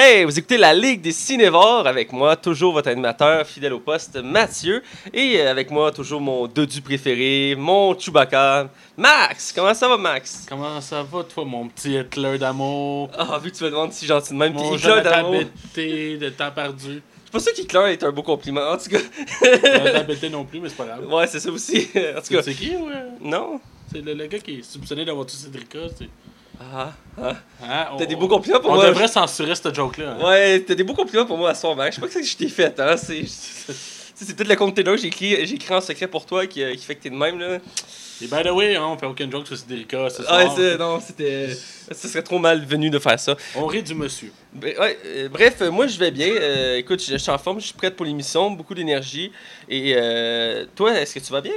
Hey, vous écoutez la Ligue des Cinévores avec moi, toujours votre animateur fidèle au poste, Mathieu. Et avec moi, toujours mon dodu préféré, mon Chewbacca, Max. Comment ça va, Max? Comment ça va, toi, mon petit Hitler d'amour? Ah, vu que tu me demandes si gentil de même. Mon Puis Hitler d'amour. De temps perdu. Je pense pas que Hitler est un beau compliment. En tout cas, Betté non plus, mais c'est pas grave. ouais, c'est ça aussi. En tout cas, C'est qui, ouais? non. C'est le, le gars qui est soupçonné d'avoir tué Cédrica. c'est- Ah, ah. Hein? T'as On- des beaux compliments pour On moi. devrait censurer cette joke-là. hein. Ouais, t'as des beaux compliments pour moi à ce soir, Max. Je sais pas que c'est que je t'ai fait, hein. C'est. peut-être le container que j'ai écrit, j'ai écrit en secret pour toi qui, euh, qui fait que t'es de même, là. Et by the way, hein, on fait aucune joke sur ce Ah, soir. c'est- non, c'était. Ce serait trop mal venu de faire ça. On rit du monsieur. Bre- ouais, euh, bref, moi je vais bien. Euh, écoute, je, je suis en forme, je suis prête pour l'émission, beaucoup d'énergie. Et euh, toi, est-ce que tu vas bien?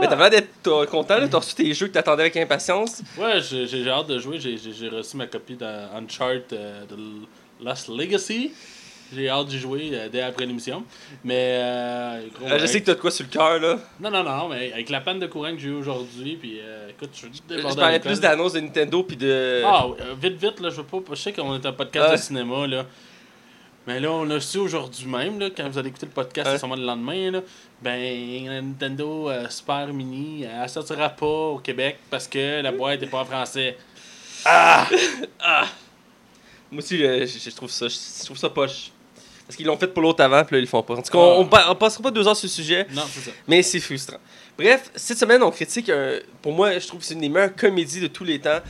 Mais t'as l'air d'être euh, content, là. T'as reçu tes jeux que t'attendais avec impatience. Ouais, j'ai hâte de jouer. J'ai- reçu ma copie d'Uncharted euh, de Lost Legacy. J'ai hâte d'y jouer euh, dès après l'émission. Mais. Euh, gros, Euh, je sais que t'as de quoi sur le cœur, là. Non, non, non, mais avec la panne de courant que j'ai eu aujourd'hui, puis euh, écoute, je suis Je parlais plus d'annonces de Nintendo puis de. Ah, vite, vite, là, je veux pas. Je sais qu'on est un podcast de cinéma, là. Mais là, on a su aujourd'hui même, là, quand vous allez écouter le podcast, c'est sûrement le lendemain, là. Ben, Nintendo euh, Super Mini, elle sortira pas au Québec parce que la boîte est pas en français. Moi aussi, je, je- je trouve ça, je, trouve ça poche. Parce qu'ils l'ont fait pour l'autre avant, puis là, ils le font pas. En tout cas, on, on, pa- on passera pas deux heures sur le sujet, Non, c'est ça. mais c'est frustrant. Bref, cette semaine, on critique, un- pour moi, je trouve que c'est une des meilleures comédies de tous les temps.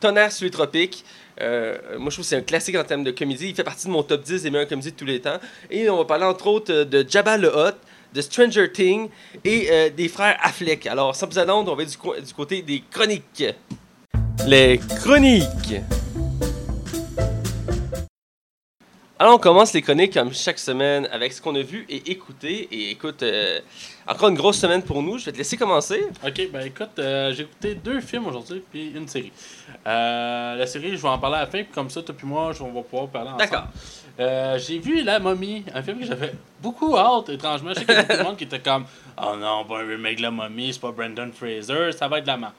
Tonnerre sur les tropiques. Euh, moi, je trouve que c'est un classique en termes de comédie. Il fait partie de mon top 10 des meilleures comédies de tous les temps. Et on va parler entre autres euh, de Jabba le Hutt, de Stranger Things et euh, des frères Affleck. Alors, sans plus attendre, on va du, du côté des chroniques. Les chroniques. Alors, on commence les chroniques comme chaque semaine avec ce qu'on a vu et écouté. Et écoute, euh, encore une grosse semaine pour nous. Je vais te laisser commencer. Ok, ben écoute, euh, j'ai écouté deux films aujourd'hui, puis une série. Euh, la série, je vais en parler à la fin, puis comme ça, toi puis moi, on va pouvoir parler ensemble. D'accord. J'ai vu La Momie, un film que j'avais beaucoup hâte, étrangement. Je sais qu'il y a beaucoup de monde qui était comme Oh non, pas un remake de La Momie, c'est pas Brendan Fraser, ça va être de la merde.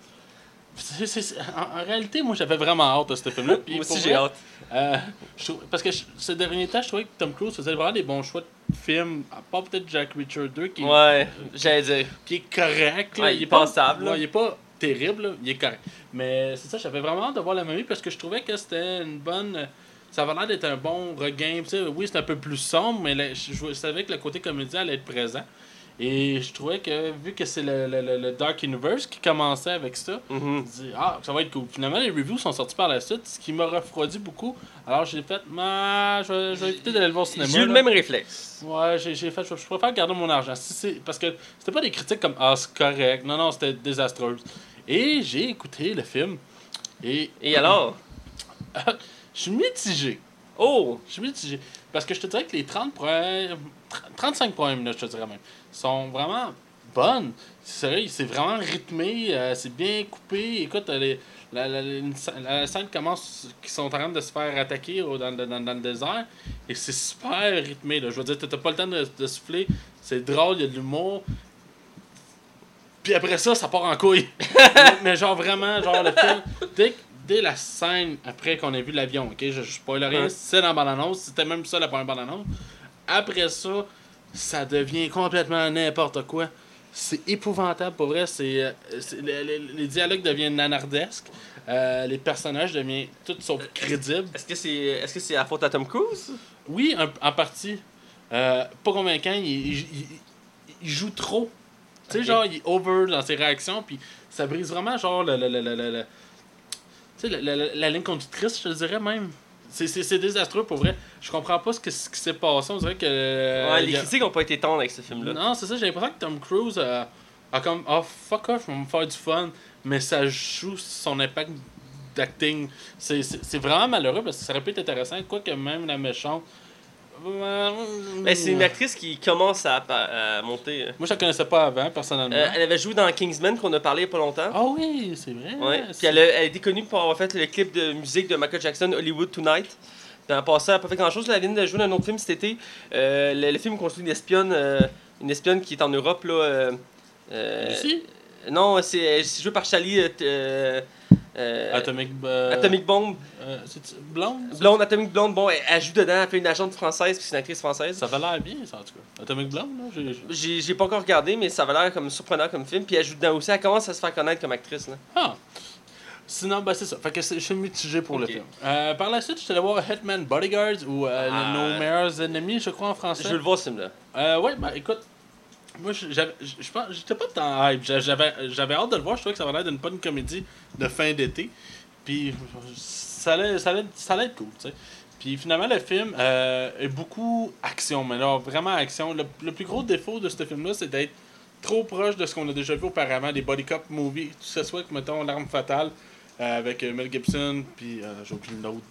En, en réalité, moi, j'avais vraiment hâte de ce film-là. Moi aussi, j'ai hâte. euh, je parce que je- ces derniers temps, je trouvais que Tom Cruise faisait vraiment des bons choix de films, à part peut-être Jack Reacher 2, qui, Ouais, j'allais dire. qui est correct. Là. Ouais, il est pas- passable, ouais, il est pas terrible, là, il est correct. Mais c'est ça, j'avais vraiment hâte de voir la momie parce que je trouvais que c'était une bonne. Ça avait l'air d'être un bon regain. Oui, c'est un peu plus sombre, mais là, je, je savais que le côté comédien allait être présent. Et je trouvais que, vu que c'est le, le- le- Dark Universe qui commençait avec ça, Mhm. je me dis, ah, ça va être cool. Finalement, les reviews sont sortis par la suite, ce qui m'a refroidi beaucoup. Alors, j'ai fait, ah, je, vais, je vais éviter d'aller le voir au cinéma. J'ai eu le même réflexe. Ouais, j'ai fait. Je, je préfère garder mon argent. Si parce que c'était pas des critiques comme Ah, c'est correct. Non, non, c'était désastreux. Et j'ai écouté le film. Et. Et alors? Je suis mitigé. Oh! Je suis mitigé. Parce que je te dirais que les 30 premières- 35 premières minutes, je te dirais même, sont vraiment bonnes. C'est sérieux, c'est vraiment rythmé, euh, c'est bien coupé. Écoute, euh, les- la, la- la scène commence qui sont en train de se faire attaquer au- dans, dans- dans le désert et c'est super rythmé. Là. Je veux dire, t'as pas le temps de, de souffler, c'est drôle, il y a de l'humour. Puis après ça, ça part en couille. mais, mais genre vraiment, genre le film, dès, dès la scène après qu'on ait vu l'avion, ok, je, je spoil rien, Ouais. c'est dans la bande-annonce, c'était même ça la première bande-annonce. Après ça, ça devient complètement n'importe quoi. C'est épouvantable, pour vrai. C'est, euh, les, les- les dialogues deviennent nanardesques. Euh, les personnages deviennent tous sauf crédibles. Est-ce que c'est est-ce que c'est la faute à Tom Cruise? Oui, un- en partie. Euh, pas convaincant. Il, il- il- il joue trop. Tu sais, genre, il est over dans ses réactions. Puis ça brise vraiment, genre, le, le, la, la- la- la ligne conductrice, je te dirais même. C'est, désastreux pour vrai. Je comprends pas ce, que, ce qui s'est passé. On dirait que. euh, ouais, les a- critiques n'ont pas été tendres avec ce film-là. non, c'est ça, j'ai l'impression que Tom Cruise a, a comme oh fuck off, je vais me faire du fun, mais ça joue son impact d'acting. C'est vraiment malheureux parce que ça aurait pu être intéressant, quoique même la méchante. Mais c'est une actrice qui commence à, à monter. Moi je la connaissais pas avant, personnellement. Euh, elle avait joué dans Kingsman qu'on a parlé il y a pas longtemps. Ah oui, c'est vrai. Ouais. Puis elle a, elle a été connue pour avoir fait le clip de musique de Michael Jackson, Hollywood Tonight. Dans le passé, elle n'a pas fait grand chose. Elle vient de jouer dans un autre film cet été. Euh, le, le film construit une espionne, euh, une espionne qui est en Europe. Là, Lucie? non, c'est c'est joué par Charlie. Euh, Atomic, euh, Atomic Bomb. euh, c'est Blonde? Blonde, Atomic Blonde, bon, elle, elle joue dedans, elle fait une agente française, puis c'est une actrice française. Ça va l'air bien, ça, en tout cas. Atomic Blonde, là j'ai- j'ai- pas encore regardé, mais ça va l'air comme surprenant comme film. Puis elle joue dedans aussi, elle commence à se faire connaître comme actrice. Là. Ah. Sinon, ben c'est ça. Fait que je suis mitigé pour le film. Euh, par la suite, je suis allé voir Hitman Bodyguards ou euh, Ah. Nos meilleurs ennemis, je crois en français. Je veux le voir ce film-là. Euh, ouais, ben écoute, moi j'étais pas tant hype. J'a- J'avais, hâte de le voir. Je trouvais que ça avait l'air d'une bonne comédie de fin d'été. Puis ça allait, ça allait, ça allait être cool, tu sais. Puis finalement, le film euh, est beaucoup action, mais là, vraiment action. Le, le plus gros défaut de ce film-là, c'est d'être trop proche de ce qu'on a déjà vu auparavant, des body cop movies, que ce soit, mettons, L'arme fatale avec euh, Mel Gibson, puis euh, j'ai oublié l'autre.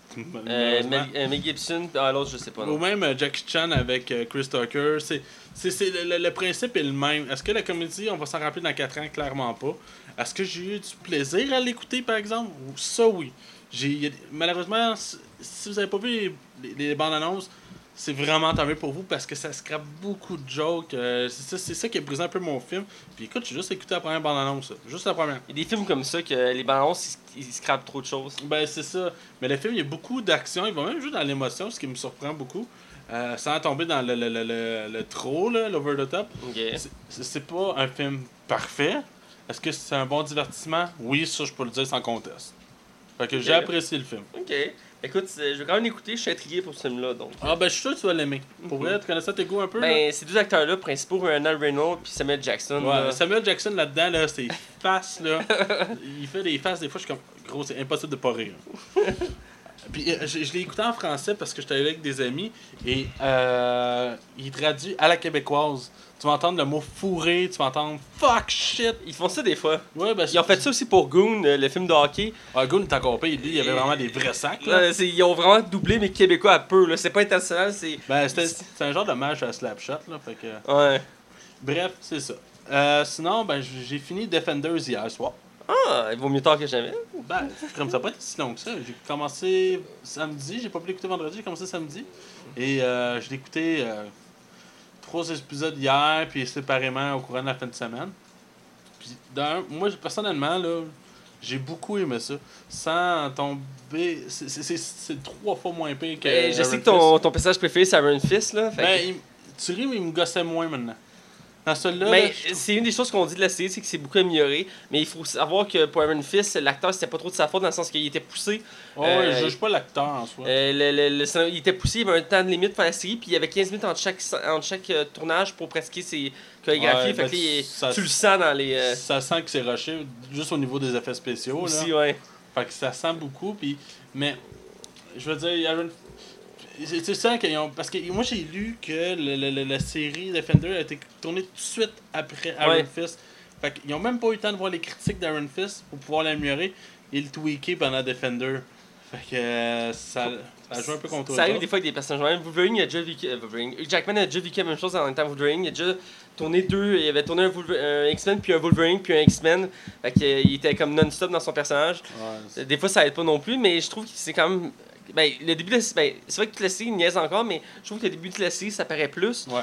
Euh. Mel, euh, Mel Gibson, ah, l'autre, je sais pas. Ou Non. même euh, Jackie Chan avec euh, Chris Tucker. C'est, c'est, c'est le, le- principe est le même. Est-ce que la comédie, on va s'en rappeler dans 4 ans? Clairement pas. Est-ce que j'ai eu du plaisir à l'écouter, par exemple? Ou Ça, oui. J'ai, malheureusement, si si vous avez pas vu les, les- les bandes annonces, c'est vraiment tant mieux pour vous parce que ça scrape beaucoup de jokes. euh, c'est, ça, c'est ça qui a brisé un peu mon film. Puis écoute, j'ai juste écouté la première bande annonce. Juste la première. Il y a des films comme ça que les balances, ils, ils scrapent trop de choses. Ben, c'est ça. Mais le film, il y a beaucoup d'action. Il va même jouer dans l'émotion, ce qui me surprend beaucoup. Euh, sans tomber dans le, le, le, le, le trop, là, l'over the top. C'est- C'est pas un film parfait. Est-ce que c'est un bon divertissement? Oui, ça, je peux le dire sans conteste. Fait que j'ai apprécié le film. Ok. Écoute, je vais quand même l'écouter, je suis intrigué pour ce film-là. Donc. Ah, ben, je suis sûr que tu vas l'aimer. Pour vrai, tu connais ça tes goûts un peu? là? Ben, ces deux acteurs-là, principaux, Ryan Reynolds puis Samuel Jackson. Ouais, là. Samuel Jackson là-dedans, là, ses faces, là. il fait des faces, des fois, je suis comme. Gros, c'est impossible de pas rire. Puis euh, je, je l'ai écouté en français parce que j'étais avec des amis et euh, il traduit à la québécoise. Tu vas entendre le mot fourré, tu vas entendre fuck shit. Ils font ça des fois. Ouais, ben, Ils ont fait ça aussi pour Goon, euh, le film de hockey. Ah, Goon est encore pire, il y avait vraiment des vrais sacs. Là. Euh, ils ont vraiment doublé, mais québécois à peu. là. C'est pas international, c'est. Ben, c'était c'est un genre de match à Slapshot, là. Fait que... Ouais. Bref, c'est ça. Euh, sinon, ben, j'ai fini Defenders hier soir. Ah, il vaut mieux tard que jamais. Ben, comme ça pas été si long que ça. J'ai commencé samedi, j'ai pas pu l'écouter vendredi, j'ai commencé samedi. Et euh, je l'ai écouté euh, trois épisodes hier, puis séparément au courant de la fin de semaine. Puis, d'un, moi, personnellement, là, j'ai beaucoup aimé ça. Sans tomber. c'est- c'est- C'est c'est trois fois moins pire que. Euh, je sais que ton, ton personnage préféré, c'est Iron Fist, là. fait que- Ben, il- tu ris, mais il me gossait moins maintenant. Dans celui-là, Mais là, c'est une des choses qu'on dit de la série, c'est que c'est beaucoup amélioré. Mais il faut savoir que pour Iron Fist, l'acteur, c'était pas trop de sa faute dans le sens qu'il était poussé. Ouais, ouais, euh, je juge pas l'acteur en soi. Euh, le- le- le scénario- il était poussé, il y avait un temps de limite pour la série, puis il y avait 15 minutes entre chaque, entre chaque euh, tournage pour pratiquer ses chorégraphies. Ouais, fait ben, que là, ça- tu le sens dans les. euh, Ça sent que c'est rushé, juste au niveau des effets spéciaux. Là. aussi, ouais. Fait que ça sent beaucoup. Puis, mais, je veux dire, une- c'est ça qu'ils ont. Parce que moi, j'ai lu que le- le- la série Defender a été tournée tout de suite après Iron Ouais. Fist. Fait qu'ils ont même pas eu le temps de voir les critiques d'Iron Fist pour pouvoir l'améliorer et le tweaker pendant Defender. Fait que euh, ça, ça a joué un peu contre Ça arrive des fois avec des personnages. Même Wolverine, il a déjà vécu. euh, Wolverine. Jackman a déjà vécu la même chose en même temps Wolverine. Il a déjà tourné deux. Il avait tourné un, X-Men, puis un Wolverine, puis un X-Men. Fait que, euh, était comme non-stop dans son personnage. Ouais, Des fois, ça aide pas non plus, mais je trouve que c'est quand même. Ben, le début de la ben, c'est vrai que toute la série niaise encore, mais je trouve que le début de la série, ça paraît plus. ouais.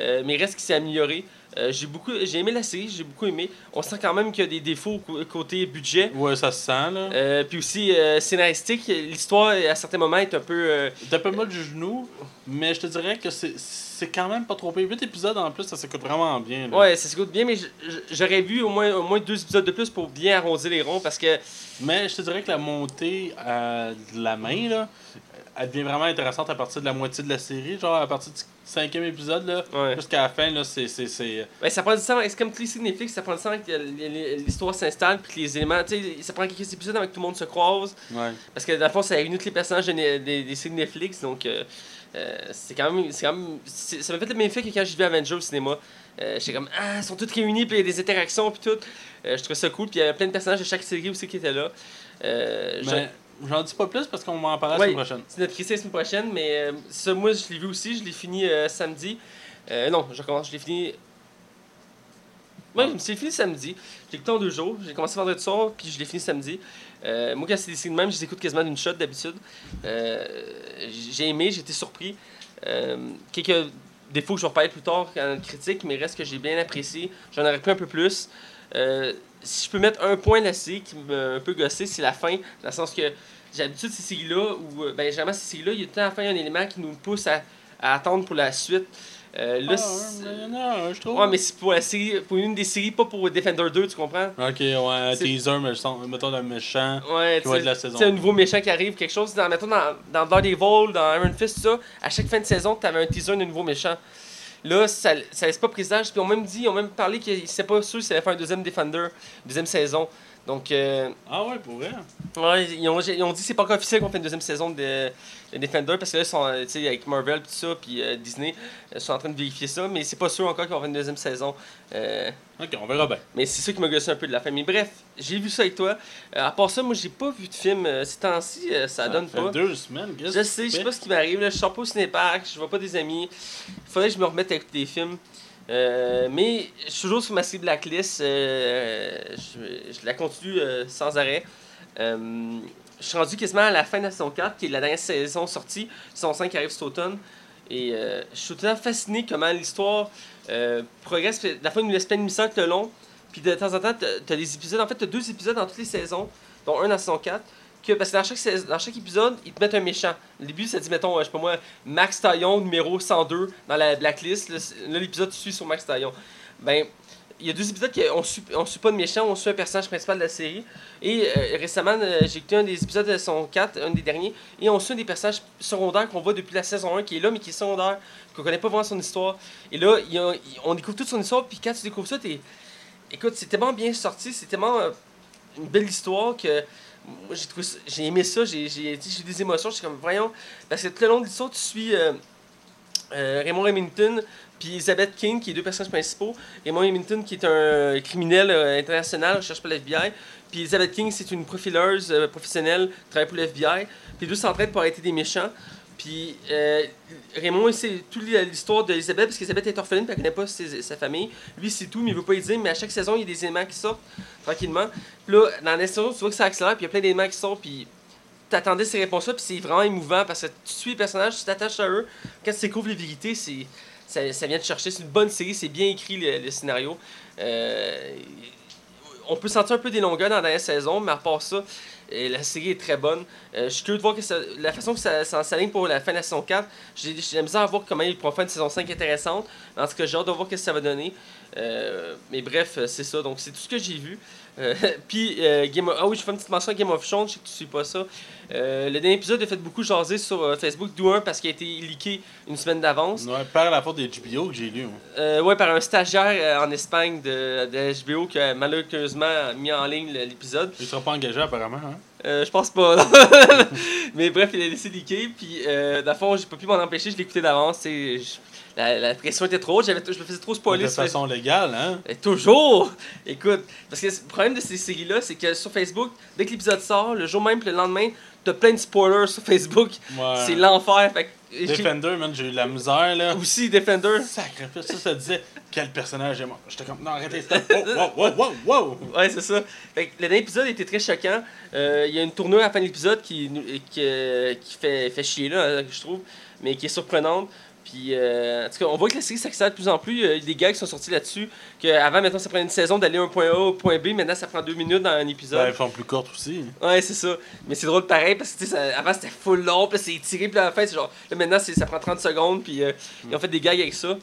Euh, mais reste qu'il s'est amélioré. Euh, j'ai beaucoup j'ai aimé la série, j'ai beaucoup aimé. On sent quand même qu'il y a des défauts côté budget. Ouais, ça se sent, là. Euh, puis aussi euh, scénaristique, l'histoire à certains moments est un peu euh, T'as pas mal du genou, mais je te dirais que c'est c'est quand même pas trop pire. 8 épisodes en plus, ça s'écoute vraiment bien. là. Ouais, ça s'écoute bien, mais j'aurais vu au moins, au moins deux épisodes de plus pour bien arrondir les ronds parce que. Mais je te dirais que la montée euh, de la main, là, elle devient vraiment intéressante à partir de la moitié de la série. Genre, à partir du cinquième épisode, là, Ouais. jusqu'à la fin, là, c'est. Ben, ça prend du temps, c'est comme tous les Netflix, ça prend du temps que l'histoire s'installe puis que les éléments. Tu sais, ça prend quelques épisodes avant que tout le monde se croise. Ouais. Parce que dans le fond, ça réunit tous les personnages des, des séries Netflix, donc euh, euh, c'est quand même. c'est quand même ça m'a fait le même effet que quand j'ai vu Avengers au cinéma. Euh, J'étais comme, ah, ils sont tous réunis, puis il y a des interactions, puis tout. Euh, je trouvais ça cool, puis il y avait plein de personnages de chaque série aussi qui étaient là. Euh, j'en dis pas plus parce qu'on va en parler la semaine prochaine. C'est notre critique la semaine prochaine, mais ça, moi, je l'ai vu aussi. Je l'ai fini samedi. Non, je recommence. Je l'ai fini. Ouais, je me suis fini samedi. J'ai écouté en deux jours. J'ai commencé vendredi soir, puis je l'ai fini samedi. Euh, moi, quand c'est des séries de même, je les écoute quasiment d'une shot d'habitude. Euh, j'ai aimé, j'ai été surpris. Euh, quelques défauts que je vais reparler plus tard en critique, mais reste que j'ai bien apprécié. J'en aurais pu un peu plus. Si je peux mettre un point de la série qui m'a un peu gossé, c'est la fin. Dans le sens que j'ai l'habitude ces séries-là, où, euh, ben, généralement, ces séries-là, il y a tout le temps à un élément qui nous pousse à attendre pour la suite. Euh, là, Ah, c'est- un, je trouve. ouais, mais c'est pour la série, pour une des séries, pas pour Defender 2, tu comprends? Ok, ouais, un C'est- teaser, mais mettons d'un méchant. Ouais, Qui va être la sais, saison. sais, un nouveau méchant qui arrive, quelque chose. Dans, mettons, dans, dans Daredevil, dans Iron Fist, tout ça, à chaque fin de saison, tu avais un teaser d'un nouveau méchant. Là, ça, ça laisse pas présage. Puis on même dit, ont même parlé qu'ils c'est pas sûr s'ils allaient faire un deuxième Defender, deuxième saison. Donc, euh, Ah ouais, pour vrai. ouais, ils ont, ils ont dit que c'est pas encore officiel qu'on fait une deuxième saison de, de Defender parce que là, ils sont, euh, tu sais, avec Marvel tout ça, puis euh, Disney, ils sont en train de vérifier ça, mais c'est pas sûr encore qu'on va faire une deuxième saison. Euh, Ok, on verra bien. mais c'est ça qui m'a gossé un peu de la fin. Mais bref, j'ai vu ça avec toi. Euh, à part ça, moi, j'ai pas vu de film euh, ces temps-ci, euh, ça donne fait pas. deux semaines, Je sais, je sais pas ce qui m'arrive. Je sors pas au cinépark, je vois pas des amis. Il faudrait que je me remette à écouter des films. Euh, mais je suis toujours sur ma série Blacklist. euh, je, la continue euh, sans arrêt. Euh, je suis rendu quasiment à la fin de la saison 4, qui est la dernière saison sortie. Saison 5 qui arrive cet automne. Et euh, je suis tout le temps fasciné comment l'histoire euh, progresse. La fin, nous laisse plein de mystères tout le long. Puis de temps en temps, tu as des épisodes. En fait, tu as deux épisodes dans toutes les saisons, dont un dans saison 4. Que, parce que dans chaque, épisode, ils te mettent un méchant. Au début, ça dit, mettons, je sais pas moi, Max Taillon, numéro 102, dans la blacklist. Là, l'épisode suit sur Max Taillon. Ben, il y a deux épisodes qu'on suit, on suit pas de méchant, on suit un personnage principal de la série. Et euh, récemment, euh, j'ai écouté un des épisodes de saison 4, un des derniers, et on suit un des personnages secondaires qu'on voit depuis la saison 1, qui est là, mais qui est secondaire, qu'on connaît pas vraiment son histoire. Et là, on découvre toute son histoire, puis quand tu découvres ça, t'es. Écoute, c'est tellement bien sorti, c'est tellement euh, une belle histoire que. J'ai trouvé j'ai aimé ça, j'ai j'ai eu des émotions, j'étais comme, voyons, parce que tout le long de l'histoire, tu suis euh, euh, Raymond Remington puis Elizabeth King, qui est deux personnages principaux. Raymond Remington, qui est un criminel euh, international, recherche par l'FBI. Puis Elizabeth King, c'est une profileuse professionnelle, travaille pour l'FBI. Puis les deux s'entraident pour arrêter des méchants. Puis Raymond, c'est toute l'histoire d'Elisabeth, parce qu'Elisabeth est orpheline, elle connaît pas sa famille. Lui, c'est tout, mais il veut pas y dire. Mais à chaque saison, il y a des éléments qui sortent tranquillement. Puis là, dans la saison, tu vois que ça accélère, puis il y a plein d'éléments qui sortent, puis t'attendais ces réponses-là, puis c'est vraiment émouvant parce que tu suis les personnages, tu t'attaches à eux. Quand tu découvres les vérités, c'est, ça, ça vient te chercher. C'est une bonne série, c'est bien écrit le, le scénario. Euh, on peut sentir un peu des longueurs dans la dernière saison, mais à part ça, euh, la série est très bonne. Euh, je suis curieux de voir que la façon que ça, ça s'aligne pour la fin de la saison 4. J'ai j'ai la misère à voir comment ils pourront faire une saison 5 intéressante. En tout cas, j'ai hâte de voir ce que ça va donner. Euh, mais bref, euh, c'est ça. Donc, c'est tout ce que j'ai vu. Euh, puis, euh, Game of... Ah oui, je fais une petite mention à Game of Thrones, je sais que tu suis pas ça. Euh, le dernier épisode a fait beaucoup jaser sur Facebook, d'où un parce qu'il a été leaké une semaine d'avance. Ouais, par la faute des HBO que j'ai lu. Euh, ouais, par un stagiaire en Espagne de, de HBO qui a malheureusement mis en ligne l'épisode. Il sera pas engagé apparemment. Hein? Je pense pas. Mais bref, il a laissé leaker. Puis, le fond, j'ai pas pu m'en empêcher. Je l'ai écouté d'avance. et je- La, la pression était trop haute. j'avais- Je me faisais trop spoiler. de façon légale, hein? et toujours! Écoute, parce que le problème de ces séries-là, c'est que sur Facebook, dès que l'épisode sort, le jour même le lendemain, t'as plein de spoilers sur Facebook. Ouais. C'est l'enfer. Fait que j'ai- Defender, man, j'ai eu la misère, là. Aussi, Defender. Sacrifice, ça, ça disait quel personnage est mort? J'étais comme, non, arrêtez, stop. Wow, wow, wow, wow, wow. Ouais, c'est ça. Fait que le dernier épisode était très choquant. Euh, Il y a une tournure à la fin de l'épisode qui, nous- qui, euh, qui fait, fait chier, là, je trouve, mais qui est surprenante. Puis, euh, en tout cas, on voit que la série s'accélère de plus en plus. Il y a des gars qui sont sortis là-dessus. Avant, maintenant, ça prenait une saison d'aller d'un point A au point B. Maintenant, ça prend deux minutes dans un épisode. Ben, ils font plus courte aussi. Ouais, c'est ça. Mais c'est drôle pareil parce que tu sais, ça- avant c'était full long, puis c'est étiré, puis à la fin, c'est genre. Là maintenant, ça prend 30 secondes, puis euh, ils ont fait des gags avec ça.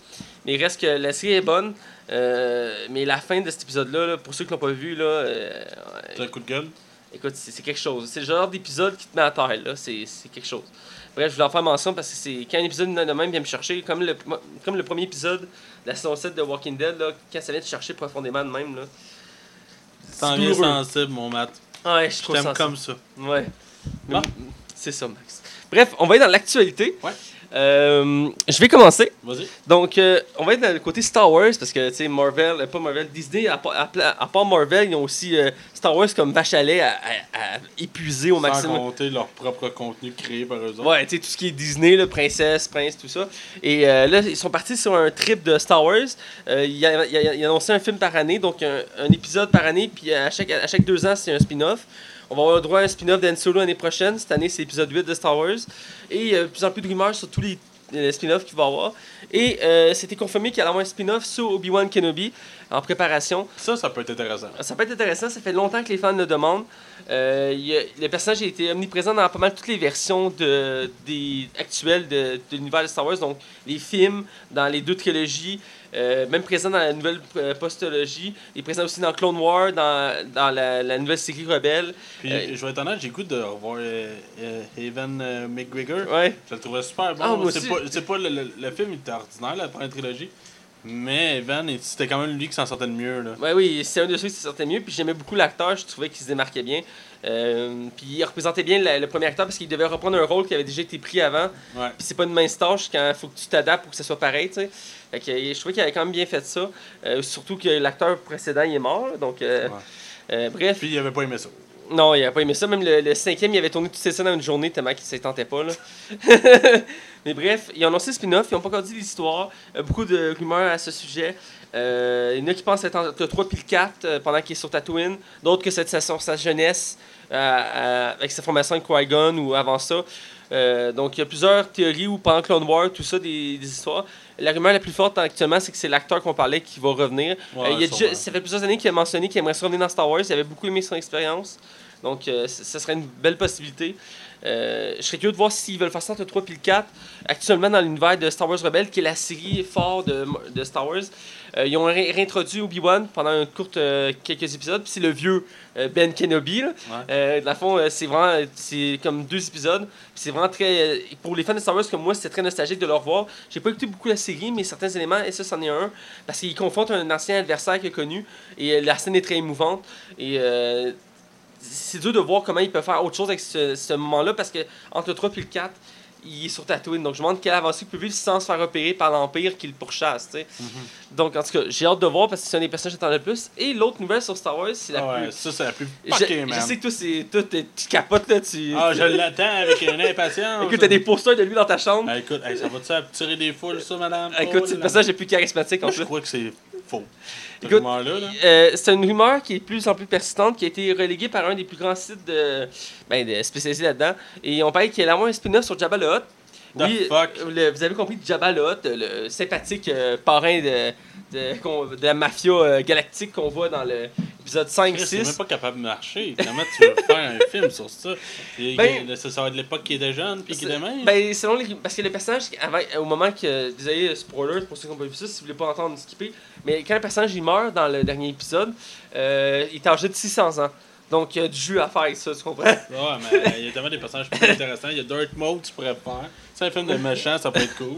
Mais il reste que la série est bonne. euh, mais la fin de cet épisode-là, là, pour ceux qui l'ont pas vu, là, C'est un coup de gueule? écoute, c'est quelque chose. C'est le genre d'épisode qui te met à terre, là. C'est c'est quelque chose. Bref, je voulais en faire mention parce que c'est quand un épisode de même vient me chercher, comme le, comme le premier épisode de la saison 7 de Walking Dead, là, quand ça vient te chercher profondément de même, là. T'en viens sensible, mon Matt. Ouais, je t'aime comme ça. Ouais. Bon. C'est ça, Max. Bref, on va être dans l'actualité. Ouais. Euh, je vais commencer. Vas-y. Donc, euh, on va être dans le côté Star Wars parce que, tu sais, Marvel, euh, pas Marvel, Disney, à, part- à pla- à part Marvel, ils ont aussi euh, Star Wars comme vache à lait à, épuiser au Sans maximum. compter leur propre contenu créé par eux autres. Ouais, tu sais, tout ce qui est Disney, là, princesse, prince, tout ça. Et là, ils sont partis sur un trip de Star Wars. Euh, il, a, il, a, il a annoncé un film par année, donc un, un épisode par année, puis à chaque, à chaque deux ans, c'est un spin-off. On va avoir le droit à un spin-off d'Han Solo l'année prochaine. Cette année, c'est l'épisode 8 de Star Wars. Et il y a de plus en plus de rumeurs sur tous les le spin-off qu'il va y avoir. Et euh, c'était confirmé qu'il allait avoir un spin-off sur Obi-Wan Kenobi en préparation. Ça, ça peut être intéressant. Ça peut être intéressant, ça fait longtemps que les fans le demandent. Euh, y a- le personnage a été omniprésent dans pas mal toutes les versions de, des, actuelles de, de l'univers de Star Wars, donc les films, dans les deux trilogies, euh, même présent dans la nouvelle euh, postologie. Il est présent aussi dans Clone Wars, dans, dans la, la nouvelle série Rebelle. Puis, Euh, je vais être honnête, j'ai goût de revoir Evan euh, McGregor. Ouais. Je le trouvais super bon. Ah, c'est pas, le, le, le film était ordinaire, la première trilogie. Mais Evan, c'était quand même lui qui s'en sortait le mieux. Là. Ouais, oui, c'est un de ceux qui se sortait mieux. Puis j'aimais beaucoup l'acteur, je trouvais qu'il se démarquait bien. Euh, puis il représentait bien la- le premier acteur parce qu'il devait reprendre un rôle qui avait déjà été pris avant. Ouais. Puis c'est pas une mince tâche quand il faut que tu t'adaptes pour que ça soit pareil, tu sais. Fait que je trouvais qu'il avait quand même bien fait ça. Euh, surtout que l'acteur précédent, il est mort. là, Donc, euh, Ouais. bref. Puis il avait pas aimé ça. Non, il a pas aimé ça. Même le, le cinquième, il avait tourné toutes ces scènes dans une journée tellement qu'il ne tentait pas. Là. Mais bref, ils ont annoncé le spin-off, ils n'ont pas encore dit l'histoire. Euh, beaucoup de rumeurs à ce sujet. Euh, il y en a qui pensent être entre le 3 et le 4 euh, pendant qu'il est sur Tatooine. D'autres que c'est sur sa jeunesse euh, avec sa formation avec Qui-Gon ou avant ça. Euh, donc il y a plusieurs théories ou pendant Clone Wars, tout ça, des, des histoires. La rumeur la plus forte actuellement, c'est que c'est l'acteur qu'on parlait qui va revenir. Ouais, Euh, il y a déjà- ça fait plusieurs années qu'il a mentionné qu'il aimerait se revenir dans Star Wars. Il avait beaucoup aimé son expérience. Donc, euh, ce serait une belle possibilité. Euh, je serais curieux de voir s'ils veulent faire ça entre le 3 et le 4. Actuellement, dans l'univers de Star Wars Rebelle, qui est la série phare de, de Star Wars, euh, ils ont ré- réintroduit Obi-Wan pendant une courte, euh, quelques épisodes. Puis c'est le vieux Ben Kenobi. Là. Ouais. Dans le fond, c'est vraiment c'est comme deux épisodes. C'est vraiment très. pour les fans de Star Wars comme moi, c'était très nostalgique de le revoir. J'ai pas écouté beaucoup la série, mais certains éléments, et ça, c'en est un. Parce qu'il confronte un ancien adversaire qu'il a connu. Et la scène est très émouvante. Et. C'est dur de voir comment il peut faire autre chose avec ce, ce moment-là parce que entre le 3 et le 4, il est sur Tatooine. Donc je me demande quelle avancée il peut vivre sans se faire repérer par l'Empire qui le pourchasse. Mhm. Donc en tout cas, j'ai hâte de voir parce que c'est un des personnages que j'attendais le plus. Et l'autre nouvelle sur Star Wars, c'est la ouais, plus. ça, c'est la plus Je, fuckée, je man. sais que toi, c'est, toi t'es- tu capotes là. Tu... Ah, je l'attends avec une impatience. Écoute, t'as des posters de lui dans ta chambre. Ah, écoute, hey, ça va-tu tirer des foules, ça, madame? Écoute, c'est le personnage le plus charismatique en Moi, je crois que c'est faux. Écoute. Euh, c'est une rumeur qui est de plus en plus persistante, qui a été reléguée par un des plus grands sites de, ben, de spécialisés là-dedans. Et on parle qu'il y a un spin-off sur Jabba the Hutt. Le- vous avez compris Jabba Hutt, le sympathique euh, parrain de, de, la mafia euh, galactique qu'on voit dans l'épisode Chris, c'est même 5-6. pas capable de marcher. Comment tu veux faire un film sur ça? Et- Ben- ça, ça va être l'époque qui était jeune puis qui était mince. Ben, selon les, parce que le personnage, avant, au moment que. Désolé, spoiler pour ceux qui n'ont pas vu ça, si vous voulez pas entendre, skipper. Mais quand le personnage il meurt dans le dernier épisode, euh, il est âgé de 600 ans. Donc, il y a du jus à faire avec ça, tu comprends? Ouais, mais il y a tellement des personnages plus intéressants. Il y a Dirt Mode, tu pourrais faire. C'est un film de méchant, ça peut être cool.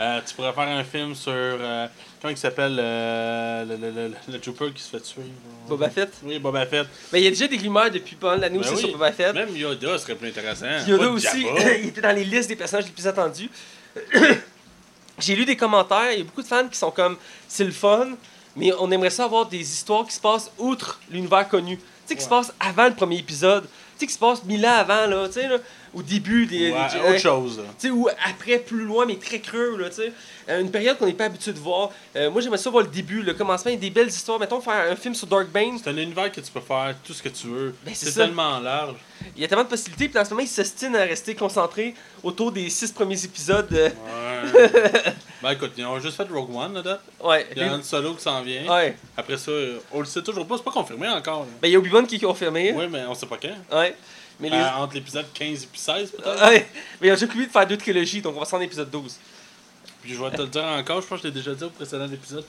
Euh, tu pourrais faire un film sur. euh, comment il s'appelle euh, le, le, le, le trooper qui se fait tuer Boba Fett. Oui, Boba Fett. Ben, il y a déjà des rumeurs depuis pas mal d'années Ben aussi oui. sur Boba Fett. Même Yoda serait plus intéressant. Yoda aussi, il était dans les listes des personnages les plus attendus. J'ai lu des commentaires, il y a beaucoup de fans qui sont comme c'est le fun, mais on aimerait ça avoir des histoires qui se passent outre l'univers connu. Tu sais, qui se passent avant le premier épisode. Tu sais, qui se passent mille ans avant, là, tu sais, là, au début des. Ouais, des- autre chose. Tu sais, ou après, plus loin, mais très creux, là, tu sais. Euh, une période qu'on n'est pas habitué de voir. Euh, moi, j'aimerais ça voir le début, le commencement, des belles histoires. Mettons, faire un film sur Dark Bane. C'est un univers que tu peux faire tout ce que tu veux. Ben, c'est tellement large. Il y a tellement de possibilités, puis en ce moment, ils s'ostinent à rester concentrés autour des six premiers épisodes. euh, Ouais. ben écoute, ils ont juste fait Rogue One, là, date. Ouais. Il y a Han Solo qui s'en vient. Ouais. Après ça, on le sait toujours pas, c'est pas confirmé encore. là. Ben, il y a Obi-Wan qui est confirmé. Oui, mais on sait pas quand. Ouais. Mais les... Euh, entre l'épisode 15 et puis 16, peut-être. Ouais. Mais ils ont déjà prévu de faire deux trilogies, donc on va se rendre à l'épisode 12. Puis je vais te le dire encore, je pense que je l'ai déjà dit au précédent épisode.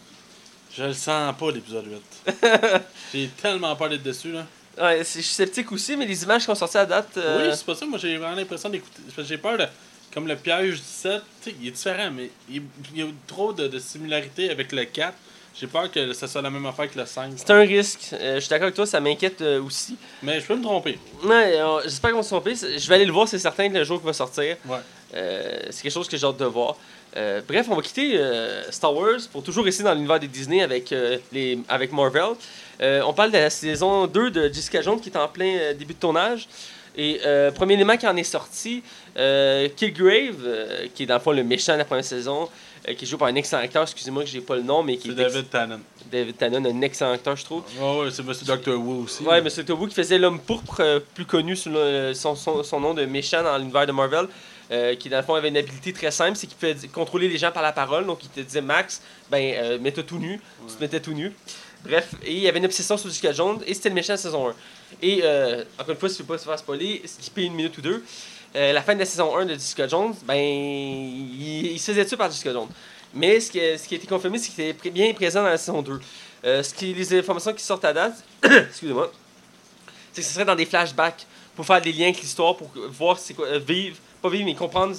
Je le sens pas, l'épisode 8. J'ai tellement peur d'être dessus, là. Ouais, je suis sceptique aussi, mais les images qui sont sorties à date. euh, Oui, c'est pas ça, moi j'ai vraiment l'impression d'écouter. J'ai peur de. Comme le piège du 7, tu sais, il est différent, mais il, il y a trop de, de similarités avec le 4. J'ai peur que ça soit la même affaire que le 5. C'est un risque. Euh, je suis d'accord avec toi, ça m'inquiète euh, aussi. Mais je peux me tromper. Ouais, euh, j'espère qu'on va se tromper. Je vais aller le voir, c'est certain, le jour qu'il va sortir. Ouais. C'est quelque chose que j'ai hâte de voir. Bref, on va quitter Star Wars pour toujours rester dans l'univers de Disney avec, les, avec Marvel. On parle de la saison 2 de Jessica Jones qui est en plein début de tournage. Et euh, premier élément qui en est sorti, euh, Killgrave, euh, qui est dans le fond le méchant de la première saison, euh, qui joué par un excellent acteur, excusez-moi que j'ai pas le nom, mais qui C'est David Tannen. David Tannen, un excellent acteur, je trouve. Ouais, ouais, c'est Monsieur Doctor Who aussi. Ouais, Monsieur Tobu qui faisait l'homme pourpre, euh, plus connu sous le- son, son, son nom de méchant dans l'univers de Marvel. euh, qui dans le fond avait une habilité très simple, c'est qu'il pouvait contrôler les gens par la parole. Donc il te disait Max, ben mets-toi tout nu, tu te mettais tout nu. Bref, et il y avait une obsession sur Jessica Jones et c'était le méchant saison 1. Et encore une fois, si tu veux pas se faire spoiler, skipper une minute ou deux. Euh, la fin de la saison 1 de Jessica Jones, ben il, il se faisait tuer par Jessica Jones. Mais ce qui, a- ce qui a été confirmé, c'est qu'il était bien présent dans la saison 2. Euh, ce qui, les informations qui sortent à date, excusez-moi, c'est que ce serait dans des flashbacks pour faire des liens avec l'histoire, pour voir c'est quoi, euh, vivre, pas vivre, mais comprendre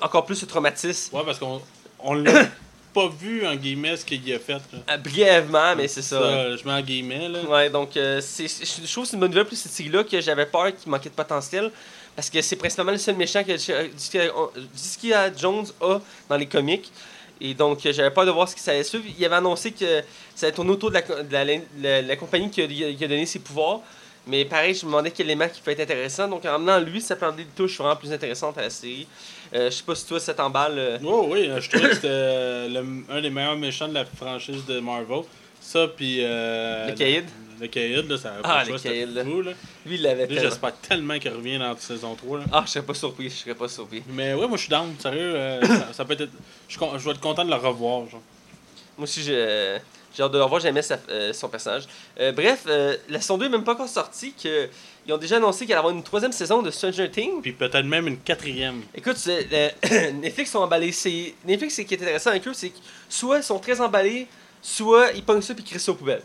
encore plus ce traumatisme. Ouais, parce qu'on on l'a pas vu, en guillemets, ce qu'il a fait. là. Brièvement, mais c'est ça. Ça, je mets en guillemets, là. Ouais, donc euh, c'est, je je trouve que c'est une bonne nouvelle pour cette série-là que j'avais peur qu'il manquait de potentiel. Parce que c'est principalement le seul méchant que Jessica Jessica Jones a dans les comics. Et donc, euh, j'avais peur de voir ce qui allait suivre. Il avait annoncé que ça allait tourner autour de la, de la, compagnie qui a, qui a donné ses pouvoirs. Mais pareil, je me demandais quel élément qui peut être intéressant. Donc, en emmenant lui, ça peut amener des touches vraiment plus intéressantes à la série. Euh, je sais pas si toi, ça t'emballe. euh, Oh oui, euh, je trouvais que c'était euh, un des meilleurs méchants de la franchise de Marvel. Ça, puis. Euh, Le Caïd. Le Caïd, là, ça avait Ah, pas le le choix, c'était Caïd, là. fou, là. Lui, il l'avait Lui, tellement. j'espère tellement qu'il revient dans saison 3. Là. Ah, je serais pas surpris, je serais pas surpris. Mais ouais, moi, je suis down, sérieux. euh, ça, ça peut être. Je, suis con- je vais être content de le revoir, genre. Moi aussi, j'ai j'ai hâte de le revoir, j'aimais sa- euh, son personnage. Euh, bref, euh, la saison 2 n'est même pas encore sortie, que, ils ont déjà annoncé qu'il allait y avoir une troisième saison de Stranger Things. Puis peut-être même une quatrième. Écoute, c'est- le- Netflix sont emballés. C'est- Netflix, ce qui est intéressant avec eux, c'est que soit ils sont très emballés, soit ils pognent ça puis ils crient ça aux poubelles.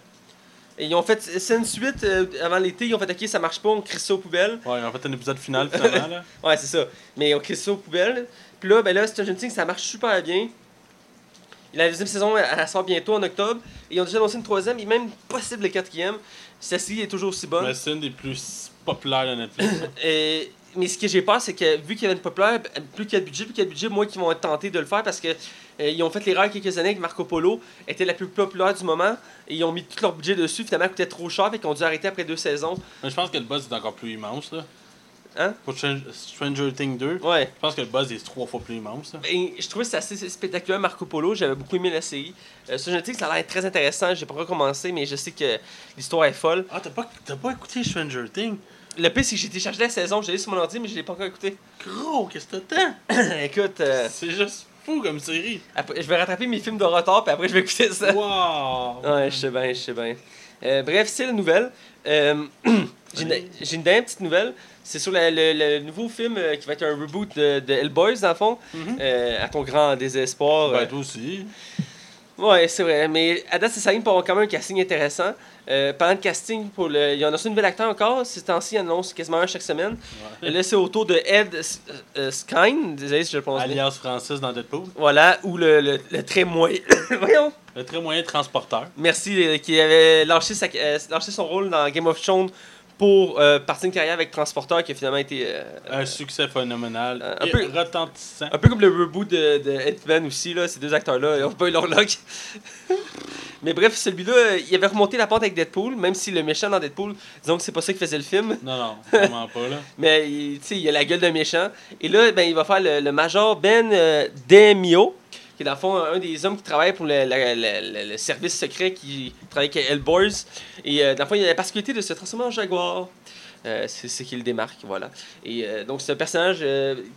Et ils ont fait, une suite euh, avant l'été, ils ont fait ok, ça marche pas, on crie ça aux poubelles. Ouais, en fait, un épisode final, finalement, là. Ouais, c'est ça. Mais on crée ça aux poubelles. Puis là, ben là, Stranger Things, ça marche super bien. La deuxième saison, elle, elle sort bientôt en octobre. Et ils ont déjà annoncé une troisième, et même possible le quatrième. Celle-ci est toujours aussi bonne. Mais c'est une des plus populaires de Netflix. Et- mais ce que j'ai peur, c'est que vu qu'il y avait une populaire, plus qu'il y a de budget, plus qu'il y a de budget, moins qu'ils vont être tentés de le faire parce que euh, ils ont fait l'erreur il y a quelques années que Marco Polo était la plus populaire du moment et ils ont mis tout leur budget dessus. Finalement, ça coûtait trop cher et qu'ils ont dû arrêter après deux saisons. Mais je pense que le buzz est encore plus immense, là. Hein? Pour Stran- Stranger Things 2, Ouais. je pense que le buzz est trois fois plus immense, là. Et je trouvais c'est assez spectaculaire, Marco Polo. J'avais beaucoup aimé la série. Euh, Stranger Things, ça a l'air très intéressant. J'ai pas recommencé, mais je sais que l'histoire est folle. Ah, t'as pas, t'as pas écouté Stranger Things? Le pire, c'est que j'ai téléchargé la saison, j'ai l'ai sur mon ordi, mais je l'ai pas encore écouté. Gros, qu'est-ce que t'as? Écoute, euh, C'est juste fou comme série. après- je vais rattraper mes films de retard, puis après, je vais écouter ça. Wow! Ouais, je sais bien, je sais bien. Euh, bref, c'est la nouvelle. Euh, j'ai une, dernière petite nouvelle. C'est sur la- le, le nouveau film euh, qui va être un reboot de, de Hellboys, dans le fond. Mhm. Euh, à ton grand désespoir. Ben, toi aussi. Ouais, c'est vrai. Mais à date, ligne pour avoir quand même un casting intéressant. Euh, parlant de casting, pour le... il y en a un nouvel acteur encore? Ces temps-ci, il en annonce quasiment un chaque semaine. Ouais. Là, c'est autour de Ed S- euh, Skine. Désolé si je le prononce. Alias Francis dans Deadpool. Voilà, ou le, le, le très moyen. Voyons. Le très moyen transporteur. Merci, euh, qui avait lâché, sa- euh, lâché son rôle dans Game of Thrones pour euh, partir une carrière avec Transporteur qui a finalement été. euh, Un succès phénoménal. Un peu- retentissant. un peu comme le reboot de, de Ant-Man aussi, là, ces deux acteurs-là, ils ont pas eu leur luck. Mais bref, celui-là, il avait remonté la pente avec Deadpool, même si le méchant dans Deadpool, disons que c'est pas ça qui faisait le film, Non, non, vraiment pas, là. mais il, tu sais, il a la gueule d'un méchant. Et là, ben, il va faire le, le Major Ben euh, Demio, qui est dans le fond un des hommes qui travaille pour le, la- le service secret qui travaille avec Hellboys. Et euh, dans le fond, il a la particularité de se transformer en jaguar. Euh, c'est ce qui le démarque, voilà. Et euh, donc, c'est un personnage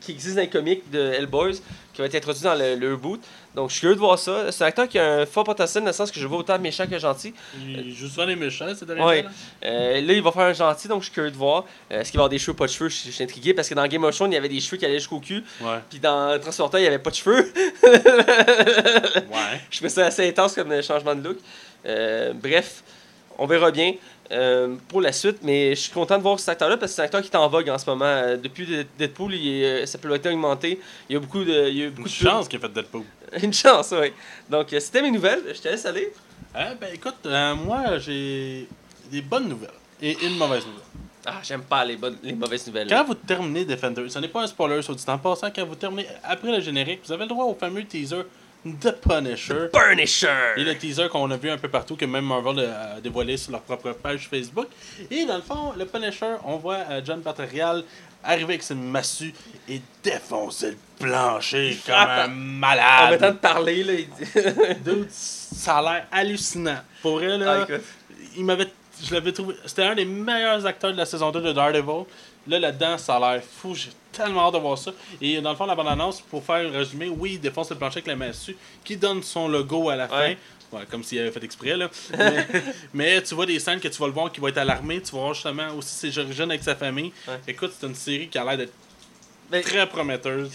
qui existe dans les comics de Hellboys, qui va être introduit dans le, le reboot. Donc, je suis curieux de voir ça. C'est un acteur qui a un fort potentiel, dans le sens que je vois autant méchant que gentil. Il joue souvent les méchants, c'est derrière Ouais. là. Euh, là, il va faire un gentil, donc je suis curieux de voir. Euh, Est-ce qu'il va avoir des cheveux, pas de cheveux? Je je suis intrigué parce que dans Game of Thrones, il y avait des cheveux qui allaient jusqu'au cul. Ouais. Puis dans Transporteur, il n'y avait pas de cheveux. Ouais. je trouvais ça assez intense comme changement de look. Euh, bref, on verra bien euh, pour la suite. Mais je suis content de voir cet acteur-là parce que c'est un acteur qui est en vogue en ce moment. Euh, depuis Dead- Deadpool, il est, euh, sa popularité a augmenté. Il y a beaucoup de. Il y a beaucoup Une de chance qu'il a fait Deadpool. Une chance, oui. Donc, c'était mes nouvelles. Je te laisse aller. Ben écoute, moi j'ai des bonnes nouvelles et une mauvaise nouvelle. Ah, j'aime pas les, bonnes, les mauvaises nouvelles. Quand vous terminez Defender, ce n'est pas un spoiler sur du temps passant, quand vous terminez après le générique, vous avez le droit au fameux teaser The Punisher. Punisher! Et le teaser qu'on a vu un peu partout, que même Marvel a dévoilé sur leur propre page Facebook. Et dans le fond, le Punisher, on voit euh, John Patrial arriver avec une massue et défoncer le plancher comme un en- En malade. mettant de parler, là, il dit. Dude, ça a l'air hallucinant. Pour vrai, Ah, là, écoute. il m'avait je l'avais trouvé. C'était un des meilleurs acteurs de la saison 2 de Daredevil. Là, là-dedans, ça a l'air fou. J'ai tellement hâte de voir ça. Et dans le fond, la bande-annonce, pour faire un résumé, oui, il défonce le plancher avec la massue, qui donne son logo à la fin. Ouais. Comme s'il avait fait exprès, là. mais, mais tu vois des scènes que tu vas le voir qui va être à l'armée. Tu vas voir justement aussi ses origines avec sa famille. Ouais. Écoute, c'est une série qui a l'air d'être Ben, très prometteuse.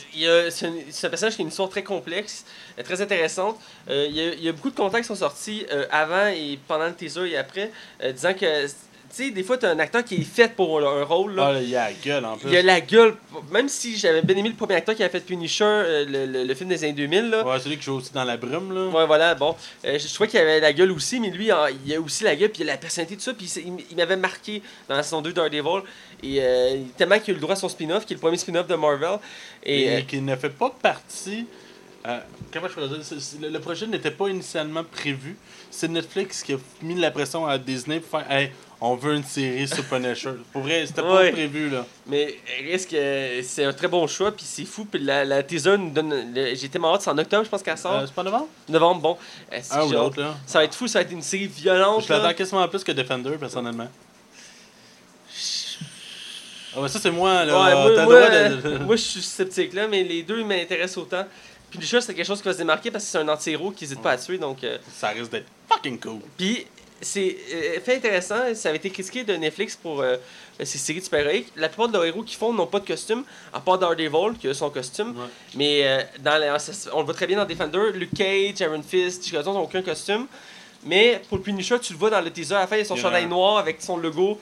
C'est un personnage qui a une histoire très complexe, euh, très intéressante. Euh, il, y a, il y a beaucoup de contacts qui sont sortis euh, avant et pendant le teaser et après, euh, disant que, sais, des fois, tu as un acteur qui est fait pour un rôle. là. Ah, il y a la gueule en plus. il a la gueule, même si j'avais bien aimé le premier acteur qui a fait Punisher, euh, le, le- le film des années 2000. Là. Ouais, celui qui joue aussi dans la brume, là. Ouais, voilà, bon. Euh, je je trouvais qu'il avait la gueule aussi, mais lui, il a aussi la gueule, puis il a la personnalité, tout ça. Puis il, m'avait marqué dans la saison 2 Daredevil. Et euh, tellement qu'il a eu le droit à son spin-off, qui est le premier spin-off de Marvel. Et, et qui ne fait pas partie. euh, comment je pourrais dire le, le projet n'était pas initialement prévu. C'est Netflix qui a mis la pression à Disney pour faire Hey, on veut une série sur Punisher. Pour vrai, c'était pas Ouais. prévu là. mais il risque que c'est un très bon choix, puis c'est fou. Puis la, la teaser nous donne. été malade, c'est en octobre, je pense qu'elle sort. Euh, c'est pas novembre? Novembre, bon. Euh, c'est Un ou genre- l'autre là. Ça va être fou, ça va être une série violente. Je l'attends quasiment plus que Defender personnellement. Ah ouais, ça c'est moi là. Ouais, moi, de- euh, moi, je suis sceptique là, mais les deux ils m'intéressent autant. Puis déjà, c'est quelque chose qui va se démarquer parce que c'est un anti-héros qui n'hésite pas à tuer. Donc, euh, Ça risque d'être fucking cool. Puis, c'est euh, fait intéressant, ça avait été critiqué de Netflix pour euh, ces séries de super-héroïques. La plupart de leurs héros qu'ils font n'ont pas de costume, à part Daredevil qui a son costume. Ouais. Mais euh, dans la- on le voit très bien dans Defender, Luke Cage, Iron Fist, Jones n'ont aucun costume. Mais pour le Punisher, tu le vois dans le teaser, à la fin, il a son chandail un. noir avec son logo,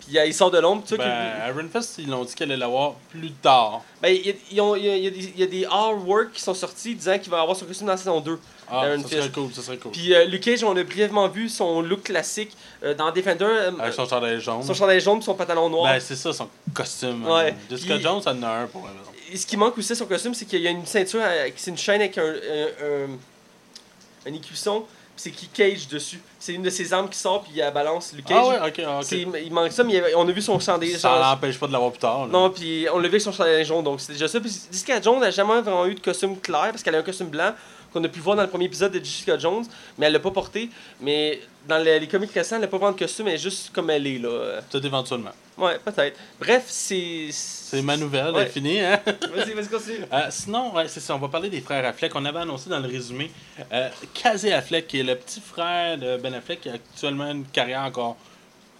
puis il sort de l'ombre. Ben, Iron Fist, ils l'ont dit qu'elle allait l'avoir plus tard. ben, y, y y il y a des artworks qui sont sortis disant qu'il va avoir son costume dans la saison 2. Ah, ça serait Fist. cool, ça serait cool. Puis euh, Luke Cage, on a brièvement vu son look classique euh, dans Defender. euh, Avec son chandail jaune. son chandail jaune son pantalon noir. Ben, c'est ça, son costume. Ouais. hein. Jessica Puis- Jones, ça en a un pour elle. Et ce qui manque aussi à son costume, c'est qu'il y a une ceinture, euh, c'est une chaîne avec un, un, un, un écusson, puis c'est qui Cage dessus. C'est une de ses armes qui sort, puis il la balance. Luke Cage, Ah ouais, ok, ah, c'est- ok. il manque ça, mais il y avait- on a vu son chandail. Ça l'empêche pas de l'avoir plus tard. là. non, puis on l'a vu avec son chandail jaune, donc c'est déjà ça. Puis Jessica Jones n'a jamais vraiment eu de costume clair, parce qu'elle a un costume blanc qu'on a pu voir dans le premier épisode de Jessica Jones, mais elle l'a pas porté. Mais dans les, les comics récents, elle n'a pas vraiment de costume, elle est juste comme elle est, là. Peut-être éventuellement. Ouais, peut-être. Bref, c'est... C'est ma nouvelle, Ouais. elle est finie, hein? Vas-y, vas-y, continue. Euh, sinon, ouais, c'est ça, on va parler des frères Affleck. On avait annoncé dans le résumé euh, Casey Affleck, qui est le petit frère de Ben Affleck, qui a actuellement une carrière encore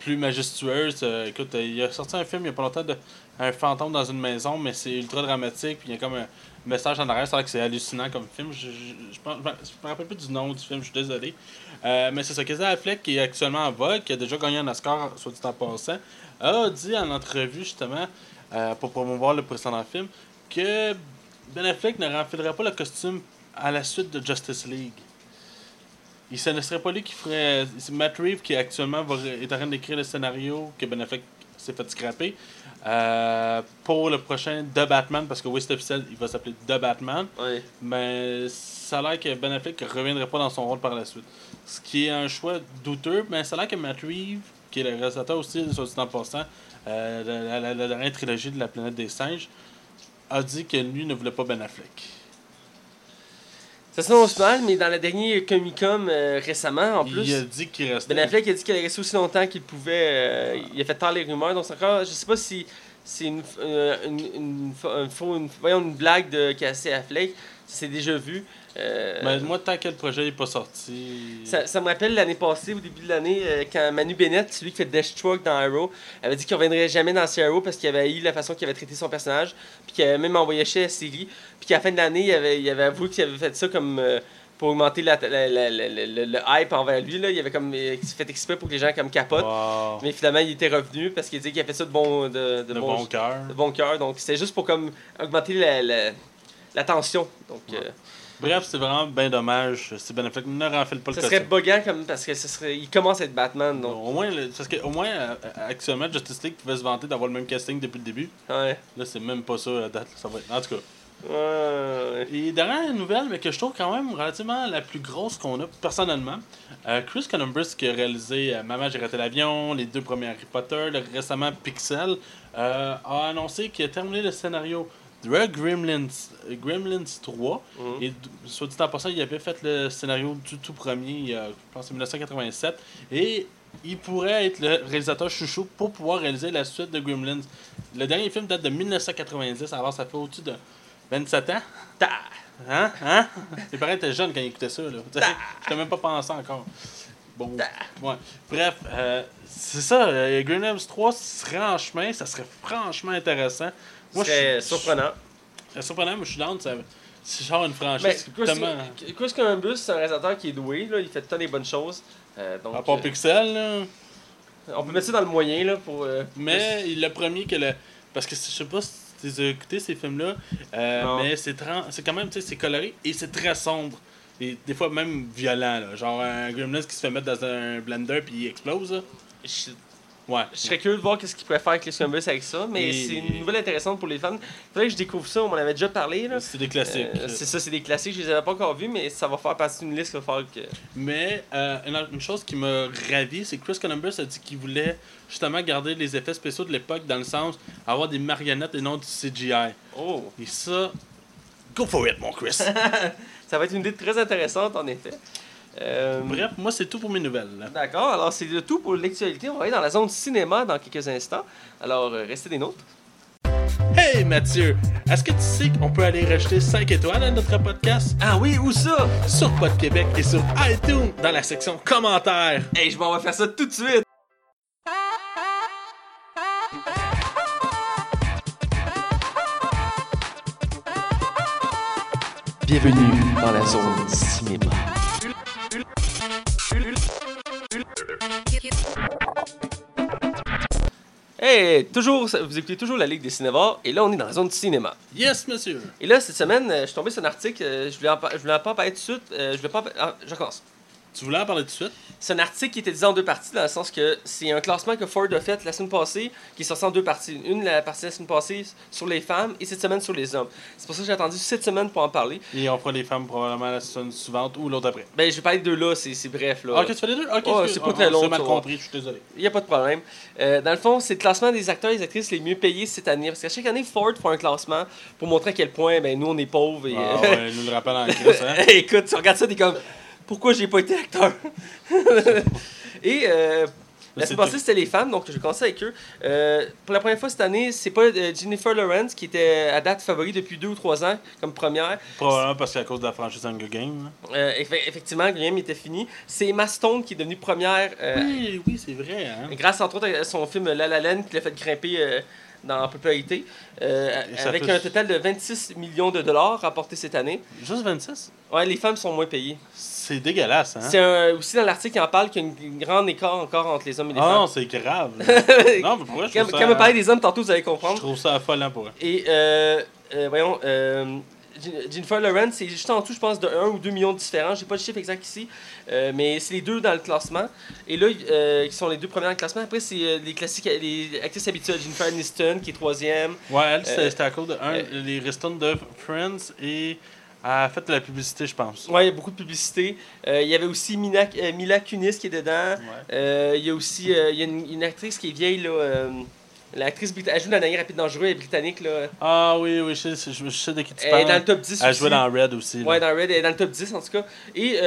plus majestueuse. Euh, écoute, il a sorti un film il y a pas longtemps de Un fantôme dans une maison, mais c'est ultra dramatique. Puis il y a comme un message en arrière. C'est vrai que c'est hallucinant comme film. Je, je, je, me rappelle plus du nom du film, je suis désolé. Euh, mais c'est ça, Casey Affleck, qui est actuellement en vogue, qui a déjà gagné un Oscar, soit dit en passant, a dit en entrevue justement, euh, pour promouvoir le précédent film, que Ben Affleck ne renfilerait pas le costume à la suite de Justice League. Il ce ne serait pas lui qui ferait. C'est Matt Reeves qui actuellement est en train d'écrire le scénario que Ben Affleck s'est fait scraper euh, pour le prochain The Batman, parce que oui, c'est officiel, il va s'appeler The Batman. Mais ça a l'air que Ben Affleck ne reviendrait pas dans son rôle par la suite. Ce qui est un choix douteux, mais ça a l'air que Matt Reeves, qui est le réalisateur aussi, sur dit en passant, euh, de la, la- la dernière trilogie de la planète des singes, a dit que lui ne voulait pas Ben Affleck. Ça s'annonce mal, mais dans la dernière Comic Con euh, récemment, en plus, Il a dit qu'il restait. Ben Affleck a dit qu'il allait rester aussi longtemps qu'il pouvait. euh, il a fait tant les rumeurs, donc c'est encore. Je sais pas si c'est une, euh, une, une, une- voyons, une blague de Cassie Affleck. C'est déjà vu. Euh, Mais moi, tant que le projet n'est pas sorti. Ça, ça me rappelle l'année passée, au début de l'année, euh, quand Manu Bennett, celui qui fait Deathstroke dans Arrow, avait dit qu'il reviendrait jamais dans Arrow parce qu'il avait eu la façon qu'il avait traité son personnage, puis qu'il avait même envoyé chez la série, puis qu'à la fin de l'année, il avait, il avait avoué qu'il avait fait ça comme euh, pour augmenter la, la- le, le hype envers lui. Là. Il avait comme fait exprès pour que les gens comme capotent, Wow. mais finalement, il était revenu parce qu'il dit qu'il a fait ça de bon, de, de de bon, bon cœur. de bon cœur. Donc c'était juste pour comme augmenter la, tension. Donc, Ouais. Euh, Bref, c'est vraiment bien dommage si Ben Affleck ne renfile pas le ça serait costume. buggant comme parce que ce serait, il commence à être Batman. Donc, Au moins, le- parce que, au moins euh, actuellement, Justice League pouvait se vanter d'avoir le même casting depuis le début. ouais. Là, c'est même pas ça la date. Ça va être... En tout cas. Ouais. Et dernière nouvelle, mais que je trouve quand même relativement la plus grosse qu'on a personnellement. euh, Chris Columbus qui a réalisé euh, Maman j'ai raté l'avion, les deux premiers Harry Potter, le- récemment Pixel, euh, a annoncé qu'il a terminé le scénario de Gremlins, Gremlins 3. Mhm. Et soit dit en passant, il avait fait le scénario du tout premier, je pense, en 1987. Et il pourrait être le réalisateur chouchou pour pouvoir réaliser la suite de Gremlins. Le dernier film date de 1990, alors ça fait au-dessus de 27 ans. Ta- Hein? Hein? Mes parents étaient jeunes quand ils écoutaient ça. Là. Je même pas pensé encore. Bon. Ouais. Bref, euh, c'est ça. Euh, Gremlins 3 serait en chemin. Ça serait franchement intéressant. Moi, suis surprenant. C'est surprenant, mais je suis down. ça- C'est genre une franchise. C'est Chris, tellement... Chris Columbus, c'est un réalisateur qui est doué, là, il fait tant des bonnes choses. Euh, donc, À part euh, Pixel, là. on peut mettre ça dans le moyen là, pour. euh, Mais il le premier que le. Parce que je sais pas si tu as écouté ces films-là, euh, mais c'est tran- c'est quand même, tu sais, c'est coloré et c'est très sombre. Et des fois même violent, là. Genre un Gremlins qui se fait mettre dans un blender puis il explose, là. je, Ouais. je serais curieux de voir qu'est-ce qu'il pourrait faire Chris Columbus avec ça, mais Et- c'est une nouvelle intéressante pour les fans. Faudrait que je découvre ça, on m'en avait déjà parlé. Là. C'est des classiques. Euh, c'est ça, c'est des classiques, je les avais pas encore vus, mais ça va faire partie d'une liste qu'il va falloir que. Mais euh, une chose qui m'a ravi, c'est que Chris Columbus a dit qu'il voulait justement garder les effets spéciaux de l'époque dans le sens avoir des marionnettes et non du CGI. Oh! Et ça, go for it, mon Chris. Ça va être une idée très intéressante, en effet. Euh, Bref, moi, c'est tout pour mes nouvelles. là. D'accord, alors c'est le tout pour l'actualité. On va aller dans la zone cinéma dans quelques instants. Alors, euh, restez des nôtres. Hey Mathieu, est-ce que tu sais qu'on peut aller rajouter 5 étoiles à notre podcast? Ah oui, où ça? sur Pod Québec et sur iTunes dans la section commentaires? Hey, je m'en vais faire ça tout de suite! Bienvenue dans la zone cinéma. Hey, toujours, vous écoutez toujours la Ligue des Cinévores, et là on est dans la zone cinéma. Yes, monsieur. Et là, cette semaine, euh, je suis tombé sur un article, euh, je voulais en, je voulais pas parler tout de suite, euh, je voulais pas ah, je recommence. Tu voulais en parler tout de suite? C'est un article qui était divisé en deux parties, dans le sens que c'est un classement que Ford a fait la semaine passée, qui est sorti en deux parties. Une, la partie de la semaine passée sur les femmes, et cette semaine sur les hommes. C'est pour ça que j'ai attendu cette semaine pour en parler. Et on fera les femmes probablement la semaine suivante ou l'autre après. Ben, je vais parler de deux là, c'est bref. Là. Ah, ok, tu fais les deux? Ok, excuse. c'est pas Ah, très long, mal compris, je suis désolé. Il n'y a pas de problème. Euh, dans le fond, c'est le classement des acteurs et des actrices les mieux payés cette année. Parce qu'à chaque année, Ford fait un classement pour montrer à quel point ben, nous, on est pauvres. Et, Ah euh, ouais, nous le rappelle en Chris, hein? Écoute, tu regardes ça, t'es comme pourquoi j'ai pas été acteur? Et euh, la semaine passée, c'était les femmes, donc je vais commencer avec eux. Euh, pour la première fois cette année, c'est pas euh, Jennifer Lawrence qui était à date favori depuis deux ou trois ans comme première. Probablement parce qu'à cause de la franchise Hunger Games. hein. Euh, effe- effectivement, Graham était fini. C'est Emma Stone qui est devenue première Oui, oui, c'est vrai, hein? grâce entre autres à son film La La Land qui l'a fait grimper dans la popularité. euh, avec un total de 26 millions de dollars rapportés cette année. Juste 26? Ouais, les femmes sont moins payées. C'est dégueulasse, hein? C'est un- aussi dans l'article qui en parle qu'il y a une, grande écart encore entre les hommes et les Ah non, c'est grave. femmes. non, mais pourquoi je quand, quand ça... me parler des hommes, tantôt vous allez Je comprendre. trouve ça affolant pour eux. Et euh, euh, voyons, euh, Jen- Jennifer Lawrence, c'est juste en dessous, je pense, de 1 ou 2 millions de différents. J'ai pas le chiffre exact ici, euh, mais c'est les deux dans le classement. Et là, euh, qui sont les deux premiers dans le classement. Après, c'est euh, les classiques, les actrices habituelles. Jennifer Aniston, qui est troisième. Ouais, elle, c'était à cause de un, les restants de Friends et elle a fait de la publicité, je pense. Ouais, il y a beaucoup de publicité. Euh, Il y avait aussi Mina, euh, Mila Kunis qui est dedans. Ouais. Euh, Il y a aussi il y a une, une actrice qui est vieille, là. L'actrice britannique, elle joue dans la dernière rapide dangereux, elle est britannique, là. Ah oui, oui, je sais, je, je sais de qui tu Elle est dans parles. le top 10 Elle aussi. jouait dans Red aussi. Ouais, dans Red, elle est dans le top 10 en tout cas. Et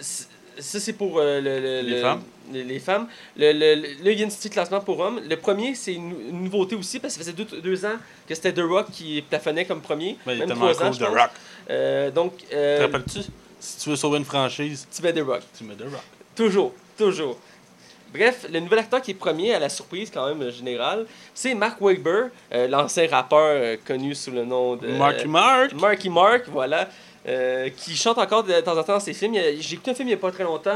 ça, c'est pour le, le- Les le- femmes. Les, femmes. Le, là, il y a une petite classement pour hommes. Le premier, c'est une, une nouveauté aussi, parce que ça faisait deux, deux ans que c'était The Rock qui plafonnait comme premier. Ben, il est même tellement trois ans, cool pense. Rock. Euh, donc, Te euh, rappelles-tu? Si tu veux sauver une franchise, tu mets The Rock. tu mets The Rock. Toujours, toujours. Bref, le nouvel acteur qui est premier à la surprise quand même générale, c'est Mark Wahlberg, euh, l'ancien rappeur euh, connu sous le nom de Marky Mark. Marky Mark, voilà, euh, qui chante encore de temps en temps dans ses films. J'ai écouté un film il n'y a pas très longtemps,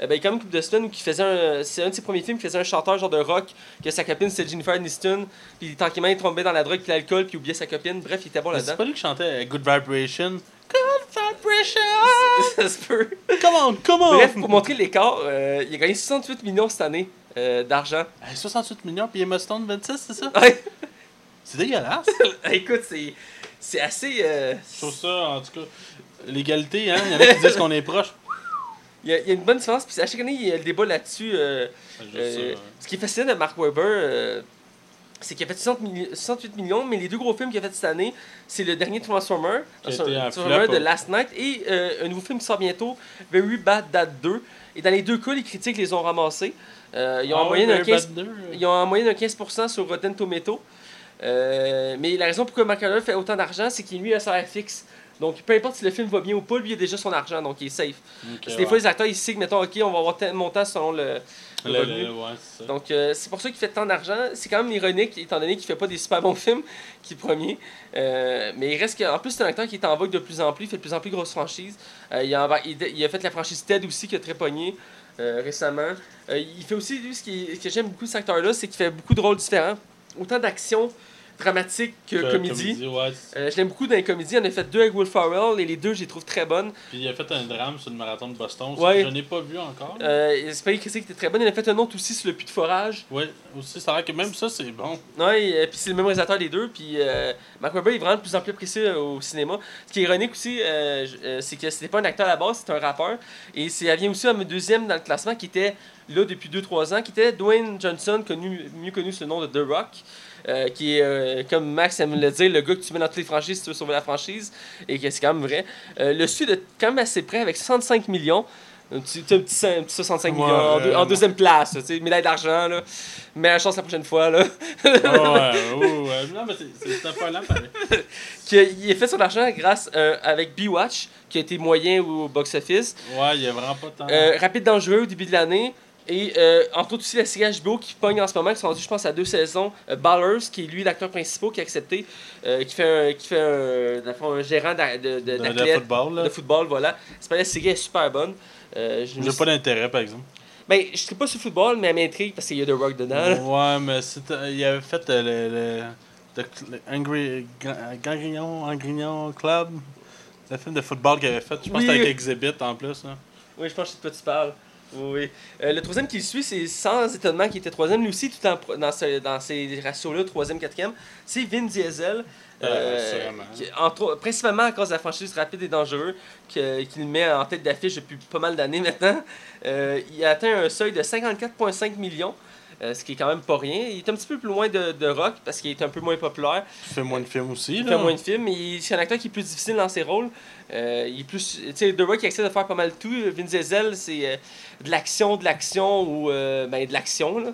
euh, ben, il y a quand même une couple de semaines il faisait un, c'est un de ses premiers films qui faisait un chanteur genre de rock, que sa copine c'était Jennifer Aniston, puis tranquillement il tombait dans la drogue puis l'alcool puis il oubliait sa copine. Bref, il était bon Mais C'est là-dedans. pas lui qui chantait Good Vibration? Good Vibration! Ça se peut. Come on, come on! Bref, pour montrer l'écart, euh, il a gagné 68 millions cette année euh, d'argent. Hey, 68 millions, puis Emma Stone 26, c'est ça? Ouais. C'est dégueulasse. Écoute, c'est c'est assez. euh, Je trouve ça, en tout cas, l'égalité, hein? Il y en a qui disent qu'on est proche. Il y, a, il y a une bonne différence. Puis à chaque année, il y a le débat là-dessus. euh, euh, ça, ce qui est fascinant de Mark Webber, euh, c'est qu'il a fait 60 milli- 68 millions, mais les deux gros films qu'il a fait cette année, c'est le dernier Transformer, Transformer de Last Night, et euh, un nouveau film qui sort bientôt, Very Bad Dad 2. Et dans les deux cas, les critiques les ont ramassés. Euh, ils, ont Ah en moyenne ouais, un Very 15, Bad 2, euh. ils ont en moyenne un 15% sur Rotten Tomato. Euh, mais la raison pourquoi Mark Wahlberg fait autant d'argent, c'est qu'il lui a un salaire fixe. Donc peu importe si le film va bien ou pas, lui il a déjà son argent, donc il est safe. Parce que des ouais. fois les acteurs ils signent, mettons, ok, on va avoir tel montant selon le, le Le- revenu. le- ouais, ça. Donc euh, c'est pour ça qu'il fait tant d'argent. C'est quand même ironique, étant donné qu'il fait pas des super bons films, qui est premier. Euh, mais il reste que, en plus c'est un acteur qui est en vogue de plus en plus, il fait de plus en plus grosses franchises. Euh, il, a, enva- il, il a fait la franchise Ted aussi qui a très pogné récemment. Il fait aussi, lui, ce, qui, ce que j'aime beaucoup de cet acteur-là, c'est qu'il fait beaucoup de rôles différents. Autant d'action dramatique que Que- comédie. ouais, Euh, je l'aime beaucoup dans les comédies. Il en a fait deux avec Will Ferrell et les deux, je les trouve très bonnes. Puis il a fait un drame sur le marathon de Boston. Ouais. que Je n'ai pas vu encore. Euh, c'est pas écrit qui était très bonne. Il a fait un autre aussi sur le puits de forage. Ouais, aussi, ça a l'air que même ça, c'est bon. Ouais, et puis c'est le même réalisateur des deux. Puis euh, Mark est vraiment de plus en plus apprécié euh, au cinéma. Ce qui est ironique aussi, euh, euh, c'est que c'était pas un acteur à la base, c'était un rappeur. Et elle vient aussi à mon deuxième dans le classement qui était là depuis 2-3 ans, qui était Dwayne Johnson, connu, mieux connu sous le nom de The Rock. Euh, qui est, euh, comme Max aime le dire, le gars que tu mets dans toutes les franchises si tu veux sauver la franchise, et que c'est quand même vrai. Euh, le suit de quand même assez près avec 65 millions. Un petit, un petit, un petit 65 Ouais, millions en, deux- en deuxième place, tu sais, médaille d'argent, là. Mais la chance la prochaine fois, là. ouais, ouais, ouais. Non, mais c'est- un peu il a fait son argent grâce avec B-Watch, qui a été moyen au box-office. Ouais, il y a vraiment pas tant. Rapide Dangereux au début de l'année. Et euh, entre autres aussi la série HBO qui pogne en ce moment, qui sont rendus, je pense, à deux saisons. Euh, Ballers, qui est lui l'acteur principal, qui a accepté, euh, qui fait un, qui fait un, un gérant de, de, de, football, là. de football, voilà. C'est pas la série est super bonne. Je J'ai suis- pas d'intérêt, par exemple. ben, je sais pas sur le football, mais elle m'intrigue parce qu'il y a The Rock dedans. là. Ouais, mais il avait fait le, le, le, le Angry, Ga- Gangrillon, Gangrillon Club. Le film de football qu'il avait fait. Je pense Oui. que c'était avec Exhibit en plus. Là. Oui, je pense que c'est de quoi tu parles. Oui. Euh, le troisième qui le suit, c'est sans étonnement qui était troisième, lui aussi, tout en, dans, ce- dans ces ratios-là, troisième, quatrième, c'est Vin Diesel. Euh, euh, qui- entre principalement à cause de la franchise rapide et dangereux, que- qui le met en tête d'affiche depuis pas mal d'années maintenant. Euh, il a atteint un seuil de 54,5 millions, euh, ce qui est quand même pas rien. Il est un petit peu plus loin de, de Rock parce qu'il est un peu moins populaire. Il fait moins de films aussi. Il là. fait moins de films, il- c'est un acteur qui est plus difficile dans ses rôles. Euh, il est plus. Tu sais, The Rock qui accepte de faire pas mal de tout. Vin Diesel, c'est euh, de l'action, de l'action ou euh, ben, de l'action. là.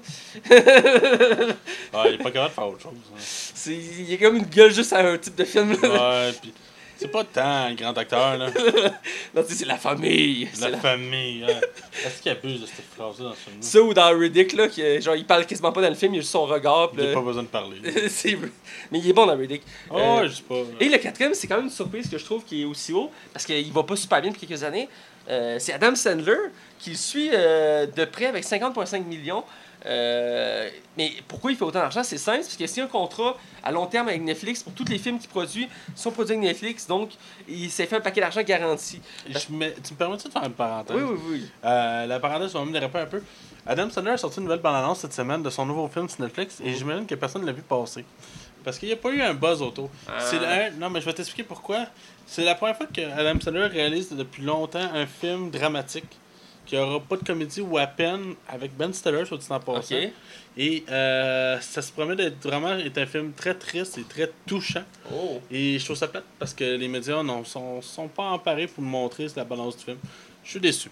Il est pas capable de faire autre chose. hein. Il est comme une gueule juste à un type de film. là. Ouais, pis c'est pas tant un grand acteur, là. Non, tu sais, c'est la famille. C'est La la- famille. hein. Est-ce qu'il abuse de cette phrase-là dans ce film Ça ou dans Riddick, là, que, genre, il parle quasiment pas dans le film, il a juste son regard. Il n'a pas besoin de parler. C'est- Mais il est bon dans Riddick. Oh, Euh, ouais, je sais pas. Et le quatrième, c'est quand même une surprise que je trouve qui est aussi haut, parce qu'il va pas super bien depuis quelques années. Euh, c'est Adam Sandler qui le suit euh, de près avec 50,5 millions. Euh, mais pourquoi il fait autant d'argent? C'est simple, parce qu'il y a un contrat à long terme avec Netflix pour tous les films qu'il produit sont produits avec Netflix, donc il s'est fait un paquet d'argent garanti. Je Tu me permets-tu de faire une parenthèse? Oui, oui, oui. Euh, la parenthèse va me déraper un peu. Adam Sandler a sorti une nouvelle bande-annonce cette semaine de son nouveau film sur Netflix et j'imagine que personne ne l'a vu passer. Parce qu'il n'y a pas eu un buzz autour. C'est Ah. Non, mais je vais t'expliquer pourquoi. C'est la première fois que Adam Sandler réalise depuis longtemps un film dramatique qui aura pas de comédie ou à peine avec Ben Stiller, soit dit en passant. Et euh, ça se promet d'être vraiment être un film très triste et très touchant. Oh. Et je trouve ça plate parce que les médias ne sont, sont pas emparés pour montrer, c'est la balance du film. Je suis déçu.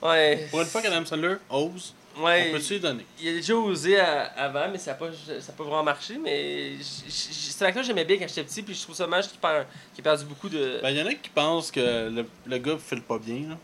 Ouais. Pour une fois qu'Adam Sandler ose, Ouais. on peut-tu lui donner? Il a déjà osé à- avant, mais ça n'a pas, ça pas vraiment marché. Mais c'est un acteur que j'aimais bien quand j'étais petit, puis je trouve ça dommage qu'il perd- qu'il ait perdu beaucoup de. Ben, il y en a qui pensent que le, le gars file pas bien. Là.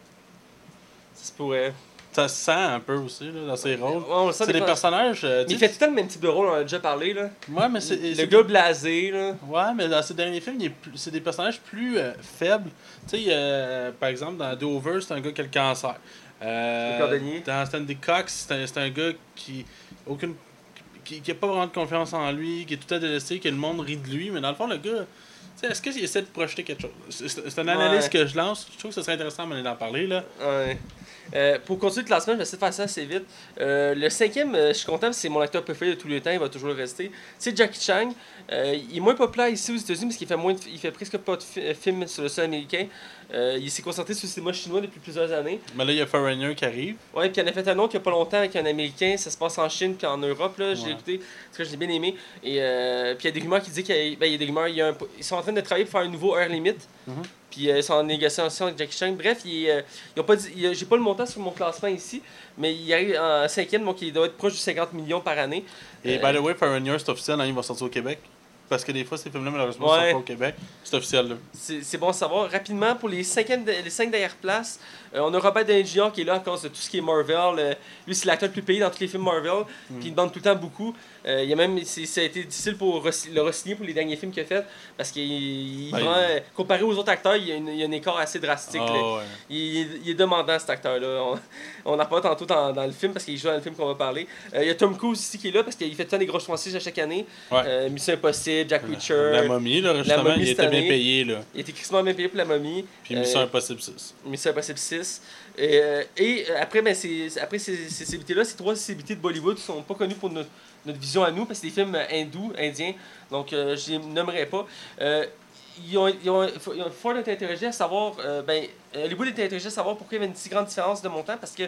Ça se pourrait. Ça se sent un peu aussi là, dans ses rôles. On sent C'est des personnages. euh, Mais il fait tout le temps le même type de rôle, on en a déjà parlé. Là. Ouais, mais c'est. Le c'est- gars blasé. Là. Ouais, mais dans ces derniers films, il est plus- c'est des personnages plus euh, faibles. Tu sais, euh, par exemple, dans The Over, c'est un gars qui a le cancer. Euh, Le dans Stanley Cox, c'est un, c'est un gars qui aucune qui, qui a pas vraiment de confiance en lui, qui est tout à délaissé, que le monde rit de lui, mais dans le fond, le gars, est-ce qu'il essaie de projeter quelque chose? C'est- une analyse Ouais. que je lance. Je trouve que ce serait intéressant d'en parler. Là. Ouais. Euh, pour continuer le classement, je vais essayer de faire ça assez vite. Euh, le cinquième, euh, je suis content, c'est mon acteur préféré de tous les temps, il va toujours le rester. C'est Jackie Chan. Euh, il est moins populaire ici aux États-Unis parce qu'il fait, moins de- il fait presque pas de fi- films sur le sol américain. Euh, il s'est concentré sur le cinéma chinois depuis plusieurs années. Mais là, il y a Foreigner qui arrive. Ouais, puis il en a fait un autre il n'y a pas longtemps avec un Américain. Ça se passe en Chine puis en Europe. Là. Ouais. écouté parce que je l'ai bien aimé. Et euh, puis il y a des rumeurs qui disent qu'il y a, ben, il y a des rumeurs. il y a un- ils sont en train de travailler pour faire un nouveau Heure Limit. Mhm. Puis euh, ils sont en négociation avec Jackie Chan. Bref, il, ils ont pas j'ai pas le montant sur mon classement ici, mais il arrive en cinquième, donc il doit être proche de 50 millions par année. Et by the way, Foreigner, c'est officiel, hein, il va sortir au Québec. Parce que des fois, ces films-là, malheureusement, Ouais. sont pas au Québec. C'est officiel, là. C'est bon à savoir. Rapidement, pour les, cinquièmes de- les cinq dernières places, euh, on a Robert Downey Jr. qui est là à cause de tout ce qui est Marvel. Euh, lui, c'est l'acteur le plus payé dans tous les films Marvel. Puis il demande tout le temps beaucoup. Euh, il y a même, ça a été difficile pour re- le re-signer pour les derniers films qu'il a fait. Parce qu'il il Ben, comparé aux autres acteurs, il y a, une- il y a un écart assez drastique. Ah, ouais. Il, est demandant cet acteur-là. On, on en parle tantôt dans, dans le film parce qu'il joue dans le film qu'on va parler. Il y a Tom Cruise ici qui est là parce qu'il fait tant des grosses franchises à chaque année. Ouais. Mission Impossible, Jack Reacher. La momie, là, justement, momie il était bien payé, là. Il était crissement bien payé pour la momie. Puis Mission Euh, Impossible 6. Mission Impossible 6. Et, euh, et euh, après, ben, ces, après ces, ces célébrités-là, ces trois célébrités de Bollywood sont pas connues pour notre, notre vision à nous, parce que c'est des films hindous, indiens, donc euh, je les nommerai pas. Euh, ils ont, ils ont, fort été interrogés à savoir, euh, ben, Hollywood était interrogé à savoir pourquoi il y avait une si grande différence de montant, parce que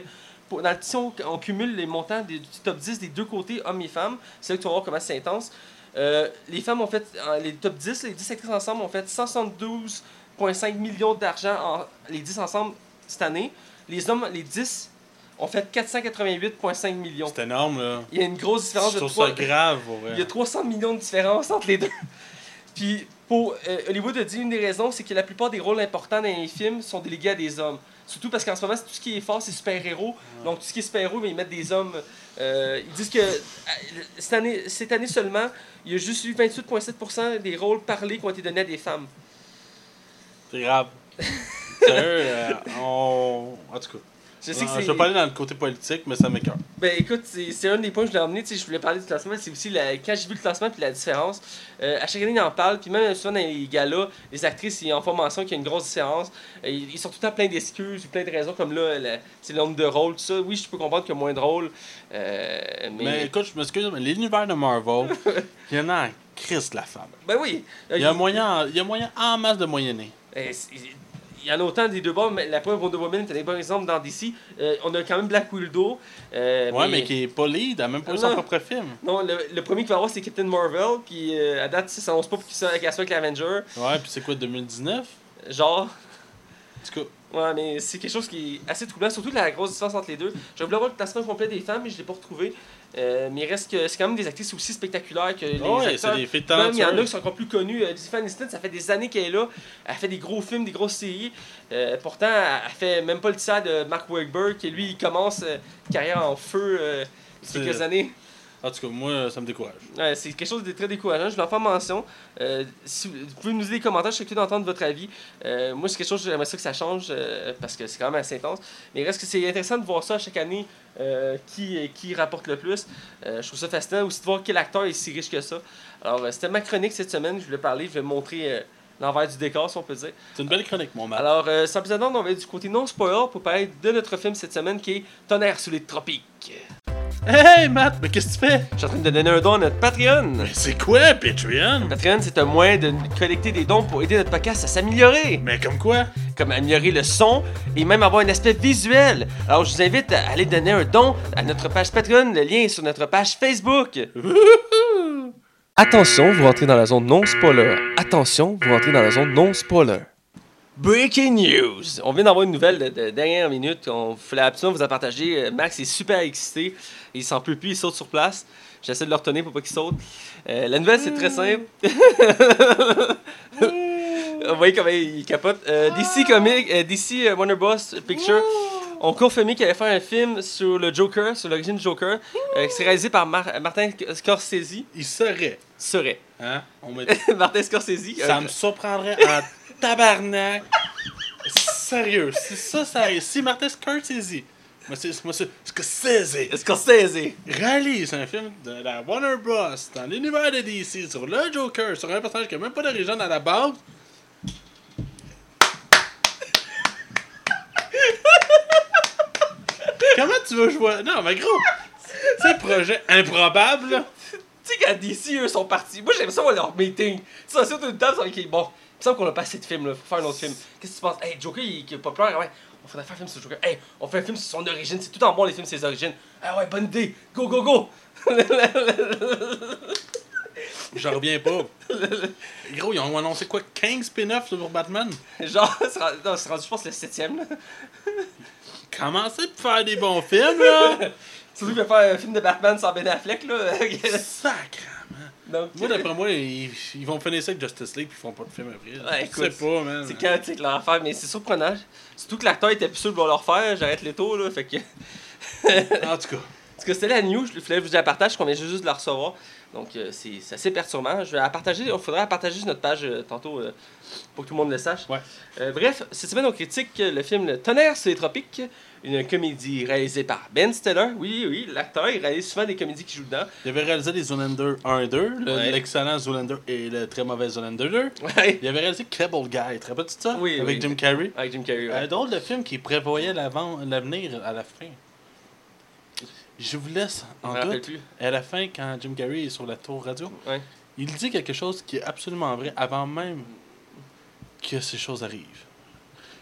pour, dans, si on, on cumule les montants des, du top 10 des deux côtés, hommes et femmes, c'est là que tu vas voir comment c'est intense. Euh, les femmes ont fait, euh, les top 10, les 10 actrices ensemble ont fait 172,5 millions d'argent, en, les 10 ensemble, cette année. Les hommes, les 10, ont fait 488,5 millions. C'est énorme, là. Il y a une grosse différence de trouve 3, ça grave, pour vrai. il y a 300 millions de différence entre les deux. Puis, pour, euh, Hollywood a dit une des raisons, c'est que la plupart des rôles importants dans les films sont délégués à des hommes. Surtout parce qu'en ce moment, c'est tout ce qui est fort, c'est super-héros. Donc, tout ce qui est super-héros, ben, ils mettent des hommes. Euh, ils disent que euh, cette année, cette année seulement, il y a juste eu 28,7% des rôles parlés qui ont été donnés à des femmes. C'est grave. Sérieux, euh, on... En tout cas. Je sais Non, c'est. je vais pas aller dans le côté politique, mais ça m'écoeure. Ben écoute, c'est un des points que je voulais emmener. Tu sais, je voulais parler du classement, c'est aussi la, quand j'ai vu le classement puis la différence. euh, à chaque année, ils en parlent, puis même souvent dans les galas, les actrices ils en font mention qu'il y a une grosse différence. Euh, ils, sont tout le temps pleins d'excuses ou plein de raisons, comme là, la- c'est le nombre de rôles, tout ça. Oui, je peux comprendre qu'il y a moins de rôles, euh, mais. Mais écoute, je m'excuse, mais l'univers de Marvel, il y en a en crise la femme. Ben oui. Il y a moyen, il y a moyen en masse de moyenner. Il y en a autant des deux bords, mais la première Wonder Woman, bon exemple dans DC. Euh, on a quand même Black Widow. euh, Ouais, mais, qui est pas lead, elle a même pas eu son propre film. Non, le, le premier qui va avoir, c'est Captain Marvel, puis euh, à date, ça s'annonce pas pour qu'il soit avec l'Avenger. Ouais, puis c'est quoi, 2019? Genre. En tout cas, Ouais, mais c'est quelque chose qui est assez troublant, surtout la grosse différence entre les deux. J'aurais voulu avoir le classement complet des femmes, mais je l'ai pas retrouvé. Euh, mais il reste que c'est quand même des actrices aussi spectaculaires que les ouais, c'est acteurs. des filles Même, il y en a qui sont encore plus connus. Euh, Jennifer Aniston, ça fait des années qu'elle est là. Elle fait des gros films, des grosses séries. Euh, pourtant, elle fait même pas le tiers de Mark Wahlberg, qui lui, il commence euh, carrière en feu quelques années. En tout cas, moi, ça me décourage. Ouais, c'est quelque chose de très décourageant. Je vais en faire mention. Euh, si vous pouvez nous dire des commentaires, je suis curieux d'entendre votre avis. Euh, moi, c'est quelque chose, j'aimerais ça que ça change euh, parce que c'est quand même assez intense. Mais reste que c'est intéressant de voir ça chaque année, euh, qui, qui rapporte le plus. Euh, je trouve ça fascinant aussi de voir quel acteur est si riche que ça. Alors, euh, c'était ma chronique cette semaine. Je voulais parler, je vais montrer euh, l'envers du décor, si on peut dire. C'est une belle chronique, mon mal. Alors, euh, sans plus attendre, on va aller du côté non spoiler pour parler de notre film cette semaine qui est Tonnerre sous les tropiques. Hey, Matt, mais qu'est-ce que tu fais? Je suis en train de donner un don à notre Patreon. Mais c'est quoi, Patreon? Patreon, c'est un moyen de collecter des dons pour aider notre podcast à s'améliorer, Mais comme quoi? comme améliorer le son et même avoir un aspect visuel. Alors, je vous invite à aller donner un don à notre page Patreon. Le lien est sur notre page Facebook. Attention, vous rentrez dans la zone non spoiler. Attention, vous rentrez dans la zone non spoiler. Breaking news! On vient d'avoir une nouvelle de, de dernière minute. On voulait absolument vous la partager. Euh, Max est super excité. Il s'en peut plus, il saute sur place. J'essaie de le retenir pour pas qu'il saute. Euh, la nouvelle, c'est très simple. Vous voyez comment il capote. Euh, DC Comics, euh, DC Warner Bros. Picture ont confirmé qu'il allait faire un film sur le Joker, sur l'origine du Joker, euh, qui serait réalisé par Mar- Martin Scorsese. Il serait. Serait. Hein? On me Martin Scorsese. Ça euh, me surprendrait en tabarnak. Sérieux, c'est ça, ça Si Martin Scorsese, moi c'est moi c'est Scorsese, Scorsese. réalise un film de la Warner Bros. dans l'univers de DC sur le Joker, sur un personnage qui n'a même pas d'origine à la base. Comment tu veux jouer? Non, mais gros, c'est un projet improbable, là. Tu sais, quand DC, eux, sont partis, moi, j'aime ça, voir leur meeting. Tu sais, c'est d'une table, c'est ok, bon, il me semble qu'on a pas assez de films, là, faut faire un autre film. Qu'est-ce que tu penses? Hey, Joker, il, il est populaire, ouais. On faudrait faire un film sur Joker. Hey, on fait un film sur son origine. C'est tout en bon, les films ses origines. Ah ouais, bonne idée. Go, go, go. J'en reviens pas. Gros, ils ont annoncé quoi? 15 spin-offs sur Batman? Genre, c'est rendu, non, c'est rendu, je pense, le septième, là. Commencez par faire des bons films, là Surtout qu'il va faire un film de Batman sans Ben Affleck, là. Sacrement. Donc, Moi, d'après moi, ils, ils vont finir ça avec Justice League puis ils font pas de film après. Ouais, écoute, pas, man. c'est chaotique leur affaire, mais c'est surprenant. Surtout que l'acteur était plus sûr de leur faire. J'arrête les taux, là. Fait que. En tout cas. Parce que c'était la news, je voulais vous la partage, qu'on vient juste de la recevoir. Donc euh, c'est assez perturbant. Je vais la partager, il faudrait la partager sur notre page euh, tantôt euh, pour que tout le monde le sache. Ouais. Bref, cette semaine on critique le film Le Tonnerre sur les tropiques, une comédie réalisée par Ben Stiller. Oui, oui, l'acteur, il réalise souvent des comédies qui jouent dedans. Il avait réalisé les Zoolander 1 et 2, le- Ouais. l'excellent Zoolander et le très mauvais Zoolander 2. Ouais. Il avait réalisé Cable Guy, te rappelles-tu ça? Oui, Avec oui. Jim Carrey. Avec Jim Carrey. ouais. Un drôle de film qui prévoyait l'avenir à la fin. Je vous laisse en me doute. plus. À la fin, quand Jim Carrey est sur la tour radio, Ouais. il dit quelque chose qui est absolument vrai avant même que ces choses arrivent.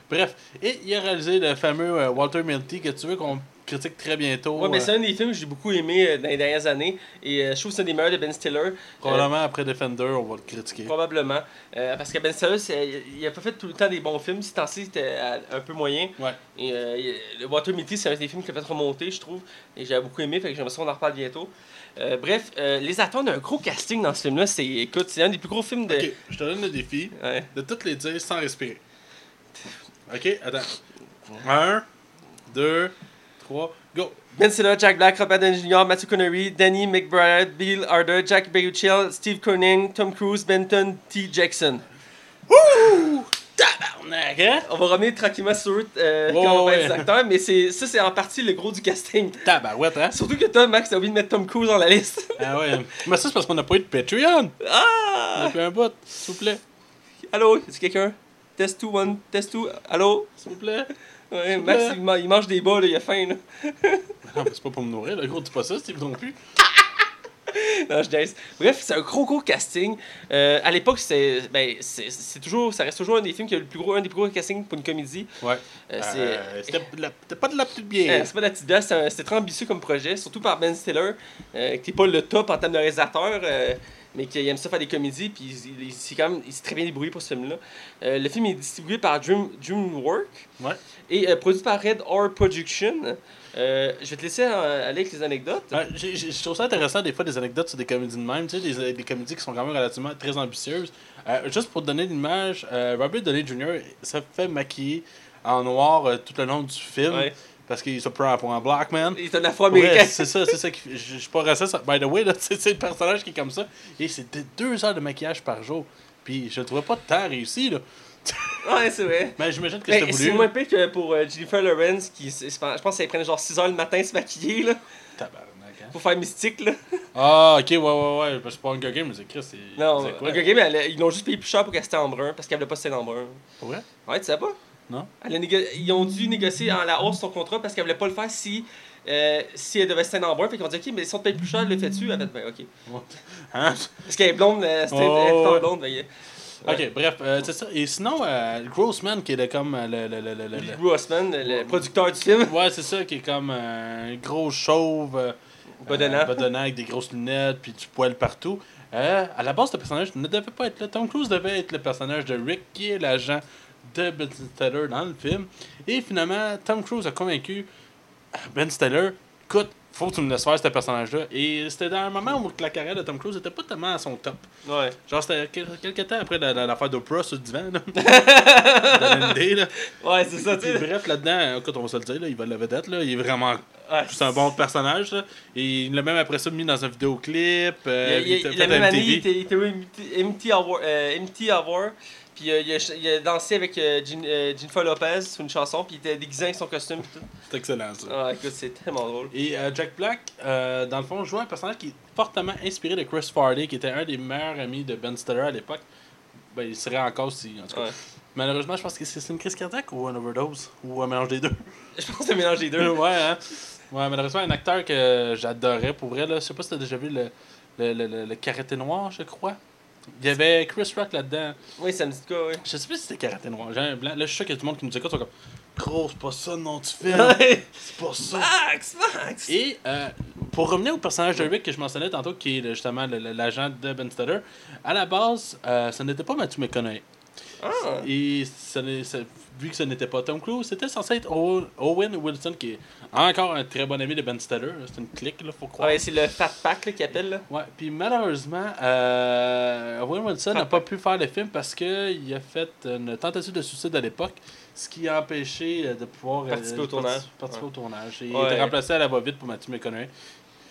Bref, et il a réalisé le fameux euh, Walter Milty que tu veux qu'on critique très bientôt. Ouais, mais euh, c'est un des films que j'ai beaucoup aimé euh, dans les dernières années. Et euh, je trouve que c'est un des meilleurs de Ben Stiller. Probablement après Defender, on va le critiquer. Probablement. Parce que Ben Stiller, il a pas fait tout le temps des bons films. Si temps-ci, c'était un peu moyen. Ouais. Et le Water Mitty, c'est un des films qui a fait remonter, je trouve. Et j'ai beaucoup aimé, fait que j'aimerais qu'on en reparle bientôt. Euh, bref, euh, les acteurs ont un gros casting dans ce film-là. C'est, écoute, c'est un des plus gros films de. Ok, je te donne le défi Ouais. de toutes les dire sans respirer. Ok, attends. Un, deux, go! Ben Stiller, Jack Black, Robert Downey Jr., Matthew Connery, Danny McBride, Bill Harder, Jack Baruchel, Steve Corning, Tom Cruise, Benton T. Jackson. Wouh! Tabarnak, hein? On va revenir tranquillement sur eux euh, quand on ouais. des acteurs, mais c'est, ça, c'est en partie le gros du casting. Tabarouette, hein? Surtout que toi, Max, t'as oublié de mettre Tom Cruise dans la liste. Ah ouais. Mais ça, c'est parce qu'on n'a pas eu de Patreon. On Ah! a fait un bot, s'il vous plaît. Allô, est-ce quelqu'un? Test 2, 1, test 2, allô? S'il vous plaît. Ouais, Max, il, ma- il mange des bas, là, il a faim, là. Non, mais c'est pas pour me nourrir, le gros, dis pas ça, Steve non plus. Non, je niaise. Bref, c'est un gros, gros casting. Euh, à l'époque, c'est, ben, c'est, c'est toujours, ça reste toujours un des films qui a le plus gros, un des plus gros castings pour une comédie. Ouais. Euh, c'est, Euh, C'était de la- c'était pas de la petite Euh, bière. c'est pas de la petite bière, c'est un- c'était très ambitieux comme projet, surtout par Ben Stiller, euh, qui est pas le top en termes de réalisateur, euh, mais qui aime ça faire des comédies, puis il, il, s'est quand même, il s'est très bien débrouillé pour ce film-là. Euh, le film est distribué par Dream, DreamWorks Ouais. et euh, produit par Red Or Production. Euh, je vais te laisser aller avec les anecdotes. Ouais, j'ai- je trouve ça intéressant des fois des anecdotes sur des comédies de même, tu sais, des, des comédies qui sont quand même relativement très ambitieuses. Juste pour te donner l'image, Robert Downey Jr. se fait maquiller en noir tout le long du film Ouais. Parce qu'il se prend pour un black man. Il est un afro-américain. Ouais, c'est ça, c'est ça. qui- Je je suis pas raciste, by the way, là, c'est c'est le personnage qui est comme ça. Et c'est de- deux heures de maquillage par jour. Puis je le trouvais pas tant réussi, là. ouais, c'est vrai. Mais j'imagine que c'était c'est voulu. moins pire que pour euh, Jennifer Lawrence, qui, c'est- je pense que ça prenne genre 6 heures le matin se maquiller, là, Tabarnak, hein. pour faire mystique, là. Ah, ok, ouais, ouais, ouais. C'est pas Hunger Games, mais c'est Chris, c'est. Non, c'est quoi? Hunger Games, ils l'ont juste payé plus cher pour qu'elle c'était en brun, parce qu'elle voulait pas se en brun. Pour vrai? Ouais, tu sais pas? Non? Elle a Ils ont dû négocier en la hausse son contrat parce qu'elle voulait pas le faire si, euh, si elle devait se en brun. Fait qu'ils ont dit, OK, mais si on te paye plus cher, le fais-tu? Elle fait, ben, OK. Hein? Parce qu'elle est blonde, euh, Oh, elle est ouais. blonde. Ok, bref, euh, c'est ça. Et sinon, euh, Grossman, qui était comme le. le, le, le, le- Grossman, le producteur du film. Ouais, c'est ça, qui est comme euh, un gros chauve. Bedonnant. euh, bedonnant avec des grosses lunettes, puis du poil partout. À la base, le personnage ne devait pas être là. Tom Cruise devait être le personnage de Rick, qui est l'agent de Ben Stiller dans le film. Et finalement, Tom Cruise a convaincu Ben Stiller écoute, faut que tu me laisses faire ce personnage-là. Et c'était dans un moment où la carrière de Tom Cruise n'était pas tellement à son top. Ouais. Genre, c'était quel- quelques temps après la- la- l'affaire d'Oprah sur le divan. Là. Ouais, c'est ça, tu sais. bref, là-dedans, écoute, on va se le dire, là, il va la vedette. Là. Il est vraiment Ouais. c'est un bon personnage. Là. Et il l'a même après ça mis dans un vidéoclip. euh, Il- il- la même année, MTV. il était, il était au MT, MT Award. euh, MT Award, puis euh, il, a, il a dansé avec euh, euh, Jennifer Lopez sur une chanson, puis il était déguisé avec son costume. tout. C'est excellent ça. Ah, écoute, c'est tellement drôle. Et euh, Jack Black, euh, dans le fond, jouait un personnage qui est fortement inspiré de Chris Farley, qui était un des meilleurs amis de Ben Stiller à l'époque. Ben, il serait encore si, en tout cas. Ouais. Malheureusement, je pense que c'est une crise cardiaque ou un overdose ou un mélange des deux. Je pense que c'est mélange des deux. ouais, hein. Ouais, malheureusement, un acteur que j'adorais pour vrai, là. Je sais pas si t'as déjà vu le, le, le, le, le noir, je crois. Il y avait Chris Rock là-dedans. Oui, ça me dit quoi, oui. Je sais pas si c'était karaté noir. J'ai un blanc. Là, je suis sûr qu'il y a tout le monde qui nous écoute. Sont comme Gros, c'est pas ça, non, tu fais. Ouais. C'est pas ça. Max, Max! Et euh, pour revenir au personnage de Rick que je mentionnais tantôt, qui est le- justement le- le- l'agent de Ben Stiller, à la base, euh, ce n'était pas Matthew McConaughey. Ah. Et ce n'est- ce- vu que ce n'était pas Tom Cruise, c'était censé être Owen Wilson, qui est encore un très bon ami de Ben Stiller. C'est une clique, là, faut croire. Ouais, c'est le Fat Pack là, qu'il appelle. Là. Ouais, puis malheureusement, euh, Owen Wilson n'a pas pu faire le film parce qu'il a fait une tentative de suicide à l'époque, ce qui a empêché euh, de pouvoir euh, Participer au tournage. parti- participer Ouais. au tournage. Et Il Ouais. était remplacé à la va-vite pour Matthew McConaughey.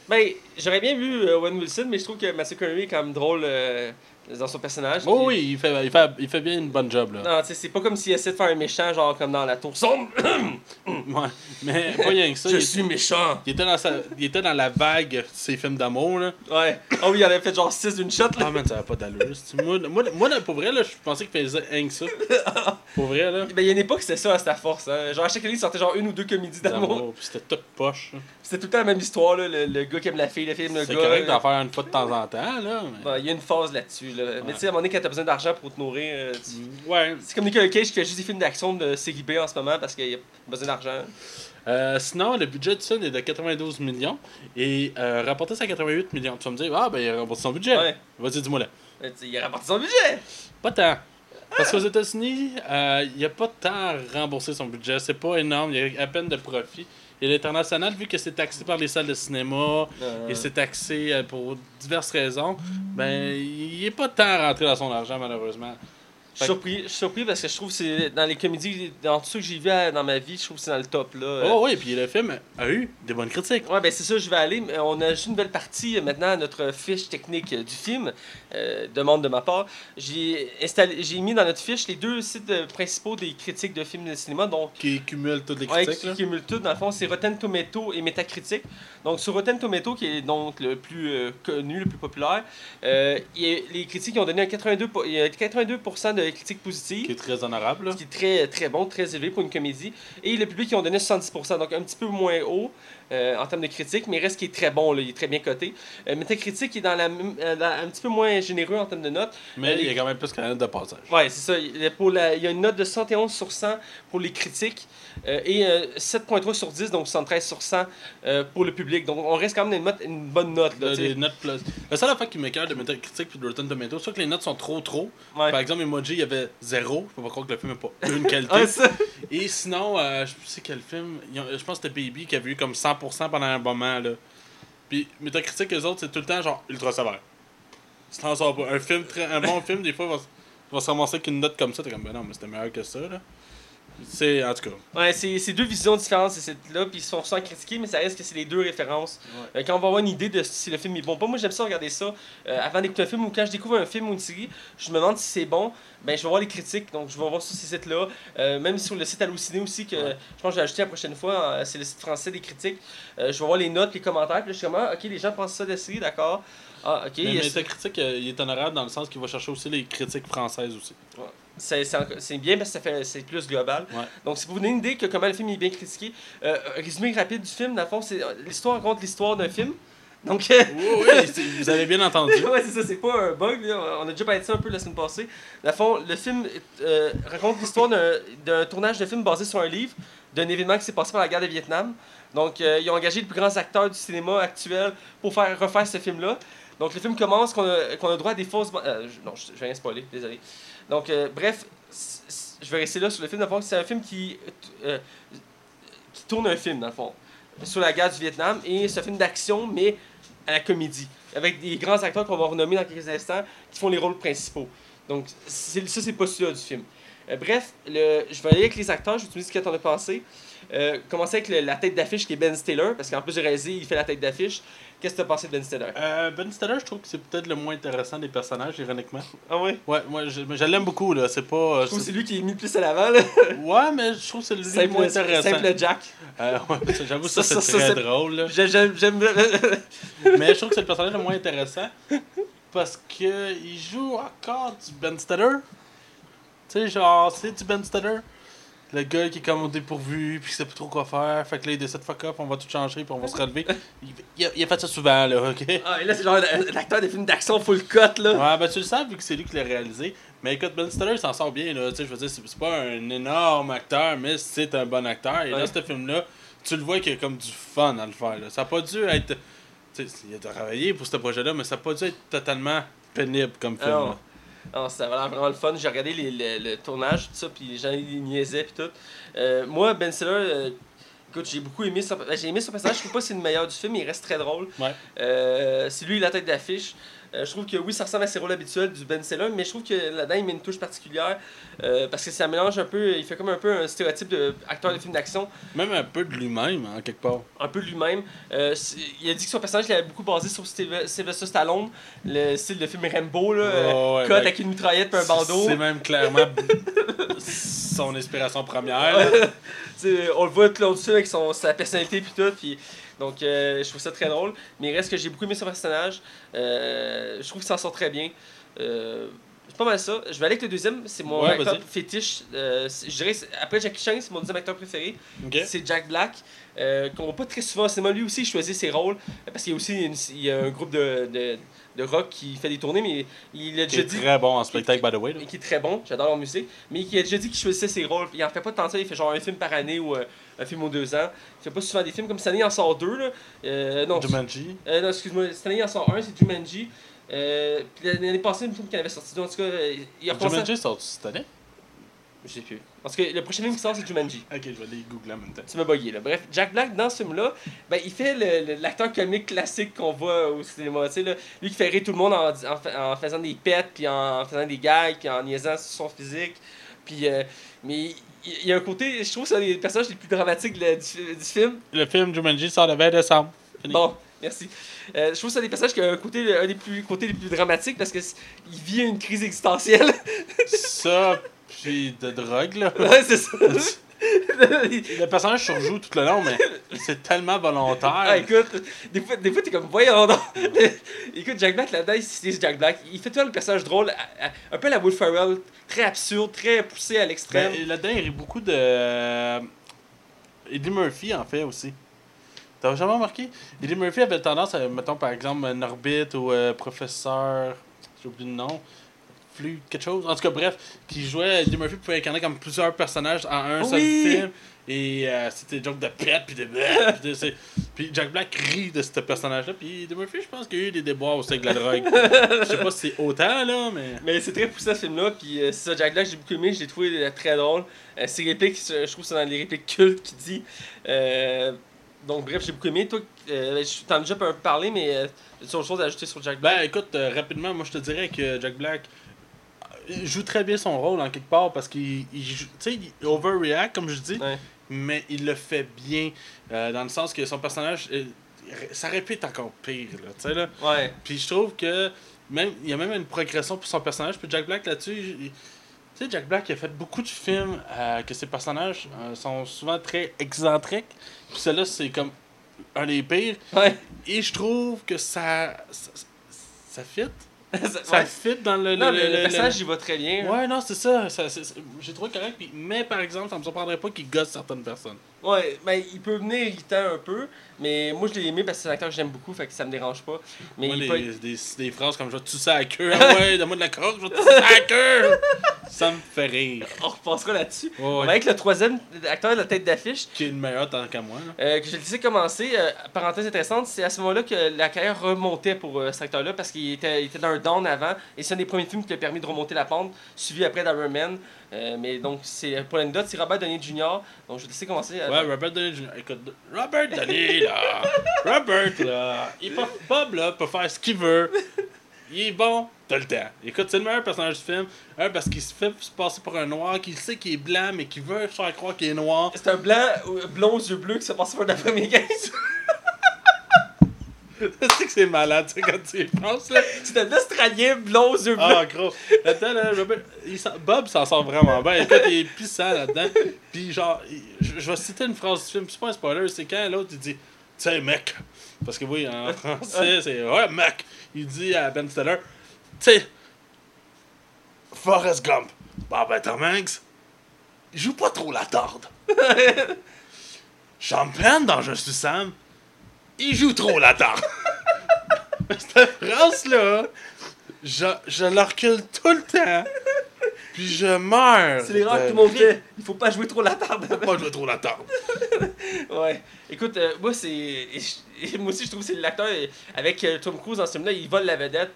Ben, j'aurais bien vu euh, Owen Wilson, mais je trouve que Matthew Connery est quand même drôle euh, dans son personnage. Oh oui, il fait, il, fait, il fait bien une bonne job. Là. Non, tu sais, c'est pas comme s'il essaie de faire un méchant, genre comme dans la tour sombre. Ouais. Mais pas rien que ça. Je suis méchant. il était dans sa, il était dans la vague de ses films d'amour. là. Ouais. Oh oui, il en avait fait genre 6 d'une shot, là. Ah man, ça pas d'allure. Moi, moi, moi, pour vrai, là, je pensais qu'il faisait rien que ça. Pour vrai, là. Ben, il y a une époque, c'était ça à sa force. Hein. Genre, à chaque année, il sortait genre une ou deux comédies d'amour. Puis c'était tout poche. là. C'était tout le temps la même histoire, là. Le, le gars qui aime la fille, la fille aime le C'est gars. correct là. d'en faire une fois de temps en temps, là. mais- Bon, il y a une phase là-dessus, là. Mais tu sais, à un moment donné, quand t'as besoin d'argent pour te nourrir, euh, tu- Ouais. c'est comme Nicolas Cage qui fait juste des films d'action de série B en ce moment parce qu'il a besoin d'argent. Euh, sinon, le budget du film est de 92 millions et euh, rapporté ça à 88 millions. Tu vas me dire, ah ben il a remboursé son budget. Ouais. Vas-y, dis-moi là. Euh, sais, Il a rapporté son budget. Pas tant. Parce qu'aux États-Unis, euh, il n'y a pas tant à rembourser son budget. C'est pas énorme, il y a à peine de profit. Et l'international, vu que c'est taxé par les salles de cinéma Euh, et c'est taxé euh, pour diverses raisons, ben il est pas tant à rentrer dans son argent malheureusement. Je suis surpris, parce que je trouve que c'est dans les comédies, dans tout ce que j'ai vu à- dans ma vie, je trouve que c'est dans le top là. Euh, Oh oui, puis le film a eu des bonnes critiques. Ouais, ben c'est ça, je vais aller. mais On a juste une nouvelle partie euh, maintenant à notre fiche technique euh, du film, euh, demande de ma part. J'ai installé, j'ai mis dans notre fiche les deux sites euh, principaux des critiques de films de cinéma, donc Qui cumule toutes les Ouais, critiques. qui là. cumule tout. Dans le fond, c'est Rotten Tomato et Metacritic. Donc, sur Rotten Tomato, qui est donc le plus euh, connu, le plus populaire, il y a- les critiques ont donné un 82, po- il y a 82% de critiques positives. Qui est très honorable. là. Ce qui est très, très bon, très élevé pour une comédie. Et le public, ils ont donné 70%, donc un petit peu moins haut euh, en termes de critiques, mais il reste qui est très bon, là, il est très bien coté. Euh, Metacritic est dans la, euh, un petit peu moins généreux en termes de notes. Mais Euh, il y a quand même plus qu'un de passage. Ouais, c'est ça. Il, pour la- il y a une note de 71 sur 100 pour les critiques et euh, 7.3 sur 10, donc 73 sur 100 euh, pour le public. Donc on reste quand même une, note- une bonne note. Là, des notes plus. La seule affaire qui m'écœure de Metacritic puis de Rotten Tomatoes, c'est que les notes sont trop trop. Ouais. Par exemple, Emoji, il y avait zéro. Je peux pas croire que le film n'a pas une qualité. Ça. Et sinon, je sais quel film. Je pense que c'était Baby qui avait eu comme 100% pendant un moment. Là. Puis Metacritic, eux autres, c'est tout le temps genre ultra sévère. Tu t'en sors pas. Un, film très- un bon film, des fois, va, va se ramasser avec une note comme ça. T'es comme, ben non, mais c'était meilleur que ça. là. C'est, en tout cas. Ouais, c'est deux visions différentes, c'est cette-là, puis ils sont souvent critiqués, mais ça reste que c'est les deux références. Euh, quand on va avoir une idée de si le film est bon, pas moi j'aime ça regarder ça euh, avant d'écouter un film ou quand je découvre un film ou une série, je me demande si c'est bon, ben je vais voir les critiques, donc je vais voir sur ces sites-là, Euh, même sur le site Allociné aussi, que Ouais. je pense que je vais ajouter la prochaine fois, euh, c'est le site français des critiques, je vais voir les notes, les commentaires, puis là, je suis comme, ah, ok, les gens pensent ça de la série, d'accord. Ah, ok, Mais Metacritic, euh, il est honorable dans le sens qu'il va chercher aussi les critiques françaises aussi. C'est bien parce que ça fait c'est plus global. Ouais. Donc c'est pour vous donner une idée que comment le film est bien critiqué. Euh, résumé rapide du film, dans le fond, c'est l'histoire raconte l'histoire d'un film. Donc Oui, oui, c'est- vous avez bien entendu. ouais, c'est ça, c'est pas un bug. Là. On a déjà parlé de ça un peu la semaine passée. Dans le fond, le film euh, raconte l'histoire d'un- tournage de film basé sur un livre, d'un événement qui s'est passé pendant la guerre de Vietnam. Donc, euh, ils ont engagé les plus grands acteurs du cinéma actuel pour faire refaire ce film-là. Donc, le film commence qu'on a, qu'on a droit à des fausses. euh, non, je, je vais rien spoiler, désolé. Donc, euh, bref, je vais rester là sur le film. C'est un film qui, euh, qui tourne un film, dans le fond, sur la guerre du Vietnam. Et c'est un film d'action, mais à la comédie, avec des grands acteurs qu'on va renommer dans quelques instants, qui font les rôles principaux. Donc, ça, c'est le postulat du film. Euh, bref, je vais aller avec les acteurs, je vais te dire ce que t'en as pensé. Euh, commencer avec le- la tête d'affiche qui est Ben Stiller, parce qu'en plus de réaliser, il fait la tête d'affiche. Qu'est-ce que t'as pensé de Ben Stiller? Euh, ben Stiller, je trouve que c'est peut-être le moins intéressant des personnages, ironiquement. Ah ouais Ouais, moi, je, l'aime beaucoup, là. C'est pas. euh, Je trouve que c'est- lui qui est mis le plus à l'avant, là. Ouais, mais je trouve que c'est le Simple, moins intéressant. simple Jack. Euh, ouais, J'avoue, ça, Ça, c'est très drôle, J'aime. Mais je trouve que c'est le personnage le moins intéressant parce que il joue encore du Ben Stiller. Tu Tu sais, genre, c'est du Ben Stiller. Le gars qui est comme au dépourvu, puis qui sait plus trop quoi faire. Fait que là, il décide fuck up, on va tout changer, puis on va se relever. Il, il a, il a fait ça souvent, là, ok? Ah, et là, c'est genre l'acteur des films d'action full cut, là. Ouais, ben tu le sais, vu que c'est lui qui l'a réalisé. Mais écoute, Ben Stiller s'en sort bien, là. Tu sais, je veux dire, c'est pas un énorme acteur, mais c'est un bon acteur. Et Ouais. dans ce film-là, tu le vois qu'il y a comme du fun à le faire, là. Ça a pas dû être. Tu sais, il a travaillé pour ce projet-là, mais ça a pas dû être totalement pénible comme film, Ah non. Là. Non, c'était vraiment, vraiment le fun. J'ai regardé les, le, le tournage, tout ça, puis les gens ils niaisaient, puis tout. Euh, moi, Ben Stiller, euh, écoute, j'ai beaucoup aimé son, ben, j'ai aimé son personnage. Je trouve pas que c'est le meilleur du film, mais il reste très drôle. Ouais. Euh, c'est lui la tête d'affiche. Euh, je trouve que oui, ça ressemble à ses rôles habituels du Ben Stiller, mais je trouve que là-dedans, il met une touche particulière euh, parce que ça mélange un peu, il fait comme un peu un stéréotype d'acteur de film d'action, Même un peu de lui-même, en quelque part. un peu de lui-même. Euh, il a dit que son personnage il avait beaucoup basé sur Sylvester Stallone, le style de film Rambo, là, cut ben, avec une mitraillette et un bandeau. C'est même clairement son inspiration première. on le voit tout film avec son, sa personnalité puis tout. Puis, donc, euh, je trouve ça très drôle. Mais il reste que j'ai beaucoup aimé son personnage. Euh, je trouve qu'il s'en sort très bien. Euh, c'est pas mal ça. Je vais aller avec le deuxième. C'est mon Ouais, acteur fétiche. Euh, je dirais, après Jackie Chan, c'est mon deuxième acteur préféré. C'est Jack Black. Euh, qu'on voit pas très souvent au cinéma. Lui aussi, il choisit ses rôles. Parce qu'il y a aussi une- il y a un groupe de, de, de rock qui fait des tournées. Mais il a Qui déjà est dit très bon en spectacle, by the way. là. et qui est très bon, j'adore leur musique, mais qui a déjà dit qu'il choisissait ses rôles. Il en fait pas tant de ça, il fait genre un film par année ou euh, un film aux deux ans. Il fait pas souvent des films, comme cette année il en sort deux. Là. Euh, non, Jumanji. euh, non, excuse-moi, cette année il en sort un, c'est Jumanji. Euh, puis l'année passée, il me semble qu'il avait sorti deux. En tout cas, il a recommencé. Jumanji sort cette année? Je sais plus. Parce que le prochain film qui sort, c'est Jumanji. Ok, je vais aller googler en même temps. Tu m'as bugué là. Bref, Jack Black dans ce film-là, ben, il fait le- le- l'acteur comique classique qu'on voit au cinéma. Tu sais, là, lui qui fait rire tout le monde en, en, fa- en faisant des pets, puis en, faisant des gags, puis en niaisant sur son physique. Puis, euh, mais il y a un côté, je trouve que c'est un des personnages les plus dramatiques du, du film. Le film Jumanji sort le 20 décembre. Fini. Bon, merci. Euh, je trouve que c'est un des personnages qui a un, côté, un des plus, côtés les plus dramatiques parce qu'il vit une crise existentielle. Ça, puis de drogue, là. ouais, c'est ça. Le personnage surjoue tout le long, mais c'est tellement volontaire. Ah, écoute, des fois, des fois t'es comme, voyons donc. écoute, Jack Black là-dedans, il c'est Jack Black. Il fait tout le personnage drôle, à- à- un peu à la Will Ferrell, très absurde, très poussé à l'extrême. Ben, là-dedans, il rit beaucoup de. euh, Eddie Murphy en fait aussi. T'as jamais remarqué? Eddie Murphy avait tendance à, mettons par exemple, Norbit ou euh, Professeur. J'ai oublié le nom. Flux, quelque chose. En tout cas, bref, qui jouait. Eddie Murphy pouvait incarner comme plusieurs personnages en un seul film. Et euh, c'était des jokes de pète, puis de. Puis, puis Jack Black rit de ce personnage-là. Puis Eddie Murphy, je pense qu'il y a eu des déboires aussi avec la drogue. Je sais pas si c'est autant, là, mais. Mais c'est très poussé ce film-là, puis euh, c'est ça, Jack Black, j'ai beaucoup aimé, je l'ai trouvé euh, très drôle. Euh, ses répliques, je trouve que c'est dans les répliques cultes qu'il dit. Donc, bref, j'ai beaucoup aimé. Toi, je t'en ai déjà un peu parlé, mais euh, as-tu autre chose à ajouter sur Jack Black? Ben écoute, rapidement, moi je te dirais que Jack Black joue très bien son rôle en quelque part parce qu'il il joue- tu sais, il overreact comme je dis, Ouais. mais il le fait bien euh, dans le sens que son personnage, euh, ça répète encore pire, là, tu sais là. Ouais. Puis je trouve que même il y a même une progression pour son personnage. Puis Jack Black là-dessus, tu sais, Jack Black il a fait beaucoup de films euh, que ses personnages sont souvent très excentriques. Puis celui-là, c'est comme un des pires. Ouais. Et je trouve que ça. Ça, ça fit. Ça- ouais. fit dans le. Non, le, le, le- le le- personnage, il va très bien. Ouais, non, c'est ça. ça J'ai trouvé correct. Puis, mais par exemple, ça me surprendrait pas qu'il gosse certaines personnes. Ouais, ben il peut venir irritant un peu, mais moi je l'ai aimé parce que c'est un acteur que j'aime beaucoup, fait que ça me dérange pas. Mais Moi, il des, peut des, des phrases comme je vais sucer à la queue. Ah ouais, donne-moi de la coque, je vais sucer à la queue. ça me fait rire. On repassera là-dessus. Ouais, avec le troisième acteur de la tête d'affiche, Qui est le meilleur tant qu'à moi. Là. euh, que je le disais commencer. euh, parenthèse intéressante, c'est à ce moment-là que la carrière remontait pour euh, cet acteur-là parce qu'il était, il était dans un down avant et c'est un des premiers films qui lui a permis de remonter la pente, suivi après d'Iron Man. Euh, mais donc, c'est pour l'anecdote, c'est Robert Downey Jr. Donc, je vais te laisser commencer. Ouais, Robert Downey Jr. Écoute, Robert Downey, là. Robert, là. Il peut, Bob, là, peut faire ce qu'il veut. Il est bon, t'as le temps. Écoute, c'est le meilleur personnage du film. Un, parce qu'il se fait se passer pour un noir, qu'il sait qu'il est blanc, mais qu'il veut faire croire qu'il est noir. C'est un blanc, blond aux yeux bleus qui se passe pour la première game. c'est que c'est malade, tu sais, quand tu y penses, là. C'est un Australien blond aux yeux bleus. Ah, gros. Là-dedans, là, il Bob s'en sort vraiment bien. Écoute, il est puissant là-dedans. Puis, genre, je, je vais citer une phrase du film, c'est pas un spoiler, c'est quand l'autre il dit Tu sais, mec. Parce que oui, en français, c'est Ouais, mec. Il dit à Ben Stiller Tu sais, Forrest Gump. Bon, ben, Tom Hanks, il joue pas trop la torde. Sean Penn, dans Je suis Sam, il joue trop la tarte. Cette phrase-là, je, je la recule tout le temps. Puis je meurs. C'est l'erreur que tout le monde fait. Il faut pas jouer trop la table. Faut pas jouer trop la tarte. Ouais. Écoute, euh, moi, c'est. Moi aussi, je trouve que c'est l'acteur. Avec euh, Tom Cruise dans ce film-là, il vole la vedette.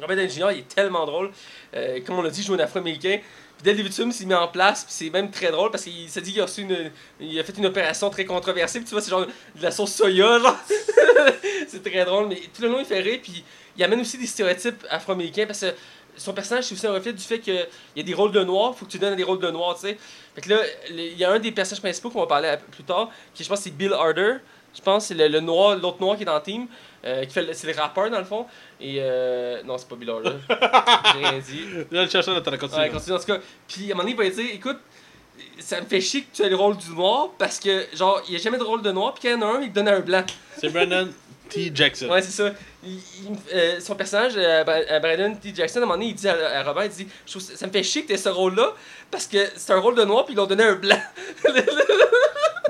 Robert Downey Jr., il est tellement drôle. Euh, comme on l'a dit, il joue un afro-américain. Puis dès le début du il s'est mis en place. C'est même très drôle parce qu'il s'est dit qu'il a, il a fait une opération très controversée. Puis tu vois, c'est genre de la sauce soya, genre. c'est très drôle. Mais tout le long, il fait rire. Puis il amène aussi des stéréotypes afro-américains parce que son personnage, c'est aussi un reflet du fait qu'il y a des rôles de noirs. Faut que tu donnes des rôles de noirs, tu sais. Fait que là, il y a un des personnages principaux qu'on va parler plus tard, qui je pense c'est Bill Harder. Je pense c'est le, le noir, l'autre noir qui est dans le team, euh, qui fait c'est le rappeur dans le fond. Et euh, non, c'est pas Bill. J'ai rien dit. Là, le chercheur de ta Ouais, continue en tout cas. Puis à un moment donné, il va dire écoute, ça me fait chier que tu aies le rôle du noir parce que, genre, il n'y a jamais de rôle de noir, puis quand il y en a un, il te donne un blanc. C'est Brandon T. Jackson. Ouais, c'est ça. Il- il- euh, son personnage, euh, Bra- Brandon T. Jackson, à un moment donné, il dit à, à Robert, il dit Je trouve ça ça me fait chier que tu aies ce rôle-là parce que c'est un rôle de noir, puis ils l'ont donné un blanc.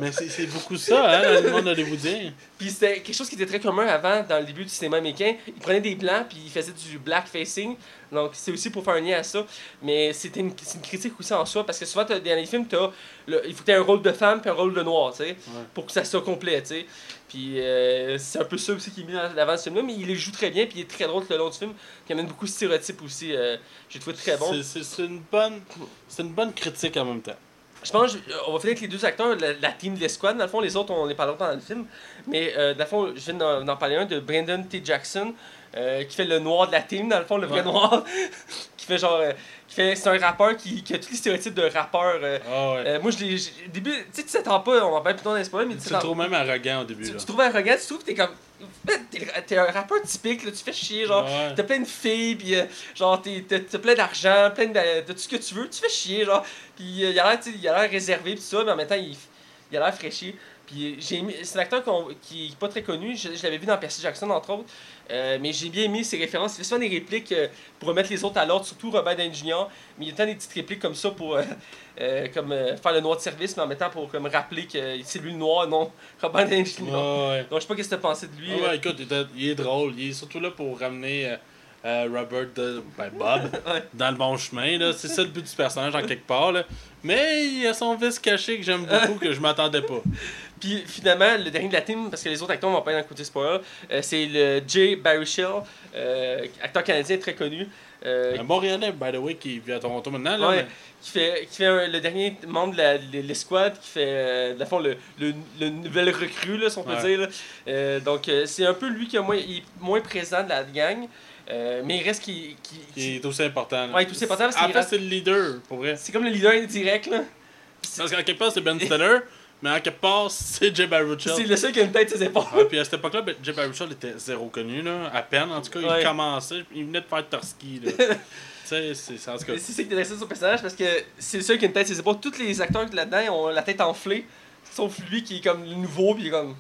Mais c'est beaucoup ça, hein, dans le monde hollywoodien. Puis c'était quelque chose qui était très commun avant, dans le début du cinéma américain. Ils prenaient des blancs, puis ils faisaient du blackfacing. Donc c'est aussi pour faire un lien à ça. Mais c'était une, c'est une critique aussi en soi, parce que souvent, dans les films, t'as le- il faut que tu aies un rôle de femme puis un rôle de noir, tu sais, pour que ça soit complet, tu sais. Puis euh, c'est un peu ça aussi qui est mis en avant ce film-là, mais il les joue très bien, puis il est très drôle tout le long du film. Il amène beaucoup de stéréotypes aussi. euh, J'ai trouvé très bon. C'est- une bonne c'est une bonne critique en même temps. Je pense qu'on va finir avec les deux acteurs, la, la team de l'escouade. Dans le fond, les autres, on les parlera pas dans le film. Mais euh, dans le fond, je viens d'en parler un de Brandon T. Jackson, euh, qui fait le noir de la team, dans le fond, le vrai Ouais. noir. fait genre. euh, qui fait, c'est un rappeur qui, qui a tous les stéréotypes de rappeur. euh, Ah ouais. euh, moi, je l'ai. début, tu sais, tu t'attends pas, on va pas plus tard dans spoilers, mais tu te trouves même arrogant au début. tu, tu trouves arrogant, tu trouves que t'es comme. T'es, t'es un rappeur typique, là, tu fais chier, genre. Ouais. T'as plein de filles, pis euh, genre, t'es- t'as plein d'argent, plein de, de tout ce que tu veux, tu fais chier, genre. Pis euh, il a l'air, réservé, pis tout ça, mais en même temps, il, il a l'air fraîchi. Puis j'ai c'est un acteur qui est pas très connu, je, je l'avais vu dans Percy Jackson, entre autres. Euh, mais j'ai bien aimé ses références. Il fait souvent des répliques euh, pour remettre les autres à l'ordre, surtout Robert Downey Jr. Mais il y a tant des petites répliques comme ça pour euh, comme, faire le noir de service, mais en même temps pour comme, rappeler que c'est lui le noir, non Robert Downey Jr. Ouais, ouais. Donc je sais pas qu'est-ce que t'as pensé de lui. Ah ouais, écoute, il est drôle. Il est surtout là pour ramener euh, Robert de, ben Bob Ouais. dans le bon chemin. là. C'est ça le but du personnage en quelque part. Là. Mais il a son vice caché que j'aime beaucoup, que je m'attendais pas. Puis finalement, le dernier de la team, parce que les autres acteurs vont pas être dans le côté spoiler, euh, c'est le Jay Baruchel, euh, acteur canadien très connu, euh, Un Montréalais, by the way, qui vit à Toronto maintenant. Là, Ouais. qui fait, qui fait un- le dernier membre de de l'escouade, qui fait, euh, le fond, le, le, le nouvel recrue, là, si on peut Ouais. dire. là. Donc, c'est un peu lui qui est moins, est moins présent de la gang, euh, mais il reste qui, qui, mais qui est aussi important. là. Ouais, il est aussi important parce En qu'il fait, reste- c'est le leader, pour vrai. C'est comme le leader indirect, là. C'est Parce qu'en quelque part, c'est Ben Stiller, mais en quelque part, c'est Jay c'est Baruchel. le seul qui a une tête sur ses épaules. Ouais, puis à cette époque-là, ben, Jay Baruchel était zéro connu, là, à peine. En tout cas, Ouais. il commençait, il venait de faire Torski. Là. c'est c'est- en tout cas. C'est ça qui est son personnage parce que c'est le seul qui a une tête sur ses épaules. Tous les acteurs là-dedans ont la tête enflée, sauf lui qui est comme le nouveau, puis il est comme.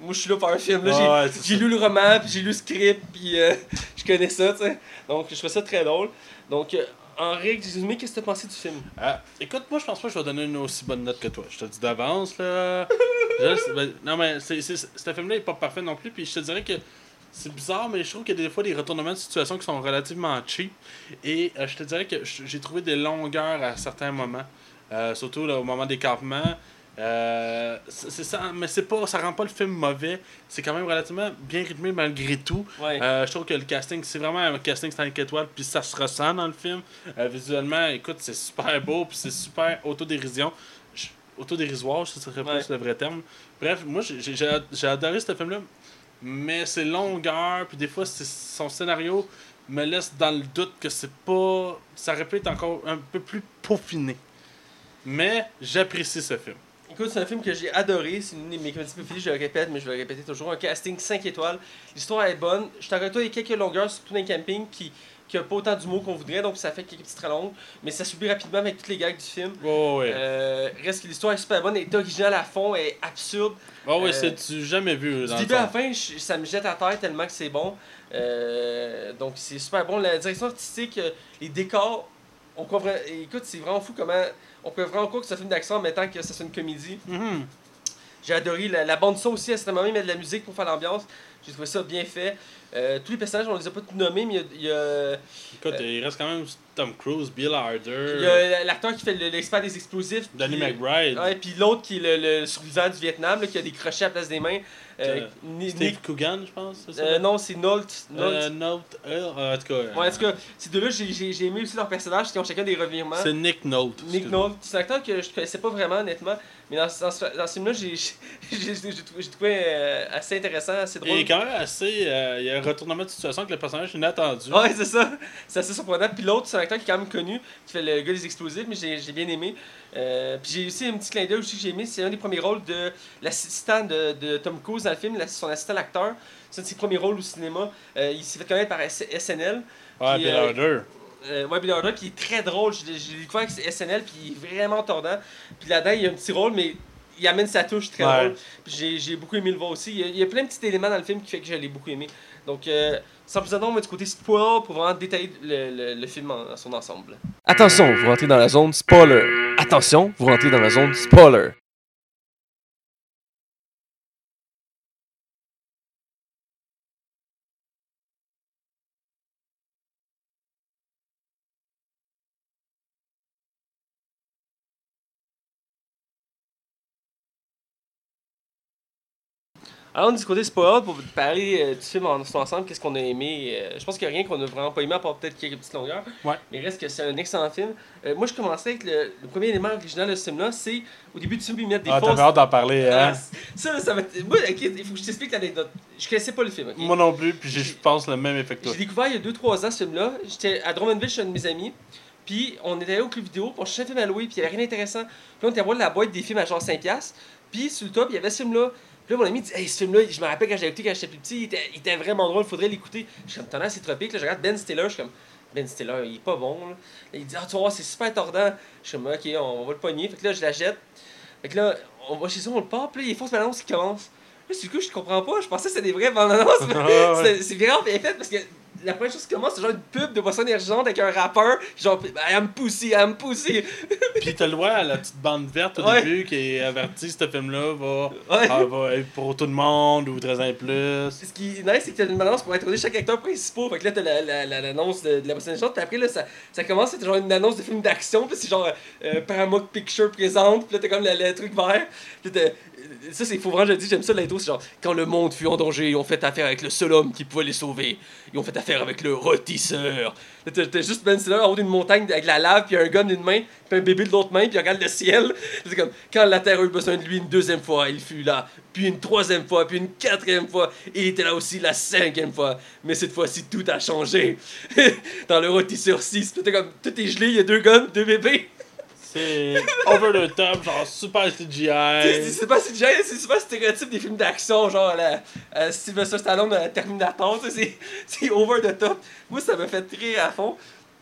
Moi, je suis là pour un film. là. J'ai- Ouais, j'ai lu le roman, puis j'ai lu le script, puis euh, je connais ça, tu sais. Donc, je trouve ça très drôle. Donc, euh, en règle qu'est-ce que tu as pensé du film? Ah, écoute, moi, je pense pas que je vais donner une aussi bonne note que toi. Je te dis d'avance, là. Je ben, non, mais c'est, c'est, ce film-là est pas parfait non plus. Puis je te dirais que c'est bizarre, mais je trouve qu'il y a des fois des retournements de situation qui sont relativement cheap. Et euh, je te dirais que j'ai trouvé des longueurs à certains moments. Euh, surtout là, au moment des campements. Euh, c'est ça, mais c'est pas, ça rend pas le film mauvais. C'est quand même relativement bien rythmé malgré tout. Ouais. Euh, je trouve que le casting, c'est vraiment un casting 5 étoiles, puis ça se ressent dans le film. Euh, visuellement, écoute, c'est super beau, puis c'est super autodérision. Je- Autodérisoire, ce serait Ouais. plus le vrai terme. Bref, moi, j'ai- adoré ce film-là, mais c'est longueur, puis des fois, son scénario me laisse dans le doute que c'est pas. Ça aurait pu être encore un peu plus peaufiné. Mais j'apprécie ce film. Écoute, c'est un film que j'ai adoré. C'est une de mes comédies préférées, je le répète, mais je vais le répéter toujours. Un casting 5 étoiles. L'histoire est bonne. Je t'arrête il y a quelques longueurs, surtout dans les camping, qui qui a pas autant d'humour qu'on voudrait, donc ça fait quelques petites rallonges. Mais ça subit rapidement avec tous les gags du film. Ouais, ouais. Euh, reste que l'histoire est super bonne, elle est originale à fond, elle est absurde. Ah ouais, euh, c'est du jamais vu. Du Dans le début à la fin, je- ça me jette à terre tellement que c'est bon. Euh, donc c'est super bon. La direction artistique, euh, les décors on vra- Écoute, c'est vraiment fou comment. On peut vraiment croire que c'est un film d'action en mettant que ça soit une comédie. Mhm. J'ai adoré la, la bande son aussi, à certains moments, ils mettent de la musique pour faire l'ambiance. J'ai trouvé ça bien fait. Euh, tous les personnages, on les a pas tous nommés, mais il y a- il y a, Écoute, il reste quand même Tom Cruise, Bill Harder, il y a l'acteur qui fait le- l'expert des explosifs. Danny puis- McBride, Ouais, puis l'autre qui est le, le survivant du Vietnam, là, qui a des crochets à la place des mains. Euh, Steve Nick- Coogan, je pense. ça? euh, non, c'est Nolt. Nolt. Euh, euh, en tout cas. Ouais, en tout cas, ces deux-là, j'ai- aimé aussi leurs personnages, qui ont chacun des revirements. c'est Nick Note. Nick Nolte, c'est un acteur que je connaissais pas vraiment, honnêtement. Mais dans, ce- dans, ce- dans ce film-là, j'ai j'ai- j'ai- j'ai trouvé, euh, assez intéressant, assez drôle. Et quand même assez. euh, il y a un retournement de situation avec le personnage inattendu. Ouais, c'est ça. C'est assez surprenant. Puis l'autre, c'est un acteur qui est quand même connu, qui fait le gars des explosifs, mais j'ai j'ai bien aimé. Euh, puis j'ai aussi un petit clin d'œil aussi que j'ai aimé, c'est un des premiers rôles de l'assistant de, de Tom Cruise dans le film, son assistant acteur. C'est un de ses premiers rôles au cinéma. Il s'est fait connaître par SNL. Ouais, Bill Harder. Euh, ouais, Bill Harder, qui est très drôle. Je l'ai je l'ai découvert avec SNL, puis il est vraiment tordant. Puis là-dedans, il y a un petit rôle, mais il amène sa touche très Ouais. drôle. Puis j'ai- j'ai beaucoup aimé le voir aussi. Il y, a, il y a plein de petits éléments dans le film qui fait que je l'ai beaucoup aimé. Donc, euh, sans plus attendre, on va du côté spoiler pour vraiment détailler le, le- le film en, en son ensemble. Attention, vous rentrez dans la zone spoiler. Attention, vous rentrez dans la zone spoiler. Alors, du côté spoiler pour parler euh, du film en ensemble, qu'est-ce qu'on a aimé. euh, je pense qu'il n'y a rien qu'on a vraiment pas aimé, à part peut-être quelques petites longueurs. Ouais. Mais il reste que c'est un excellent film. Euh, moi, je commençais avec le, le premier élément original de ce film-là, c'est au début du film, ils mettent des Ah, fausses. t'avais hâte d'en parler, Ah, hein? ça, là, ça m'a. Moi, il faut que je t'explique l'anecdote. Je connaissais pas le film, ok? Moi non plus, puis j'ai- je pense le même effet que toi. J'ai découvert il y a 2-3 ans ce film-là. J'étais à Drummondville chez un de mes amis. Puis on était allé au club vidéo, on cherchait un film à louer, puis il n'y avait rien d'intéressant. Puis on était à voir la boîte des films à genre 5$. Puis sur le top, il y avait ce film-là. Puis là, mon ami dit Hey, ce film-là, je me rappelle quand j'ai écouté quand j'étais plus petit, il était, il était vraiment drôle, il faudrait l'écouter. Je suis comme Tonnerre, c'est tropique. Là, je regarde Ben Stiller, je suis comme Ben Stiller, il est pas bon. Là. il dit Ah, tu voir, c'est super tordant. Je suis comme Ok, on, va le pogner. Fait que là, je la jette. Fait que là, on va chez eux, on le part, puis là, il y a une fausse annonce qui commence. Là, du coup, je comprends pas. Je pensais que c'était des vraies bandes annonces. mais ouais. c'est- C'est vraiment bien fait parce que la première chose qui commence, c'est genre une pub de boisson énergisante avec un rappeur. Genre, I am pussy, I am pussy. Puis t'as le droit à la petite bande verte au Ouais. début qui est avertie ce film-là va, Ouais. ah, va être pour tout le monde ou 13 ans et plus. Ce qui est nice, c'est que t'as une annonce pour introduire chaque acteur principal. Fait que là, t'as la- la- la- l'annonce de, de la boisson énergisante. Puis après, là, ça, ça commence, c'est genre une annonce de film d'action. Puis c'est genre euh, Paramount Picture présente. Puis là, t'as comme le, le truc vert. Puis t'as- ça, c'est vraiment, je dis, j'aime ça l'intro. C'est genre, quand le monde fut en danger, ils ont fait affaire avec le seul homme qui pouvait les sauver. Ils ont fait affaire avec le rôtisseur. T'as juste Ben Stiller en haut d'une montagne avec la lave, puis un gun d'une main, puis un bébé de l'autre main, puis il regarde le ciel. C'est comme, quand la terre a eu besoin de lui une deuxième fois, il fut là. Puis une troisième fois, puis une quatrième fois. Et il était là aussi la cinquième fois. Mais cette fois-ci, tout a changé. Dans le rôtisseur 6, tout est comme, tout est gelé, il y a deux guns, deux bébés. C'est over the top, genre super CGI. c'est pas, c'est déjà- c'est super stéréotype des films d'action, genre la, euh, Sylvester Stallone, euh, Terminator, c'est c'est over the top. Moi, ça me fait très à fond.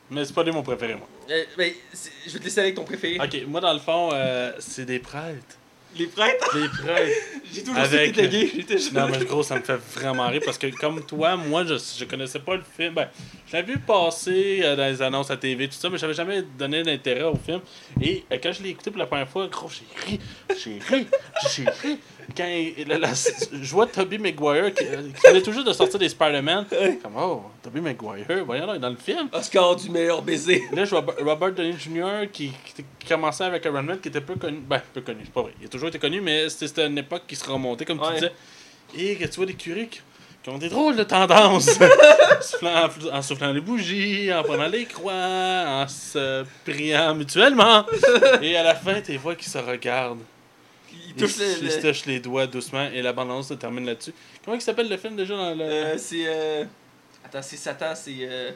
Mais c'est pas lui mon préféré, moi. Euh, ben, c'est- je vais te laisser avec ton préféré. Ok, moi dans le fond, euh, c'est des prêtres. Les prêtres, Des prêtres. j'ai toujours Avec- su que. J'étais Non, mais gros, ça me fait vraiment rire parce que, comme toi, moi, je, je connaissais pas le film. Ben, je l'avais vu passer euh, dans les annonces à TV, tout ça, mais j'avais jamais donné d'intérêt au film. Et euh, quand je l'ai écouté pour la première fois, gros, j'ai ri. J'ai ri. J'ai ri. Quand il- la- la- je vois Tobey Maguire qui, qui venait juste de sortir des Spider-Man. Comme, oh, Tobey Maguire, voyons, là, dans le film. Oscar du meilleur baiser. Là, je vois Robert Downey Jr. qui, commençait avec Iron Man, qui était peu connu. Ben, peu connu, c'est pas vrai. Il a toujours été connu, mais c'était une époque qui se remontait, comme tu disais. Et que tu vois des curés qui, ont des drôles de tendances. soufflant, en soufflant les bougies, en prenant les croix, en se priant mutuellement. Et à la fin, tes vois qui se regardent. Il touche se- le. ils se le- touchent les doigts doucement et la bande-annonce se termine là-dessus. Comment il s'appelle le film déjà dans le. euh, c'est. Euh... Attends, c'est Satan, c'est. Euh...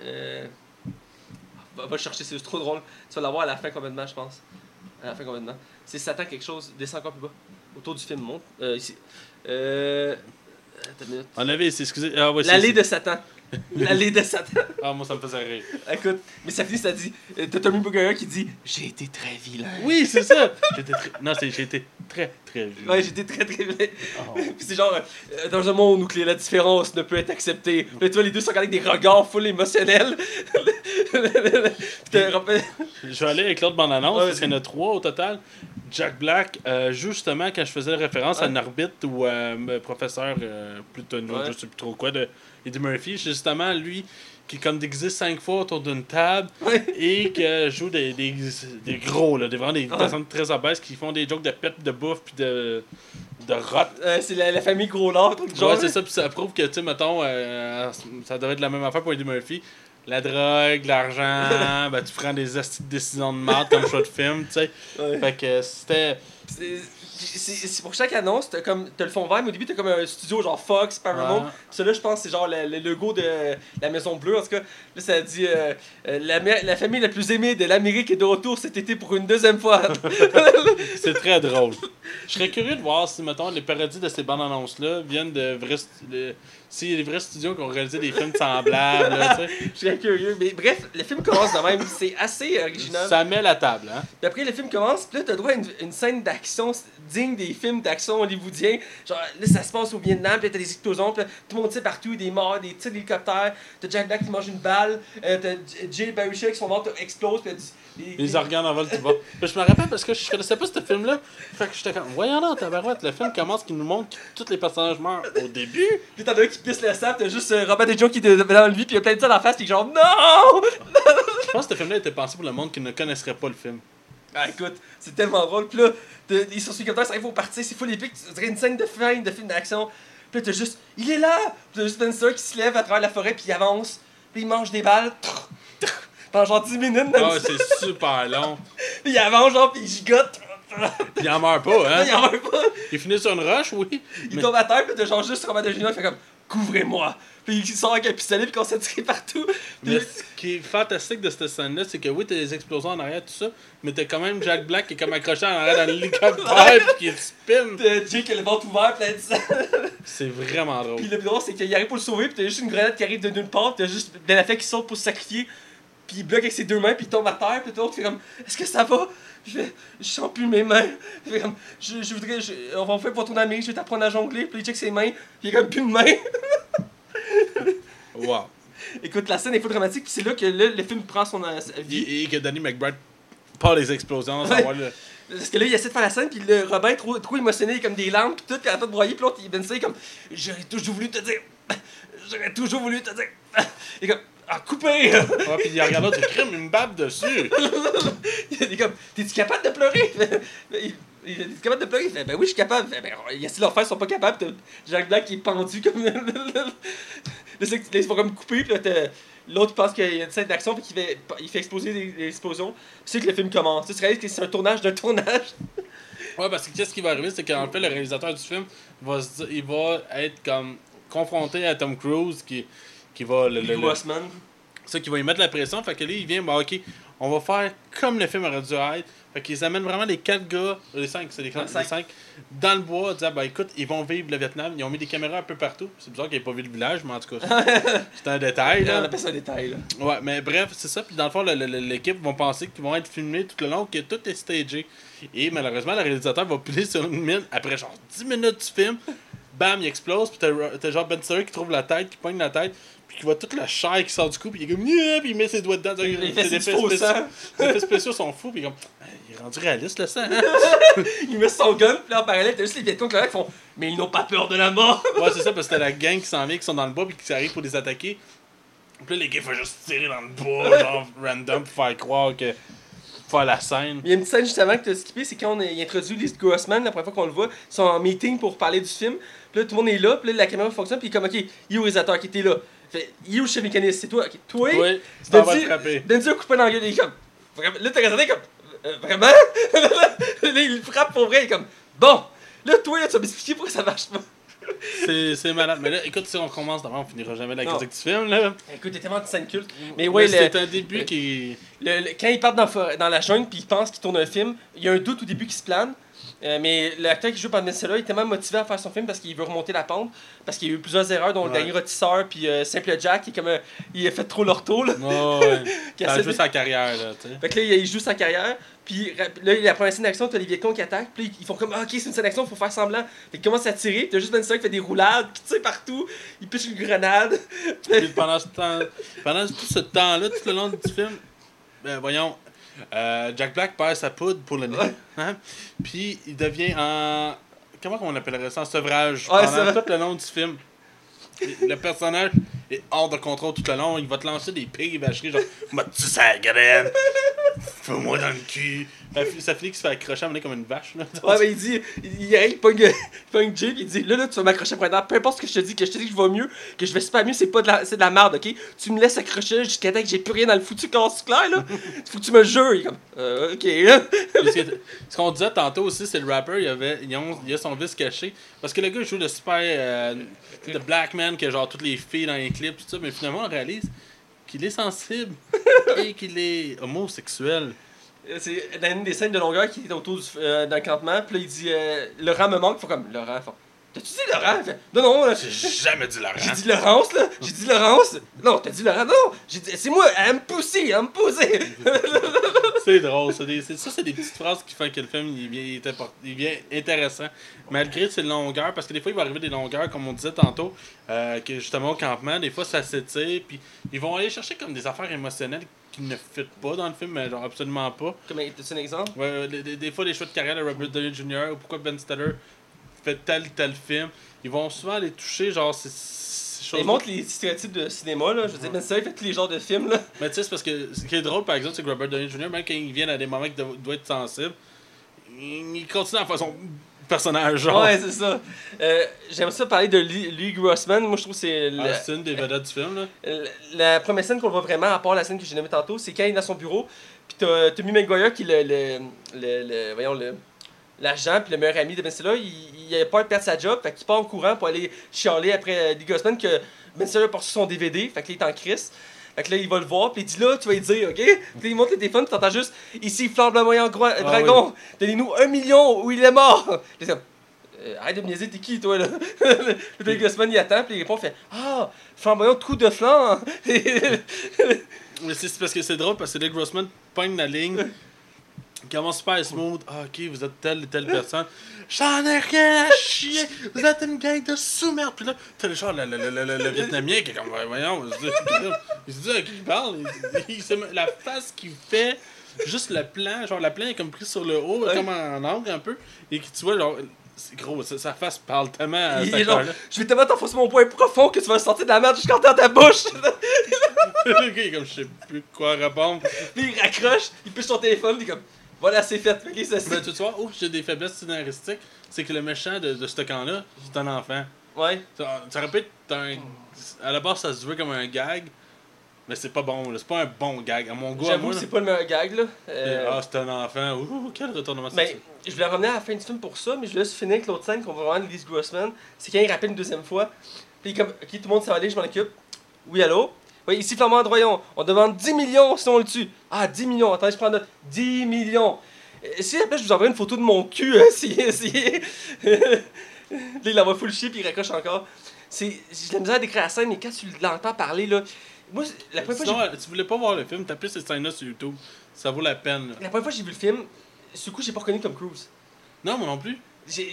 Euh... Va, va le chercher, c'est trop drôle. Tu vas l'avoir à la fin complètement, je pense. À la fin complètement. C'est Satan quelque chose, descend encore plus bas. Autour du film, monte. Euh, ici. Attends une minute. On avait ici, excusez. Ah, ouais, c'est- L'allée c'est- de Satan. L'allée de Satan. Ah, moi, ça me faisait rire. Écoute, mais ça finit, ça dit. euh, T'as Tommy Bugger qui dit J'ai été très vilain. Oui, c'est ça. J'étais très... Non, c'est j'ai été très, très vieux. Ouais, j'étais très très vilain. Oh. Puis c'est genre, euh, dans un monde où la différence ne peut être acceptée. Puis là, tu vois, les deux sont regardés avec des regards full émotionnels. Te Je vais aller avec l'autre bande-annonce, parce qu'il y en a trois au total. Jack Black, euh, justement quand je faisais référence à une orbite ou à un professeur euh, Plutonio, Ouais. je sais plus trop quoi, de Eddie Murphy. Justement lui qui est comme déguisé cinq fois autour d'une table Ouais. et qui joue des, des, des gros, là, des, vraiment des personnes très obèses qui font des jokes de pète, de bouffe puis de, de rot. Euh, c'est la, la famille Gros Lard, genre. Ouais, c'est ça, puis ça prouve que, tu sais, mettons, euh, ça devrait être la même affaire pour Eddie Murphy. La drogue, l'argent, ben tu prends des décisions de merde comme choix de film, tu sais. Ouais. Fait que c'était. C'est- pour chaque annonce, t'as comme t'as le fond vert, mais au début t'as comme un studio genre Fox, Paramount. Ouais. Celui-là, je pense, c'est genre le, le logo de la Maison Bleue. En tout cas, là, ça dit euh, euh, la, famille la plus aimée de l'Amérique est de retour cet été pour une deuxième fois. C'est très drôle. Je serais curieux de voir si, mettons, les parodies de ces bandes annonces-là viennent de vrais. de- Si les vrais studios qui ont réalisé des films semblables, là. Je suis curieux. Mais bref, le film commence de même. C'est assez original. Ça met la table, hein. Puis après, le film commence, puis là, t'as droit à une, une scène d'action digne des films d'action hollywoodiens. Genre, là, ça se passe au Vietnam, puis là, t'as des explosions, puis là, tout le monde tire partout, des morts, des tirs d'hélicoptère. T'as Jack Black qui mange une balle, euh, t'as Jay Baruchel qui son ventre explose, puis Les organes en vol, tu vas. Puis je me rappelle parce que je connaissais pas ce film-là. Fait que j'étais comme, voyons là, tabarouette, le film commence qui nous montre que tous les personnages meurent au début. Puis t'en as un qui pisse le sang, t'as juste euh, Robert De Niro qui est dans lui, puis il y a plein de ça en face, puis genre, non! Je pense que ce film-là était pensé pour le monde qui ne connaisserait pas le film. Ah, écoute, c'est tellement drôle. Puis là, ils sont sur l'hélicoptère, ça arrive au partir, c'est full épique. Tu dirais une scène de fin de film d'action. Puis t'as juste, il est là! Puis t'as juste Spencer qui se lève à travers la forêt, puis il avance. Puis il mange des balles. Pendant genre 10 minutes, Ah, c'est super long. Puis il avance, genre, puis il gigote. Puis il en meurt pas, Là, il hein. en meurt pas. Il finit sur une roche, oui. Il Mais- tombe à terre, puis t'as genre juste Robert De Niro qui fait comme, couvrez-moi. Puis il sort avec un pistolet, puis qu'on s'est tiré partout. Puis Mais ce qui est fantastique de cette scène-là, c'est que oui, t'as des explosions en arrière, tout ça, mais t'as quand même Jack Black qui est comme accroché en arrière dans l'hélicoptère pis qui spin. t'as Jake qui a le ventre ouvert, plein de sang. C'est vraiment drôle. Puis le plus drôle, c'est qu'il arrive pour le sauver, puis t'as juste une grenade qui arrive de nulle part, puis t'as juste Ben Affleck qui saute pour se sacrifier, puis il bloque avec ses deux mains, puis il tombe à terre, puis l'autre fait comme Est-ce que ça va? Je fais Je sens plus mes mains. Il fait comme Je, je voudrais, je- on va faire pour ton ami, je vais t'apprendre à jongler, puis il check ses mains, puis il a comme plus de mains. Wow. Écoute, la scène est fou dramatique, puis c'est là que le, le film prend son euh, sa vie. Et, et que Danny McBride part les explosions, Ouais. le. Parce que là, il essaie de faire la scène, puis le Robin, trop, trop émotionné, il est comme des larmes, puis tout, puis à de broyer, puis l'autre, il vient de dire comme J'aurais toujours voulu te dire. J'aurais toujours voulu te dire. Est comme Ah, coupé Ouais, pis il regarde l'autre, il crime, me batte dessus. Il est comme, t'es-tu capable de pleurer? Il, il dit, t'es capable de pleurer? Il fait, ben oui, je suis capable. Il fait, ben, il y a si leurs frères sont pas capables. T'as Jack Black est pendu comme. ils se font comme couper, puis là, t'as- l'autre pense qu'il y a une scène d'action, puis qu'il fait, il fait exploser des, des explosions. Puis c'est que le film commence. Tu sais, tu réalises que c'est un tournage d'un tournage. Ouais, parce que qu'est-ce qui va arriver, c'est qu'en fait, le réalisateur du film va, se dire- il va être comme confronté à Tom Cruise qui, qui va. Le, le- le- ça qui va y mettre la pression. Fait que là, il vient, bah ok, on va faire comme le film aurait dû être. Fait qu'ils amènent vraiment les quatre gars, les cinq, c'est les, les cinq. dans le bois, disant, bah écoute, ils vont vivre le Vietnam. Ils ont mis des caméras un peu partout. C'est bizarre qu'ils n'aient pas vu le village, mais en tout cas, c'est- un détail. On Là. appelle ça un détail, là. Ouais, mais bref, c'est ça. Puis dans le fond, l'équipe vont penser qu'ils vont être filmés tout le long, que tout est stagé. Et malheureusement, le réalisateur va piler sur une mine après genre 10 minutes du film. Bam, il explose. Puis t'as, t'as genre Ben Stiller qui trouve la tête, qui pogne la tête. Qui voit toute la chair qui sort du cou. Puis il est comme, puis il met ses doigts dedans. Il ses effets spéciaux- sont fous. Puis il est comme, Ah, il est rendu réaliste le sang. hein? Il met son gun, puis là, en parallèle, t'as juste les Vietcong là qui font Mais ils n'ont pas peur de la mort. ouais, c'est ça, parce que t'as la gang qui s'en vient, qui sont dans le bois, puis qui arrive pour les attaquer. Puis là, les gars font juste tirer dans le bois, genre random, pour faire croire que. faire la scène. Il y a une petite scène justement que tu as skippé, c'est quand on il introduit Lee Grossman, la première fois qu'on le voit, ils sont en meeting pour parler du film. Puis là, tout le monde est là, puis là, la caméra fonctionne, puis il est comme, ok, il est le réalisateur qui était là? Fait, le chef mécaniste? C'est toi? Ok, toi? Oui, tu t'en vas Donne-y- te frapper. Donne-y un coup de dans la gueule, il est comme, là, t'as regardé comme, Euh, vraiment? là, il frappe pour vrai, il est comme, bon, là, toi, là, tu vas m'expliquer pourquoi ça marche pas. C'est malade. Mais là, écoute, si on commence d'abord, on finira jamais la critique du film, là. Écoute, il y a tellement de scènes cultes. Mais ouais, c'est un début qui. Le- le- quand ils partent dans, dans la jungle puis ils pensent qu'ils tournent un film, il y a un doute au début qui se plane. Euh, mais l'acteur qui joue par Ben Stiller est tellement motivé à faire son film parce qu'il veut remonter la pente. Parce qu'il y a eu plusieurs erreurs, dont le Ouais. dernier rôtisseur, puis euh, Simple Jack, qui est comme un- il a fait trop l'orto. Là. Ouais, Ça a joué sa carrière, là, tu sais. Fait que là, il il joue sa carrière. Puis là, la première scène d'action, t'as les Vietcong qui attaquent. Puis ils font comme, ah, ok, c'est une scène d'action, faut faire semblant. Fait qu'ils commencent à tirer. Puis t'as juste Ben qui fait des roulades, qui tire partout. Il pitch une grenade. Puis pendant ce temps, pendant tout ce temps-là, tout le long du film, ben, voyons, euh, Jack Black perd sa poudre pour le nez. Ouais. Hein? Puis il devient en. Comment on appellerait ça En sevrage. Ouais, pendant tout le long du film. Le personnage hors de contrôle tout le long. Il va te lancer des pires vacheries, genre, m'a tu sa graine, fais-moi dans le cul. Ça finit- qu'il se fait accrocher à comme une vache. Là. Ouais, mais il dit, il, arrive, il pogne, il puis il dit, là, là, tu vas m'accrocher après un. Peu importe ce que je te dis, que je te dis que je vais mieux, que je vais super mieux, c'est pas de la, c'est de la merde, ok? Tu me laisses accrocher jusqu'à temps que j'ai plus rien dans le foutu casse clair, là. Faut que tu me jures. Il est comme, euh, ok, là. Ce que- qu'on disait tantôt aussi, c'est le rapper, il, avait, il, a, son vice caché. Parce que le gars joue le super. Euh, the black man, qui a genre toutes les filles dans les clips, tout ça, mais finalement on réalise qu'il est sensible et qu'il est homosexuel. C'est dans une des scènes de longueur qui est autour euh, d'un campement, puis là, il dit, euh, Laurent me manque, il faut comme, Laurent, faut, t'as-tu dit Laurent? Fait, non, non, là, J'ai jamais dit Laurent. J'ai dit Laurence, là? J'ai dit Laurence? Non, t'as dit Laurent? Non! J'ai dit, c'est moi, elle me pousser, elle me pousser! C'est drôle, c'est des- c'est- ça c'est des petites phrases qui font que le film il est bien, il est il est bien intéressant. Malgré ses longueurs, parce que des fois il va arriver des longueurs, comme on disait tantôt, euh, que justement au campement, des fois ça s'étire, puis ils vont aller chercher comme des affaires émotionnelles qui ne fit pas dans le film, mais genre absolument pas. T'as-tu un exemple? Ouais, des, des- fois, les choix de carrière de Robert Downey Jr. ou pourquoi Ben Stiller fait tel tel film, ils vont souvent aller toucher, genre, ces, ces choses. Il montre les stéréotypes de cinéma, là. Je veux dire, Ben Stiller fait tous les genres de films, là. Mais tu sais, c'est parce que ce qui est drôle, par exemple, c'est que Robert Downey Jr., même quand il vient à des moments qui doivent doit être sensible, il il continue à faire son personnage, genre. Ouais, c'est ça. Euh, J'aimerais ça parler de Lee, Lee Grossman. Moi, je trouve que c'est. Ah, la- c'est une des vedettes du film, là. La, la première scène qu'on voit vraiment, à part la scène que j'ai nommée tantôt, c'est quand il est dans son bureau, puis t'as Tommy Maguire qui le, le, le, le- voyons, le, l'agent, puis le meilleur ami de Ben Stiller, il, il a peur de perdre sa job, fait qu'il part en courant pour aller chialer après euh, Lee Grossman que Ben Stiller a son DVD, fait qu'il est en crise. Fait que là, il va le voir, puis il dit là, tu vas lui dire, ok? Puis il montre le téléphone, puis t'entends juste, ici, flamboyant gro- Ah dragon, donnez-nous un million ou il est mort! Puis comme, Euh, arrête de me niaiser, t'es qui, toi, là? le Lee Grossman, il attend, puis il répond, fait, ah, flamboyant coup de flanc! Mais c'est c'est parce que c'est drôle, parce que Nick Grossman pogne la ligne, il commence super smooth. Ah, ok, vous êtes telle et telle personne. J'en ai rien à chier, vous êtes une gang de sous-merde. Puis là, t'as le genre, le, le, le, le, le Vietnamien qui est comme, voyons, il se dit, à qui il parle? Il- il la face qu'il fait, juste le plan, genre, la plan est comme pris sur le haut, comme en angle un peu. Et que tu vois, genre, c'est gros, sa, sa face parle tellement à Il genre, je vais tellement t'enfoncer mon poing profond que tu vas sortir de la merde jusqu'en dans ta bouche! le gars, il est comme, je sais plus quoi répondre. Puis il raccroche, il pêche son téléphone, il est comme, voilà, c'est fait, ok, ça Mais c'est. tu vois, où j'ai des faiblesses scénaristiques, c'est que le méchant de, de ce camp-là, c'est un enfant. Ouais. Ça, être un. À la base, ça se jouait comme un gag, mais c'est pas bon, là. C'est pas un bon gag. À mon goût, J'avoue c'est pas le meilleur gag, là. Euh, Ah, c'est un enfant. Ouh, quel retournement mais c'est je voulais revenir à la fin du film pour ça, mais je voulais juste finir avec l'autre scène qu'on va voir de Lise Grossman. C'est quand il rappelle une deuxième fois. Puis comme, ok, tout le monde s'en va aller, je m'en occupe. Oui, allô? Oui, ici Flamand Droyon. On demande 10 millions si on le tue. Ah, 10 millions. Attendez, je prends note. 10 millions. Si après, je vous envoie une photo de mon cul, hein, si. si... Là, il envoie full shit, puis il raccroche encore. C'est, j'ai la misère décrire la scène, mais quand tu l'entends parler, là. Moi, la première fois Sinon, euh, tu voulais pas voir le film, t'as plus ces scènes-là sur YouTube. Ça vaut la peine. là. la première fois que j'ai vu le film, ce coup, j'ai pas reconnu Tom Cruise. Non, moi non plus.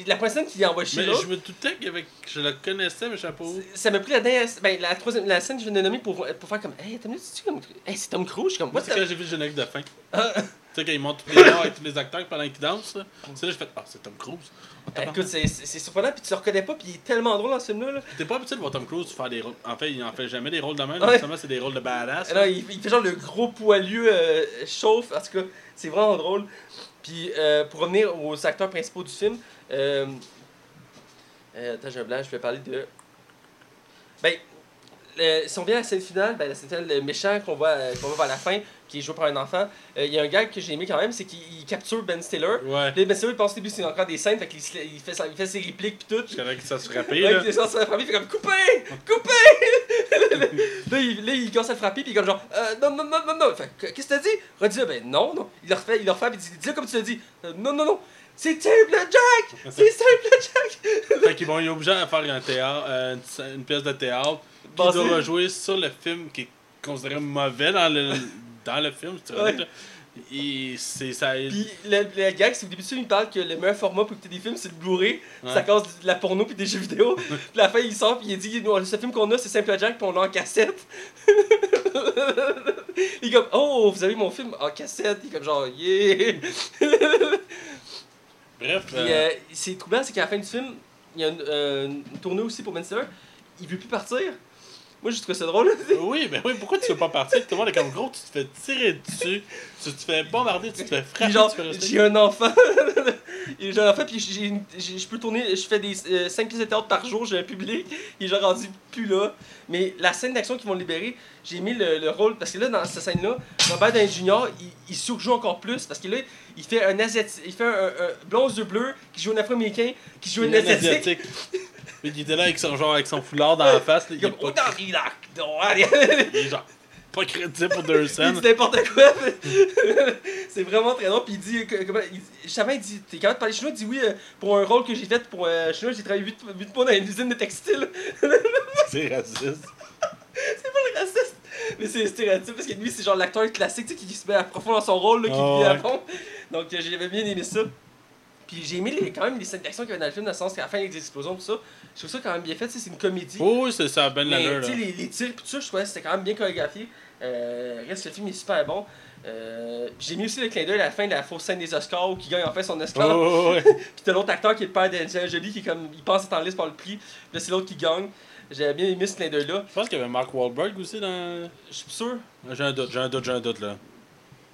La première scène qu'il a envoyé chez Mais je me doutais qu'avec. Je le connaissais, mais je sais pas où. ça m'a pris la dernière. Ben, la, troisième, la scène que je viens de nommer pour, pour faire comme. Hey, t'as comme. Hey, c'est Tom Cruise? Je suis comme. C'est quand j'ai vu le générique de fin. Tu Ah, sais, quand ils montrent tous les morts avec tous les acteurs pendant qu'ils dansent, là. C'est là que j'ai fait Ah, c'est Tom Cruise. Tabarnak. écoute, c'est, c'est, c'est surprenant, puis tu le reconnais pas, puis il est tellement drôle dans ce film-là. Là. T'es pas habitué de voir Tom Cruise faire des rôles. En fait, il en fait jamais des rôles de même. Ouais. Justement, c'est des rôles de badass. Ah non, il, il fait genre le gros poilu euh, chauffe, en tout cas, c'est vraiment drôle. Puis euh, pour revenir aux acteurs principaux du film, euh, euh, attends, j'ai un blanc, je vais parler de. Ben, le- si on vient à la scène finale, ben, la scène finale, le méchant qu'on voit, euh, qu'on voit vers la fin, qui est joué par un enfant, euh, il y a un gag que j'ai aimé quand même, c'est qu'il il capture Ben Stiller. Ouais. Puis Ben Stiller, il pense au début c'est encore des scènes, fait qu'il se- il fait, sa- il fait ses répliques puis tout. Je connais que ça se frappait, Ouais, là. il il fait comme coupé! Coupé! là, il, là, il commence à le frapper, puis il est comme genre, euh, non, non, non, non, non. Fait, que- qu'est-ce que t'as dit? Redis, ben non, non. Il le refait, il le refait, puis il dit, dis-le comme tu l'as dit. Euh, non, non, non. C'est Simple Jack! C'est Simple Jack! Fait qu'ils vont y obliger à faire un théâtre, euh, une, une pièce de théâtre qui Basé- doit rejouer sur le film qui est considéré mauvais dans le, dans le film. Ouais. là? Et c'est ça. Puis le, le gag, c'est au début du film, il parle que le meilleur format pour écouter des films, c'est le Blu-ray. Ouais. Ça cause de la porno puis des jeux vidéo. puis à la fin, il sort puis il dit Ce film qu'on a, c'est Simple Jack, puis on l'a en cassette. il est comme Oh, vous avez mon film en cassette. Il est comme genre Yeah! Bref, Puis euh, euh, c'est troublant, c'est qu'à la fin du film, il y a une, euh, une tournée aussi pour Stiller. Il veut plus partir. Moi, j'ai trouvé ça drôle. oui, mais oui, pourquoi tu veux pas partir? Tout le monde est comme gros, tu te fais tirer dessus, tu te fais bombarder, tu te fais frapper, genre, j'ai un enfant. j'ai un enfant, puis j'ai une- j'ai- je peux tourner, je fais des 5 pièces de théâtre par jour, j'ai un public. Il est genre rendu plus là. Mais la scène d'action qu'ils vont libérer, j'ai mis le, le rôle. Parce que là, dans cette scène-là, Robert Downey Jr., il, il surjoue encore plus. Parce que là, il fait un asiatique. Il fait un, un, un blond aux yeux bleus qui joue un afro-américain, qui joue un asiatique. Mais il était là avec son, genre, avec son foulard dans la face. là, Il il, est comme, pas, non, il il est genre pas crédible pour deux Il scènes. dit n'importe quoi. c'est vraiment très drôle. Puis il dit, comment, il, il dit, t'es capable de parler chinois? Il dit oui, euh, pour un rôle que j'ai fait pour euh, chinois, j'ai travaillé 8, 8 mois dans une usine de textile. C'est raciste. c'est pas le raciste. Mais c'est stéréotype parce que lui, c'est genre l'acteur classique, tu sais, qui, qui se met à profond dans son rôle, là, qui Ah vit à ouais. fond. Donc euh, j'avais bien aimé ça. Puis j'ai aimé les, quand même les scènes d'action qu'il y avait dans le film, dans le sens qu'à la fin, des explosions, tout ça. Je trouve ça quand même bien fait, c'est une comédie. Oh, oui, c'est ça, Ben Mais là. sais, les, les tirs pis tout ça, je trouvais que c'était quand même bien chorégraphié. Euh, reste le film est super bon. Euh, j'ai mis aussi le clin d'œil à la fin de la fausse scène des Oscars où il gagne enfin son Oscar. Oh, oh. Pis t'as l'autre acteur qui est le père d'Angelina Jolie qui est comme il pense être en liste par le prix. Là c'est l'autre qui gagne. J'avais bien aimé ce clin d'œil là. Je pense qu'il y avait Mark Wahlberg aussi dans. Je suis sûr. J'ai un doute, j'ai un doute, j'ai un doute là.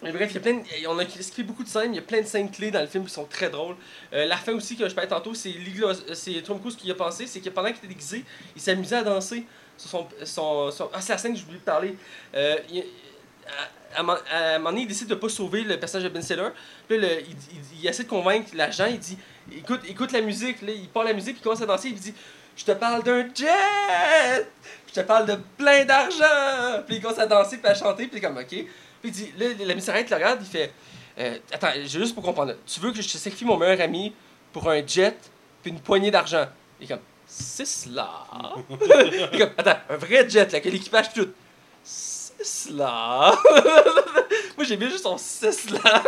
Mais bref, il y a plein de- on a beaucoup de scènes, il y a plein de scènes clés dans le film qui sont très drôles. Euh, la fin aussi que je parlais tantôt, c'est Liglo- c'est Tom Cruise qui a pensé, c'est que pendant qu'il était déguisé, il s'amusait à danser sur son, son, ah c'est la scène que oublié de parler. Euh, à, un moment- donné, il décide de pas sauver le personnage de Ben Stiller. Puis là, il, essaie de convaincre l'agent, il dit écoute, écoute la musique, là, il parle la musique, il commence à danser, il dit je te parle d'un jet, je te parle de plein d'argent. Puis il commence à danser puis à chanter, puis comme ok. Puis il dit là, la il le regarde, il fait euh, attends, juste pour comprendre, tu veux que je te sacrifie mon meilleur ami pour un jet puis une poignée d'argent? Il est comme c'est cela. il est comme attends, un vrai jet là, que l'équipage tout. C'est cela. Moi j'ai bien juste son c'est cela.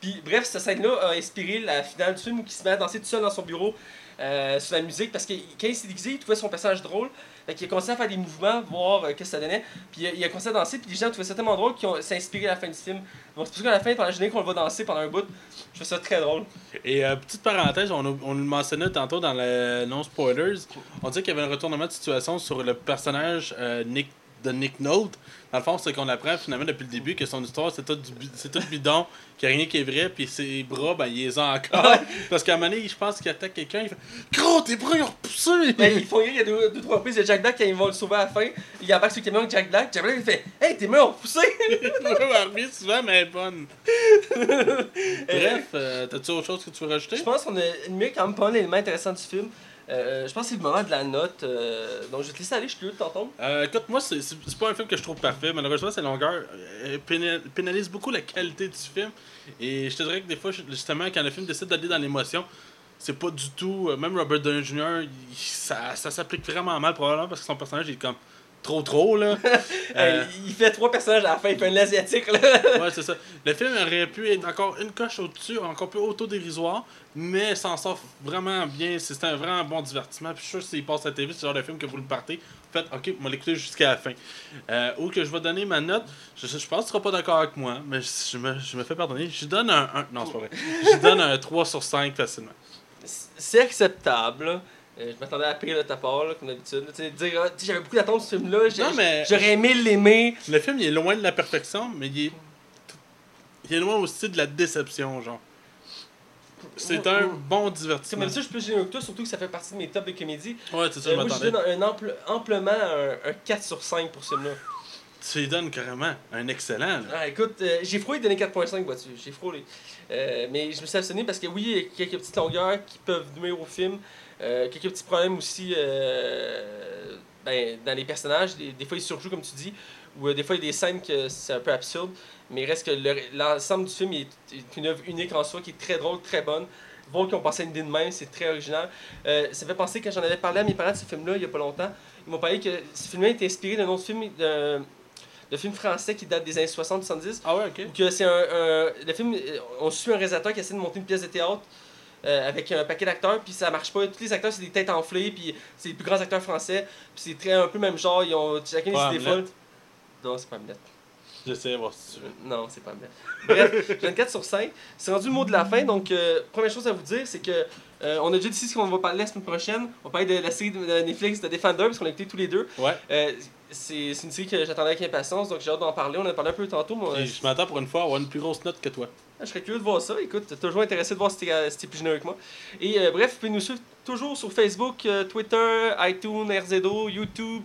Puis bref, cette scène-là a inspiré la finale du film où il se met à danser tout seul dans son bureau euh, sur la musique parce que quand il s'est déguisé, il trouvait son personnage drôle. Fait qu'il a commencé à faire des mouvements, voir euh, qu'est-ce que ça donnait. Puis il a, il a commencé à danser, puis les gens trouvaient ça tellement drôle qu'ils ont s'est inspiré à la fin du film. Donc c'est pour ça qu'à la fin, pendant le générique, on le voit danser pendant un bout. Je trouve ça très drôle. Et euh, petite parenthèse, on, a- le mentionnait tantôt dans le non-spoilers. On dit qu'il y avait un retournement de situation sur le personnage euh, Nick, de Nick Note. Dans le fond, c'est qu'on apprend finalement depuis le début que son histoire c'est tout, c'est tout bidon, qu'il n'y a rien qui est vrai, puis ses bras, ben, il les a encore. Parce qu'à un moment donné, je pense qu'il attaque quelqu'un, il fait Gros, tes bras, ils ont repoussé Ben, ils font rire, il y a deux, deux trois reprises de Jack Black quand ils vont le sauver à la fin. Il embarque sur le camion avec Jack Black. Jack Black il fait Hey, tes mains ont poussé Elle revient souvent, mais elle est bonne. Bref, euh, t'as-tu autre chose que tu veux rajouter? Je pense qu'on a une quand même pas un élément intéressant du film. Euh, je pense que c'est le moment de la note. euh, donc je vais te laisser aller, je curieux de t'entendre. Euh, écoute, moi, c'est c'est- pas un film que je trouve parfait. Malheureusement, sa longueur euh, pénal- pénalise beaucoup la qualité du film. Et je te dirais que des fois, justement, quand le film décide d'aller dans l'émotion, c'est pas du tout. euh, Même Robert Downey Jr., ça, ça s'applique vraiment mal, probablement, parce que son personnage est comme trop trop, là. Euh, il fait trois personnages à la fin, il fait un asiatique là. ouais, c'est ça. Le film aurait pu être encore une coche au-dessus, encore plus autodérisoire, mais s'en sort vraiment bien. C'est un vraiment bon divertissement. Puis je suis sûr que s'il passe à la TV, c'est le genre de film que vous le partez. Faites, ok, on va l'écouter jusqu'à la fin. Euh, où que je vais donner ma note, je, je pense que tu seras pas d'accord avec moi, mais je, je me, je me fais pardonner. Je donne un, un- Non, c'est pas vrai. Je donne un 3 sur 5 facilement. C'est acceptable. Euh, je m'attendais à pire de ta part, là, comme d'habitude. Tu sais, dire, ah, tu sais, j'avais beaucoup d'attentes sur ce film-là. j'ai- Non, mais- J'aurais aimé l'aimer. Le film, il est loin de la perfection, mais il est. Il est loin aussi de la déception, genre. C'est un bon que divertissement. même ça, je peux gérer que toi, surtout que ça fait partie de mes tops de comédie. Ouais, c'est ça, Euh, je moi, je m'attendais. donne un ample, amplement un, un 4 sur 5 pour ce film-là. Tu lui donnes carrément un excellent. là. Ah, écoute, euh, j'ai frôlé de donner 4.5, vois-tu. J'ai frôlé. Euh, mais je me suis abstenu parce que oui, il y a quelques petites longueurs qui peuvent nuire au film. Euh, quelques petits problèmes aussi euh, ben, dans les personnages. Des, des fois, ils surjouent, comme tu dis. Ou euh, des fois, il y a des scènes que c'est un peu absurde. Mais il reste que le- l'ensemble du film est, est une œuvre unique en soi, qui est très drôle, très bonne. voir qu'ils ont pensé à une idée de même, c'est très original. Ça fait penser, quand j'en avais parlé à mes parents de ce film-là il y a pas longtemps, ils m'ont parlé que ce film-là est inspiré d'un autre film, de film français qui date des années 60-70. Ah ouais, ok. Que c'est un, un- Le film, on suit un réalisateur qui essaie de monter une pièce de théâtre. Euh, avec un paquet d'acteurs, puis ça marche pas. Tous les acteurs, c'est des têtes enflées, puis c'est les plus grands acteurs français. Puis c'est très un peu le même genre, ils ont chacun des folles. Non, c'est pas Hamlet. J'essaie de voir si tu veux. Non, c'est pas Hamlet. Bref, j'ai une 4 sur 5. C'est rendu le mot de la fin, donc euh, première chose à vous dire, c'est que euh, on a déjà dit ce qu'on va parler la semaine prochaine. On va parler de la série de Netflix de Defender, parce qu'on l'a écouté tous les deux. Ouais. Euh, c'est une série que j'attendais avec impatience, donc j'ai hâte d'en parler. On en a parlé un peu tantôt. je m'attends pour une fois à avoir une plus grosse note que toi. Je serais curieux de voir ça. Écoute, t'es toujours intéressé de voir si t'es euh, si t'es plus généreux que moi. Et euh, bref, vous pouvez nous suivre toujours sur Facebook, euh, Twitter, iTunes, RZO, YouTube,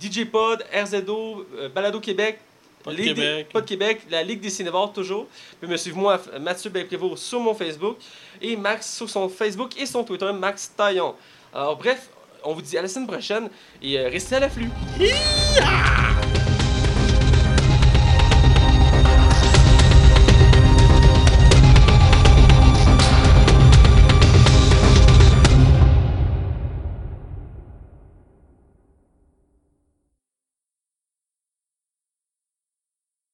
DJ Pod, RZO, euh, Balado Québec. Pod Ligue des- Québec. Québec, la Ligue des Cinévores toujours. Vous pouvez me suivre moi, Mathieu Belprévost, sur mon Facebook. Et Max sur son Facebook et son Twitter, Max Taillon. Alors bref, on vous dit à la semaine prochaine et restez à l'afflux.